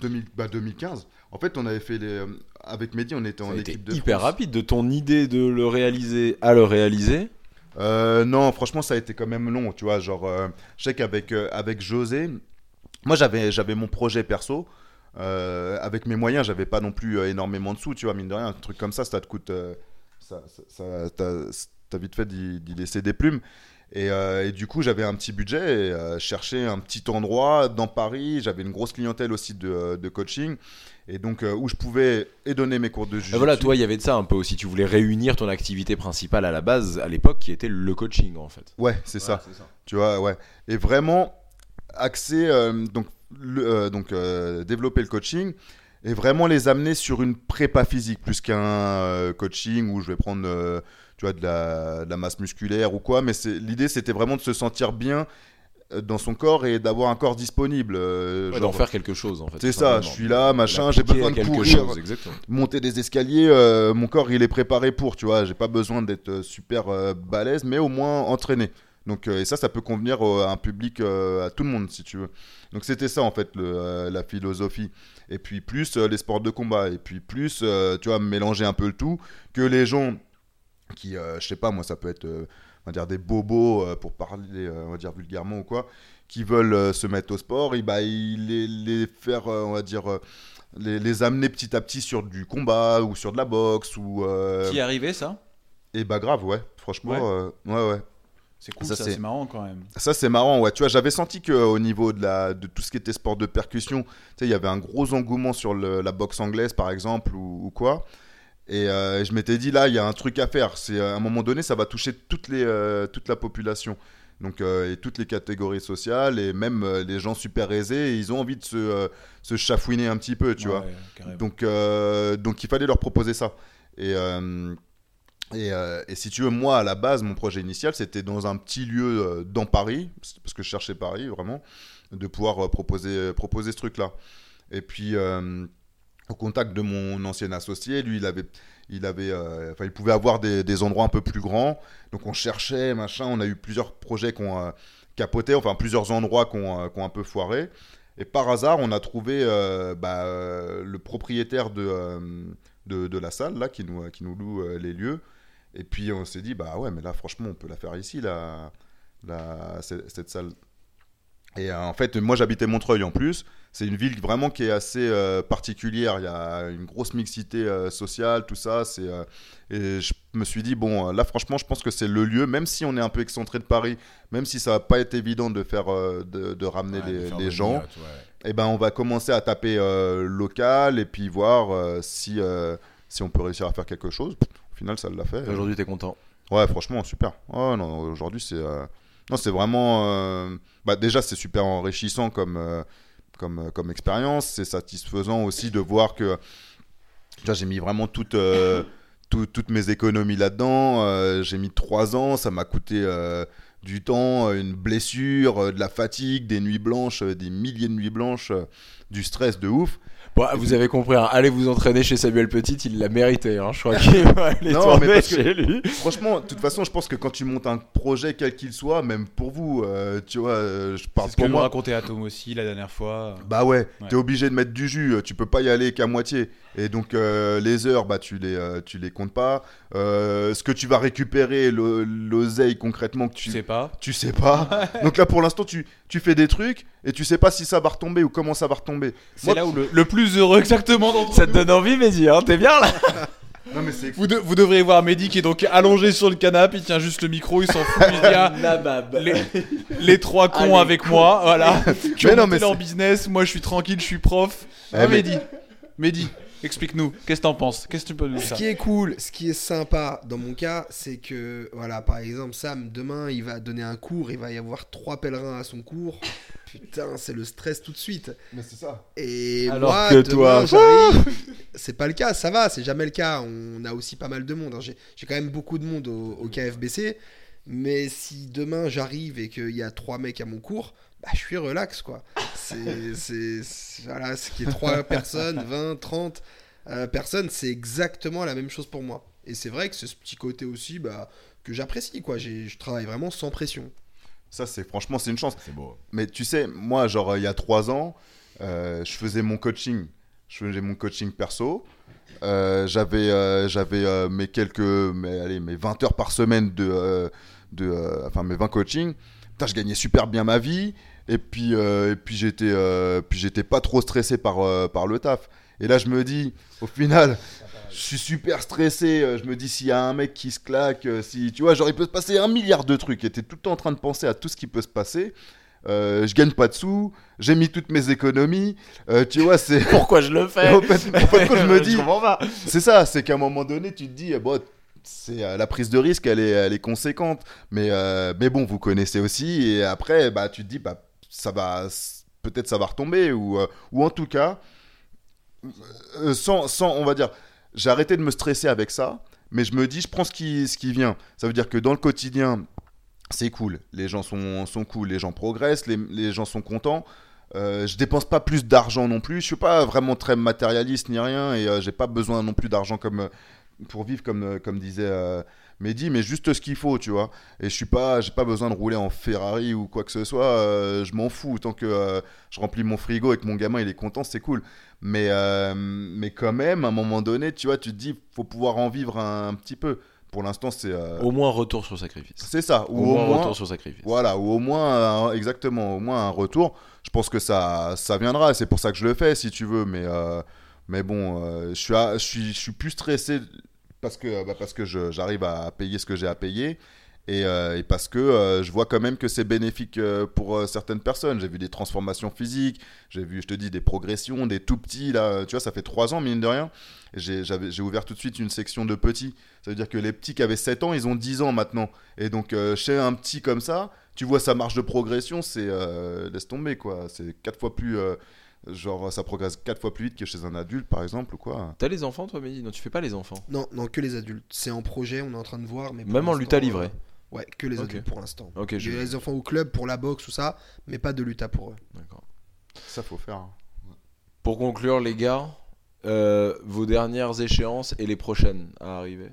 2000, bah, 2015. En fait, on avait fait les. euh, Avec Mehdi, on était Ça en équipe de hyper France. rapide, de ton idée de le réaliser à le réaliser. Euh, non, franchement, ça a été quand même long, tu vois. Genre, euh, je sais qu'avec euh, avec José, moi j'avais j'avais mon projet perso. Euh, avec mes moyens, j'avais pas non plus euh, énormément de sous, tu vois, mine de rien. Un truc comme ça, ça te coûte. euh, ça, ça, ça- t'as vite fait d'y laisser des plumes. Et, euh, et du coup, j'avais un petit budget et euh, cherchais un petit endroit dans Paris. J'avais une grosse clientèle aussi de, de coaching. Et donc, euh, où je pouvais et donner mes cours de Et voilà, toi, il y avait de ça un peu aussi. Tu voulais réunir ton activité principale à la base, à l'époque, qui était le coaching en fait. Ouais, c'est ça. Tu vois, ouais. Et vraiment axer, euh, donc, le- euh, donc euh, développer le coaching et vraiment les amener sur une prépa physique plus qu'un euh, coaching où je vais prendre, tu vois, de la, de la masse musculaire ou quoi. Mais l'idée, c'était vraiment de se sentir bien dans son corps et d'avoir un corps disponible. Ouais, D'en faire quelque chose en fait. C'est ça, je suis là, machin, j'ai besoin de courir. chose, monter des escaliers, mon corps il est préparé pour, tu vois. J'ai pas besoin d'être super balèze, mais au moins entraîné. Donc, euh, et ça, ça peut convenir euh, à un public, euh, à tout le monde, si tu veux. Donc, c'était ça, en fait, le, la philosophie. Et puis, plus les sports de combat. Et puis, plus, tu vois, mélanger un peu le tout. Que les gens qui, je sais pas, moi, ça peut être, on va dire, des bobos, pour parler, on va dire, vulgairement ou quoi, qui veulent se mettre au sport, et bah, il les, les faire, on va dire, les, les amener petit à petit sur du combat ou sur de la boxe ou. Qui est arrivé ça? Et bah, grave, ouais, franchement, Ouais. ouais, ouais. C'est cool, Ça, ça, c'est- marrant quand même. Ça, c'est marrant, ouais. Tu vois, j'avais senti qu'au niveau de, la, de tout ce qui était sport de percussion, tu sais, il y avait un gros engouement sur le- la boxe anglaise, par exemple, ou, ou quoi. Et euh, je m'étais dit, là, il y a un truc à faire. C'est à un moment donné, ça va toucher toutes les, euh, toute la population. Donc, euh, et toutes les catégories sociales, et même les gens super aisés, ils ont envie de se, se chafouiner un petit peu, tu vois. Carrément. Donc, donc il fallait leur proposer ça. Et, et, euh, et si tu veux, moi, à la base, mon projet initial, c'était dans un petit lieu euh, dans Paris, parce que je cherchais Paris, vraiment, de pouvoir euh, proposer, proposer ce truc-là. Et puis, au contact de mon ancien associé, lui, il avait... Il, avait, enfin, il pouvait avoir des, endroits un peu plus grands. Donc on cherchait, machin. On a eu plusieurs projets qui euh, capoté, enfin plusieurs endroits qui ont un peu foiré. Et par hasard, on a trouvé bah, le propriétaire de, de, de la salle là, qui, nous, qui nous loue les lieux. Et puis on s'est dit, bah ouais, mais là, franchement, on peut la faire ici, la, la, cette, cette salle. Et euh, en fait, moi, j'habitais Montreuil en plus. C'est une ville vraiment qui est assez euh, particulière. Il y a une grosse mixité euh, sociale, tout ça. C'est, et je me suis dit, bon, là, franchement, je pense que c'est le lieu, même si on est un peu excentré de Paris, même si ça va pas être évident de faire, de, de ramener Ouais, les, les gens ouais. eh ben, on va commencer à taper local et puis voir si, si on peut réussir à faire quelque chose. Final, ça l'a fait. Aujourd'hui, t'es content. Ouais, franchement, super. Oh, non, aujourd'hui, c'est euh, non, c'est vraiment. euh, Bah, déjà, c'est super enrichissant comme, euh, comme, comme expérience. C'est satisfaisant aussi de voir que. Tu j'ai mis vraiment toute. tout- toutes mes économies là-dedans. J'ai mis trois ans, ça m'a coûté du temps, une blessure, de la fatigue, des nuits blanches, des milliers de nuits blanches, du stress de ouf. Bon, vous avez compris, hein, allez vous entraîner chez Samuel Petit, il l'a mérité. Hein, je crois qu'il va aller Non, tourner mais parce que- chez lui. Franchement, de toute façon, je pense que quand tu montes un projet, quel qu'il soit, même pour vous, euh, tu vois, euh, je parle C'est ce que pour moi. racontait Atom aussi la dernière fois. Bah ouais, Ouais. t'es obligé de mettre du jus, tu peux pas y aller qu'à moitié. Et donc euh, les heures, bah tu les, euh, tu les comptes pas. Euh, ce que tu vas récupérer, le- l'oseille concrètement que Tu tu, sais pas. tu sais pas. donc là pour l'instant tu, tu fais des trucs et tu sais pas si ça va retomber ou comment ça va retomber. C'est là où le, le plus heureux exactement Ça te donne envie, Mehdi, hein, t'es bien là Non mais c'est Vous, de- vous devriez voir Mehdi qui est donc allongé sur le canapé, il tient juste le micro, il s'en fout, il dit ah, Nabab. les, les trois cons Allez, avec moi, voilà. Qui Mais ont non, monté mais leur c'est- business, moi je suis tranquille, je suis prof. Eh, Ah, mais- Mehdi, Mehdi, explique-nous, qu'est-ce que t'en penses? Qu'est-ce que tu peux nous dire? Ce qui est cool, ce qui est sympa dans mon cas, c'est que, voilà, par exemple, Sam, demain, il va donner un cours, il va y avoir trois pèlerins à son cours. Putain, c'est le stress tout de suite. mais c'est ça. Et Alors moi, que demain, toi- c'est pas le cas, ça va, c'est jamais le cas. On a aussi pas mal de monde. hein. J'ai j'ai quand même beaucoup de monde au, au KFBC. Mais si demain j'arrive et qu'il y a trois mecs à mon cours, bah, je suis relax quoi. C'est. Voilà, ce qui est trois personnes, 20, 30 euh, personnes, c'est exactement la même chose pour moi. Et c'est vrai que c'est ce petit côté aussi bah, que j'apprécie quoi. J'ai- Je travaille vraiment sans pression. Ça c'est franchement c'est une chance. C'est beau. Mais tu sais, moi, genre, il y a trois ans, euh, je faisais mon coaching. Je faisais mon coaching perso. Euh, j'avais euh, j'avais euh, mes quelques mes, allez, mes 20 heures par semaine de, euh, de euh, enfin mes 20 coachings Putain, je gagnais super bien ma vie Et puis, euh, et puis j'étais, euh, puis j'étais pas trop stressé par, euh, par le taf. Et là, je me dis, au final, je suis super stressé. Je me dis, s'il y a un mec qui se claque, si tu vois, genre, il peut se passer un milliard de trucs. Et t'es tout le temps en train de penser à tout ce qui peut se passer. Euh, je gagne pas de sous, j'ai mis toutes mes économies. Euh, tu vois, c'est. Pourquoi je le fais En fait, je me dis, c'est ça, c'est qu'à un moment donné, tu te dis, eh, bon, c'est la prise de risque, elle est, elle est conséquente. Mais, euh, mais bon, vous connaissez aussi. Et après, bah, tu te dis, bah, ça va, peut-être ça va retomber. Ou, euh, ou en tout cas, euh, sans, sans, on va dire, j'ai arrêté de me stresser avec ça. Mais je me dis, je prends ce qui, ce qui vient. Ça veut dire que dans le quotidien, c'est cool. Les gens sont, sont cool, les gens progressent, les, les gens sont contents. Euh, je dépense pas plus d'argent non plus. Je suis pas vraiment très matérialiste ni rien et euh, j'ai pas besoin non plus d'argent comme euh, pour vivre comme euh, comme disait euh, Mehdi, mais juste ce qu'il faut, tu vois. Et je suis pas, j'ai pas besoin de rouler en Ferrari ou quoi que ce soit. euh, je m'en fous tant que euh, je remplis mon frigo et que mon gamin il est content, c'est cool. Mais euh, mais quand même, à un moment donné, tu vois, tu te dis, faut pouvoir en vivre un, un petit peu. Pour l'instant, c'est Au moins retour sur sacrifice. c'est ça. Au, Ou moins, au moins, retour sur sacrifice. voilà, ou au moins, exactement, au moins un retour. Je pense que ça, ça viendra. C'est pour ça que je le fais, si tu veux. Mais, mais bon, je, suis je, suis, je suis plus stressé parce que, bah, parce que j'arrive à payer ce que j'ai à payer. Et, euh, parce que euh, je vois quand même que c'est bénéfique euh, pour euh, certaines personnes. J'ai vu des transformations physiques, j'ai vu, je te dis, des progressions, des tout petits. Là, tu vois, ça fait trois ans, mine de rien. J'ai ouvert tout de suite une section de petits. Ça veut dire que les petits qui avaient 7 ans, ils ont 10 ans maintenant. Et donc, euh, chez un petit comme ça, tu vois sa marge de progression, c'est. euh, laisse tomber, quoi. C'est quatre fois plus. Genre, ça progresse quatre fois plus vite que chez un adulte, par exemple, ou quoi. T'as les enfants, toi, Mehdi? Non, tu fais pas les enfants. Non, non, que les adultes. C'est en projet, on est en train de voir. Mais Même en lutte à livrer. euh, Ouais, que les adultes pour l'instant. Ok, J'ai je. les enfants au club pour la boxe ou ça, mais pas de lutte à pour eux. D'accord. Ça, faut faire. hein. Pour conclure, les gars, euh, vos dernières échéances et les prochaines à arriver?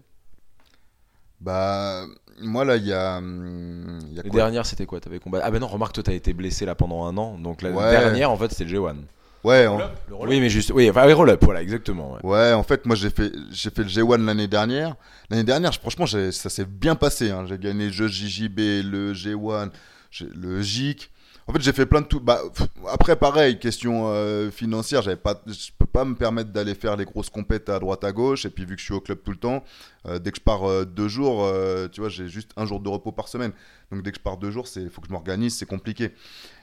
Bah, moi, là, il y a. hum, il y a Les quoi? dernières, c'était quoi? T'avais combattu Ah, ben non, remarque, toi, t'as été blessé là pendant un an. Donc la Ouais. dernière, en fait, c'était le G1. Ouais, Oui, mais juste. Oui, enfin, oui, roll-up, voilà, exactement. ouais. Ouais, en fait, moi j'ai fait, j'ai fait le G1 l'année dernière. L'année dernière, franchement, ça s'est bien passé. hein. J'ai gagné le jeu JJB, le G1, j'ai- le JIC. En fait, j'ai fait plein de tout. Bah, après, pareil, question euh, financière, j'avais pas, pas me permettre d'aller faire les grosses compètes à droite à gauche. Et puis, vu que je suis au club tout le temps, euh, dès que je pars euh, deux jours, euh, tu vois, j'ai juste un jour de repos par semaine. Donc, dès que je pars deux jours, c'est, faut que je m'organise, c'est compliqué.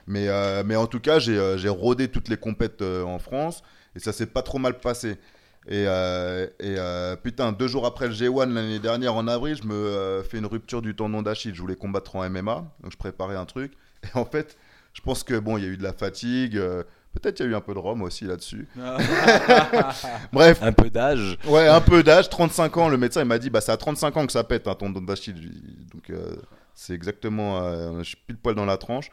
Mais, mais en tout cas, j'ai, rodé toutes les compètes en France et ça s'est pas trop mal passé. Et, euh, et putain, deux jours après le G1 l'année dernière en avril, je me fais une rupture du tendon d'Achille. Je voulais combattre en MMA, donc je préparais un truc. Et en fait, je pense que bon, il y a eu de la fatigue. Peut-être il y a eu un peu de rhum aussi là-dessus. Bref, Un peu d'âge. ouais, un peu d'âge, 35 ans. Le médecin il m'a dit, bah c'est à 35 ans que ça pète un tendon d'Achille. Je lui- Donc euh, c'est exactement, euh, je suis pile poil dans la tranche.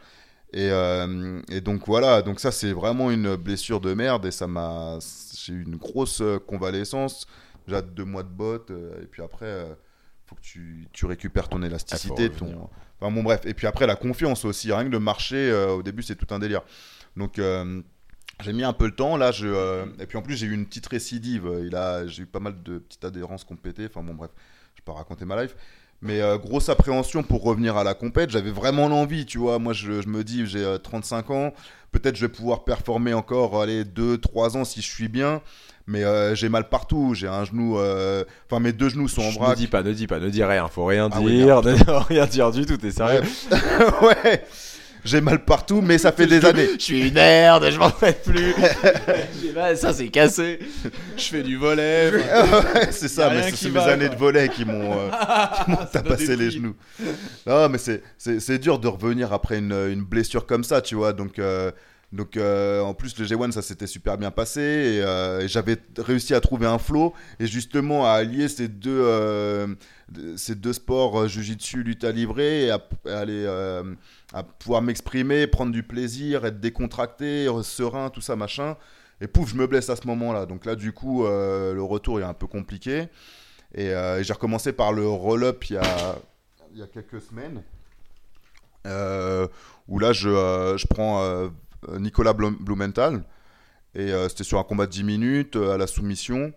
Et, euh, et donc voilà, donc ça c'est vraiment une blessure de merde et ça m'a, j'ai eu une grosse convalescence, déjà deux mois de botte et puis après euh, faut que tu, tu récupères ton élasticité, Ah, ton, enfin bon bref, et puis après la confiance aussi, rien que de marcher euh, au début c'est tout un délire. Donc euh, j'ai mis un peu le temps là, je, euh, et puis en plus j'ai eu une petite récidive, il a, j'ai eu pas mal de petites adhérences pété, enfin bon bref, je peux pas raconter ma life. Mais euh, grosse appréhension pour revenir à la compète. J'avais vraiment l'envie, tu vois. Moi, je, je me dis, j'ai euh, 35 ans. Peut-être je vais pouvoir performer encore, allez, 2-3 ans si je suis bien. Mais j'ai mal partout. J'ai un genou. Enfin, mes deux genoux sont en vrac. Ne dis pas, ne dis pas, ne dis rien. Faut rien Ah oui, dire, ne rien dire du tout. T'es sérieux? Ouais. J'ai mal partout, mais ça fait des années. Je suis une merde, je m'en fais plus. Mal, ça c'est cassé. Je fais du volet. C'est ça, mais c'est mes va, années quoi. de volet qui m'ont euh, tapassé les genoux. Non, mais c'est dur de revenir après une, une blessure comme ça, tu vois. Donc, euh, donc euh, en plus, le G1, ça s'était super bien passé. Et, euh, et j'avais réussi à trouver un flow. Et justement, à allier ces deux, euh, ces deux sports, euh, Jiu-Jitsu, lutte à livrer, à, aller, à pouvoir m'exprimer, prendre du plaisir, être décontracté, serein, tout ça, machin. Et pouf, je me blesse à ce moment-là. Donc là, du coup, le retour est un peu compliqué. Et, j'ai recommencé par le roll-up il y a, il y a quelques semaines. Où là, je, je prends Nicolas Blum- Blumenthal. Et euh, c'était sur un combat de 10 minutes euh, à la soumission.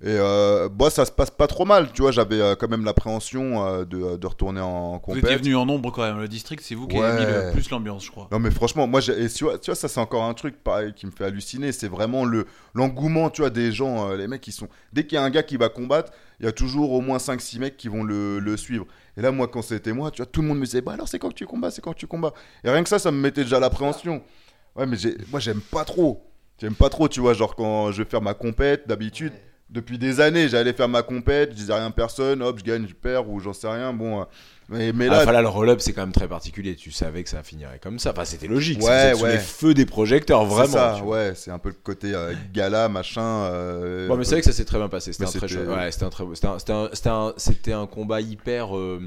Et euh, bah, ça se passe pas trop mal, tu vois. J'avais euh, quand même l'appréhension euh, de, de retourner en Vous compète. étiez venu en nombre quand même. Le district, c'est vous qui avez mis le plus l'ambiance, je crois. Non mais franchement, moi, et tu vois, tu vois, ça c'est encore un truc pareil qui me fait halluciner. C'est vraiment le l'engouement, tu vois, des gens, euh, les mecs qui sont. Dès qu'il y a un gars qui va combattre, il y a toujours au moins 5-6 mecs qui vont le, le suivre. Et là, moi, quand c'était moi, tu vois, tout le monde me disait, bah alors c'est quand que tu combats, c'est quand que tu combats. Et rien que ça, ça me mettait déjà l'appréhension. Ouais, mais j'ai- moi, j'aime pas trop. J'aime pas trop, tu vois, genre quand je vais faire ma compète, d'habitude, depuis des années, j'allais faire ma compète, je disais rien à personne, hop, je gagne, je perds, ou j'en sais rien. Bon, euh, mais, mais Ah, là, enfin, là, le roll-up, c'est quand même très particulier. Tu savais que ça finirait comme ça. Enfin, c'était logique. Ouais, ouais. les feux des projecteurs, c'est vraiment. ça, ouais, c'est un peu le côté euh, gala, machin. euh, Ouais, mais c'est vrai que ça s'est très bien passé. C'était un très chouette- ouais, c'était un très beau- c'était un, c'était un- c'était un- c'était un combat hyper. euh,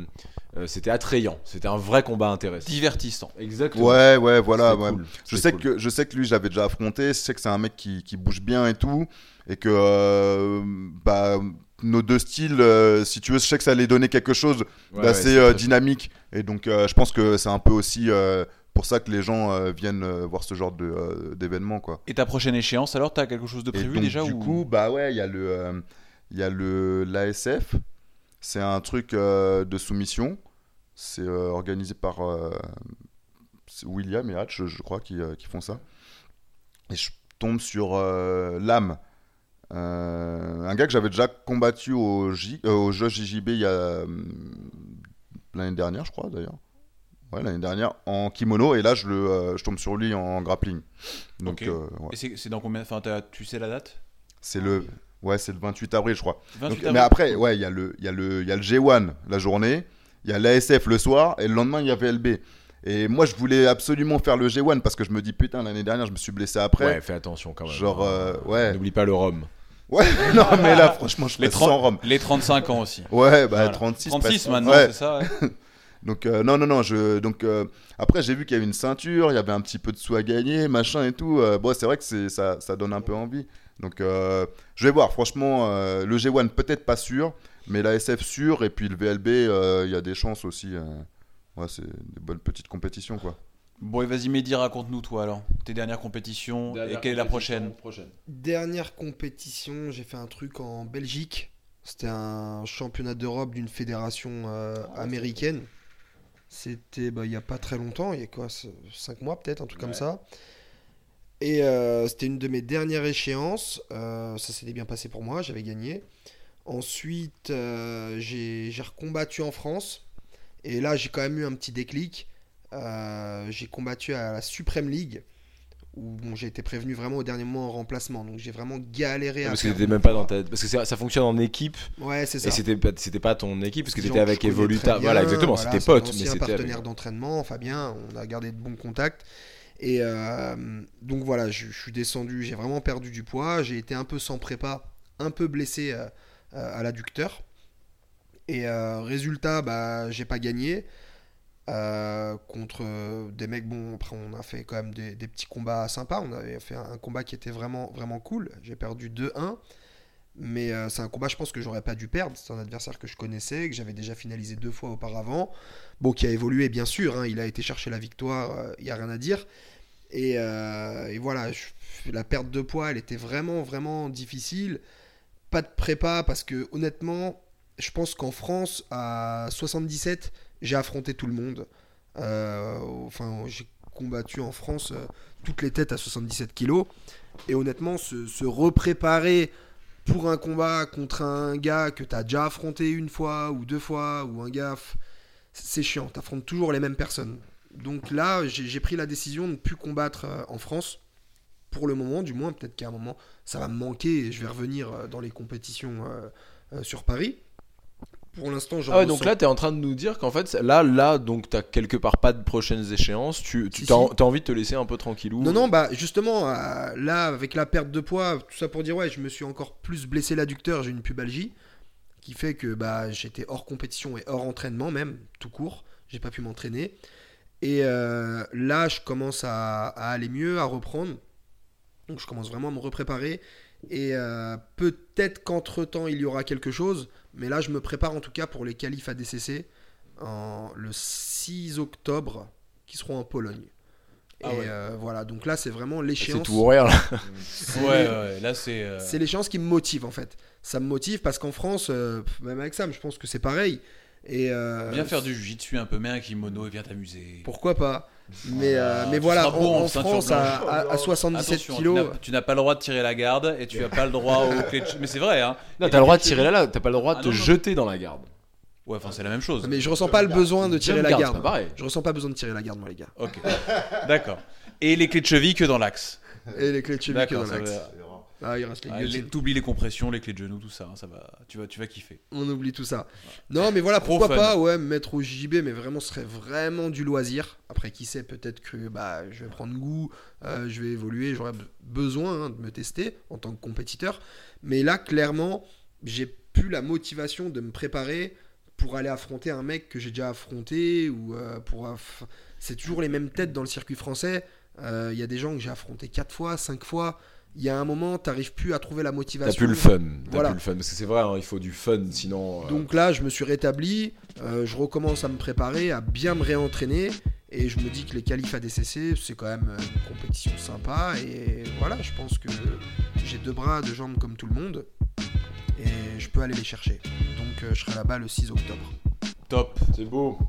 euh, c'était attrayant. C'était un vrai combat intéressant. Divertissant. Exactement. Ouais, ouais, voilà. C'était ouais. cool. Je sais cool. que je sais que lui, j'avais déjà affronté. Je sais que c'est un mec qui, qui bouge bien et tout, et que euh, bah nos deux styles, euh, si tu veux, je sais que ça allait donner quelque chose Ouais, d'assez euh, dynamique. Et donc, euh, je pense que c'est un peu aussi euh, pour ça que les gens euh, viennent euh, voir ce genre de euh, d'événement, quoi. Et ta prochaine échéance, alors, t'as quelque chose de Et prévu donc, déjà du ou... coup, bah ouais, il y a le, il y a le l'ASF. C'est un truc euh, de soumission. C'est euh, organisé par euh, William et Hatch, je, crois, qui, qui font ça. Et je tombe sur l'âme. Euh, un gars que j'avais déjà combattu au, J, euh, au jeu JJB il y a hum, l'année dernière, je crois d'ailleurs. Ouais, l'année dernière en kimono et là je, le, je tombe sur lui en grappling. Donc Ok. ouais. Et c'est dans combien Enfin, tu sais la date? C'est le ouais, c'est le 28 avril, je crois. 28 Donc, avril mais après, ouais, il y a le, il y a le, il y a le G1 la journée, il y a l'ASF le soir, et le lendemain il y a VLB. Et moi, je voulais absolument faire le G1 parce que je me dis putain l'année dernière je me suis blessé après. Ouais, fais attention quand même. Genre euh, ouais, N'oublie pas le rhum. ouais, non mais là franchement je Les fais 30 sans rhum. Les 35 ans aussi. Ouais, bah Voilà. 36. 36 presque. maintenant, Ouais. c'est ça ouais. Donc euh, non non non, je donc euh, après j'ai vu qu'il y avait une ceinture, il y avait un petit peu de sous à gagner, machin et tout. Euh, bon, c'est vrai que c'est ça ça donne un peu envie. Donc euh, je vais voir franchement euh, le G1 peut-être pas sûr, mais la SF sûr et puis le VLB euh, il y a des chances aussi. euh. Ouais, c'est des bonnes petites compétitions quoi. Bon, et vas-y, Mehdi, raconte-nous, toi, alors. Tes dernières compétitions et quelle est la prochaine Dernière compétition, j'ai fait un truc en Belgique. C'était un championnat d'Europe d'une fédération euh, américaine. C'était bah, il n'y a pas très longtemps, il y a quoi 5 mois peut-être, un truc comme ça. Et euh, c'était une de mes dernières échéances. Euh, ça s'était bien passé pour moi, j'avais gagné. Ensuite, euh, j'ai recombattu en France. Et là, j'ai quand même eu un petit déclic. J'ai combattu à la Supreme League où bon, j'ai été prévenu vraiment au dernier moment en remplacement. Donc j'ai vraiment galéré à Parce que même pas dans ta. Parce que ça fonctionne en équipe. Ouais, c'est ça. Et c'était pas, ton équipe parce que t'étais avec Evoluta. bien, Voilà, exactement. voilà, c'était pote, mais c'était. partenaire avec- d'entraînement, Fabien. On a gardé de bons contacts. Et euh, donc voilà, je, suis descendu. J'ai vraiment perdu du poids. J'ai été un peu sans prépa, un peu blessé euh, euh, à l'adducteur. Et résultat, bah, j'ai pas gagné. contre des mecs, bon, après on a fait quand même des, petits combats sympas. On avait fait un combat qui était vraiment, vraiment cool. J'ai perdu 2-1. Mais c'est un combat, je pense que j'aurais pas dû perdre. C'est un adversaire que je connaissais, que j'avais déjà finalisé deux fois auparavant. Bon, qui a évolué, bien sûr. hein, il a été chercher la victoire, il n'y a rien à dire. Et, euh, et voilà, la perte de poids, elle était vraiment, vraiment difficile. Pas de prépa, parce que honnêtement, je pense qu'en France, à 77, j'ai affronté tout le monde. Euh, enfin, j'ai combattu en France euh, toutes les têtes à 77 kilos. Et honnêtement, se, repréparer pour un combat contre un gars que tu as déjà affronté une fois ou deux fois, ou un gars, c'est chiant, tu affrontes toujours les mêmes personnes. Donc là, j'ai pris la décision de ne plus combattre euh, en France, pour le moment du moins, peut-être qu'à un moment ça va me manquer et je vais revenir euh, dans les compétitions euh, sur Paris. Pour l'instant, Ah ouais, donc là, t'es en train de nous dire qu'en fait, là, là, donc t'as quelque part pas de prochaines échéances. Tu, tu Si, t'as envie de te laisser un peu tranquillou. Non, non, bah justement, là, avec la perte de poids, tout ça pour dire, ouais, je me suis encore plus blessé l'adducteur, j'ai une pubalgie, qui fait que bah, j'étais hors compétition et hors entraînement même, tout court, j'ai pas pu m'entraîner. Et euh, là, je commence à, à aller mieux, à reprendre. Donc je commence vraiment à me repréparer. Et euh, peut-être qu'entre-temps, il y aura quelque chose, mais là, je me prépare en tout cas pour les qualifs ADCC en, le 6 octobre, qui seront en Pologne. Et Ah ouais. euh, voilà, donc là, c'est vraiment C'est l'échéance. tout ou rien là. Ouais, ouais, là c'est. euh, C'est l'échéance qui me motive en fait. Ça me motive parce qu'en France, euh, même avec Sam, je pense que c'est pareil. Et euh, Viens faire du jiu-jitsu un peu, mets un kimono et viens t'amuser. Pourquoi pas Mais, euh, Voilà, mais voilà, en, France, à, à- à 77 Attention, tu kilos, n'as- tu n'as pas le droit de tirer la garde et tu n'as pas le droit au clé de... Mais c'est vrai, hein. Non, t'as le droit de tirer là, là, t'as pas le droit de Ah, te non, non. jeter dans la garde. Ouais, enfin c'est la même chose. mais je ressens pas le besoin de tirer la guard, garde. pareil. Je ressens pas besoin de tirer la garde, moi, les gars. Ok, d'accord. Et les clés de cheville que dans l'axe. Et les clés de cheville que dans l'axe. Ah, il reste les Ah, les- T'oublies les compressions, les clés de genoux, tout ça, hein, ça va. Tu vas, tu vas kiffer. On oublie tout ça. Non, mais voilà, pourquoi fun. pas, ouais, me mettre au JB, mais vraiment, ce serait vraiment du loisir. Après, qui sait, peut-être que bah, je vais prendre goût, euh, je vais évoluer, j'aurai be- besoin hein, de me tester en tant que compétiteur. Mais là, clairement, j'ai plus la motivation de me préparer pour aller affronter un mec que j'ai déjà affronté ou euh, pour. aff- C'est toujours les mêmes têtes dans le circuit français. Euh, Il y a des gens que j'ai affrontés 4 fois, 5 fois. Il y a un moment, t'arrives plus à trouver la T'as motivation. plus le fun. T'as Voilà. plus le fun. Parce que c'est vrai, hein, il faut du fun, sinon. euh, Donc là, je me suis rétabli, euh, je recommence à me préparer, à bien me réentraîner, et je me dis que les qualifs ADCC, c'est quand même une compétition sympa, et voilà, je pense que j'ai deux bras, deux jambes comme tout le monde, et je peux aller les chercher. Donc euh, je serai là-bas le 6 octobre. Top. c'est beau.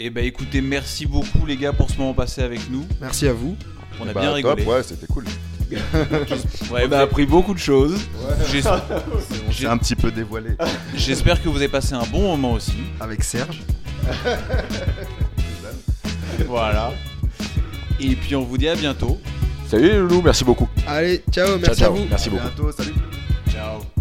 Et bah écoutez, merci beaucoup les gars pour ce moment passé avec nous. Merci à vous. On a Bah, bien rigolé. top, ouais, c'était cool. Ouais, On a appris beaucoup de choses. j'espère- J'ai un petit peu dévoilé. J'espère que vous avez passé un bon moment aussi. Avec Serge. Voilà. Et puis on vous dit à bientôt. Salut les loulous, merci beaucoup. Allez, ciao, Ciao, merci à ciao. vous. Merci À beaucoup. bientôt, salut. Ciao.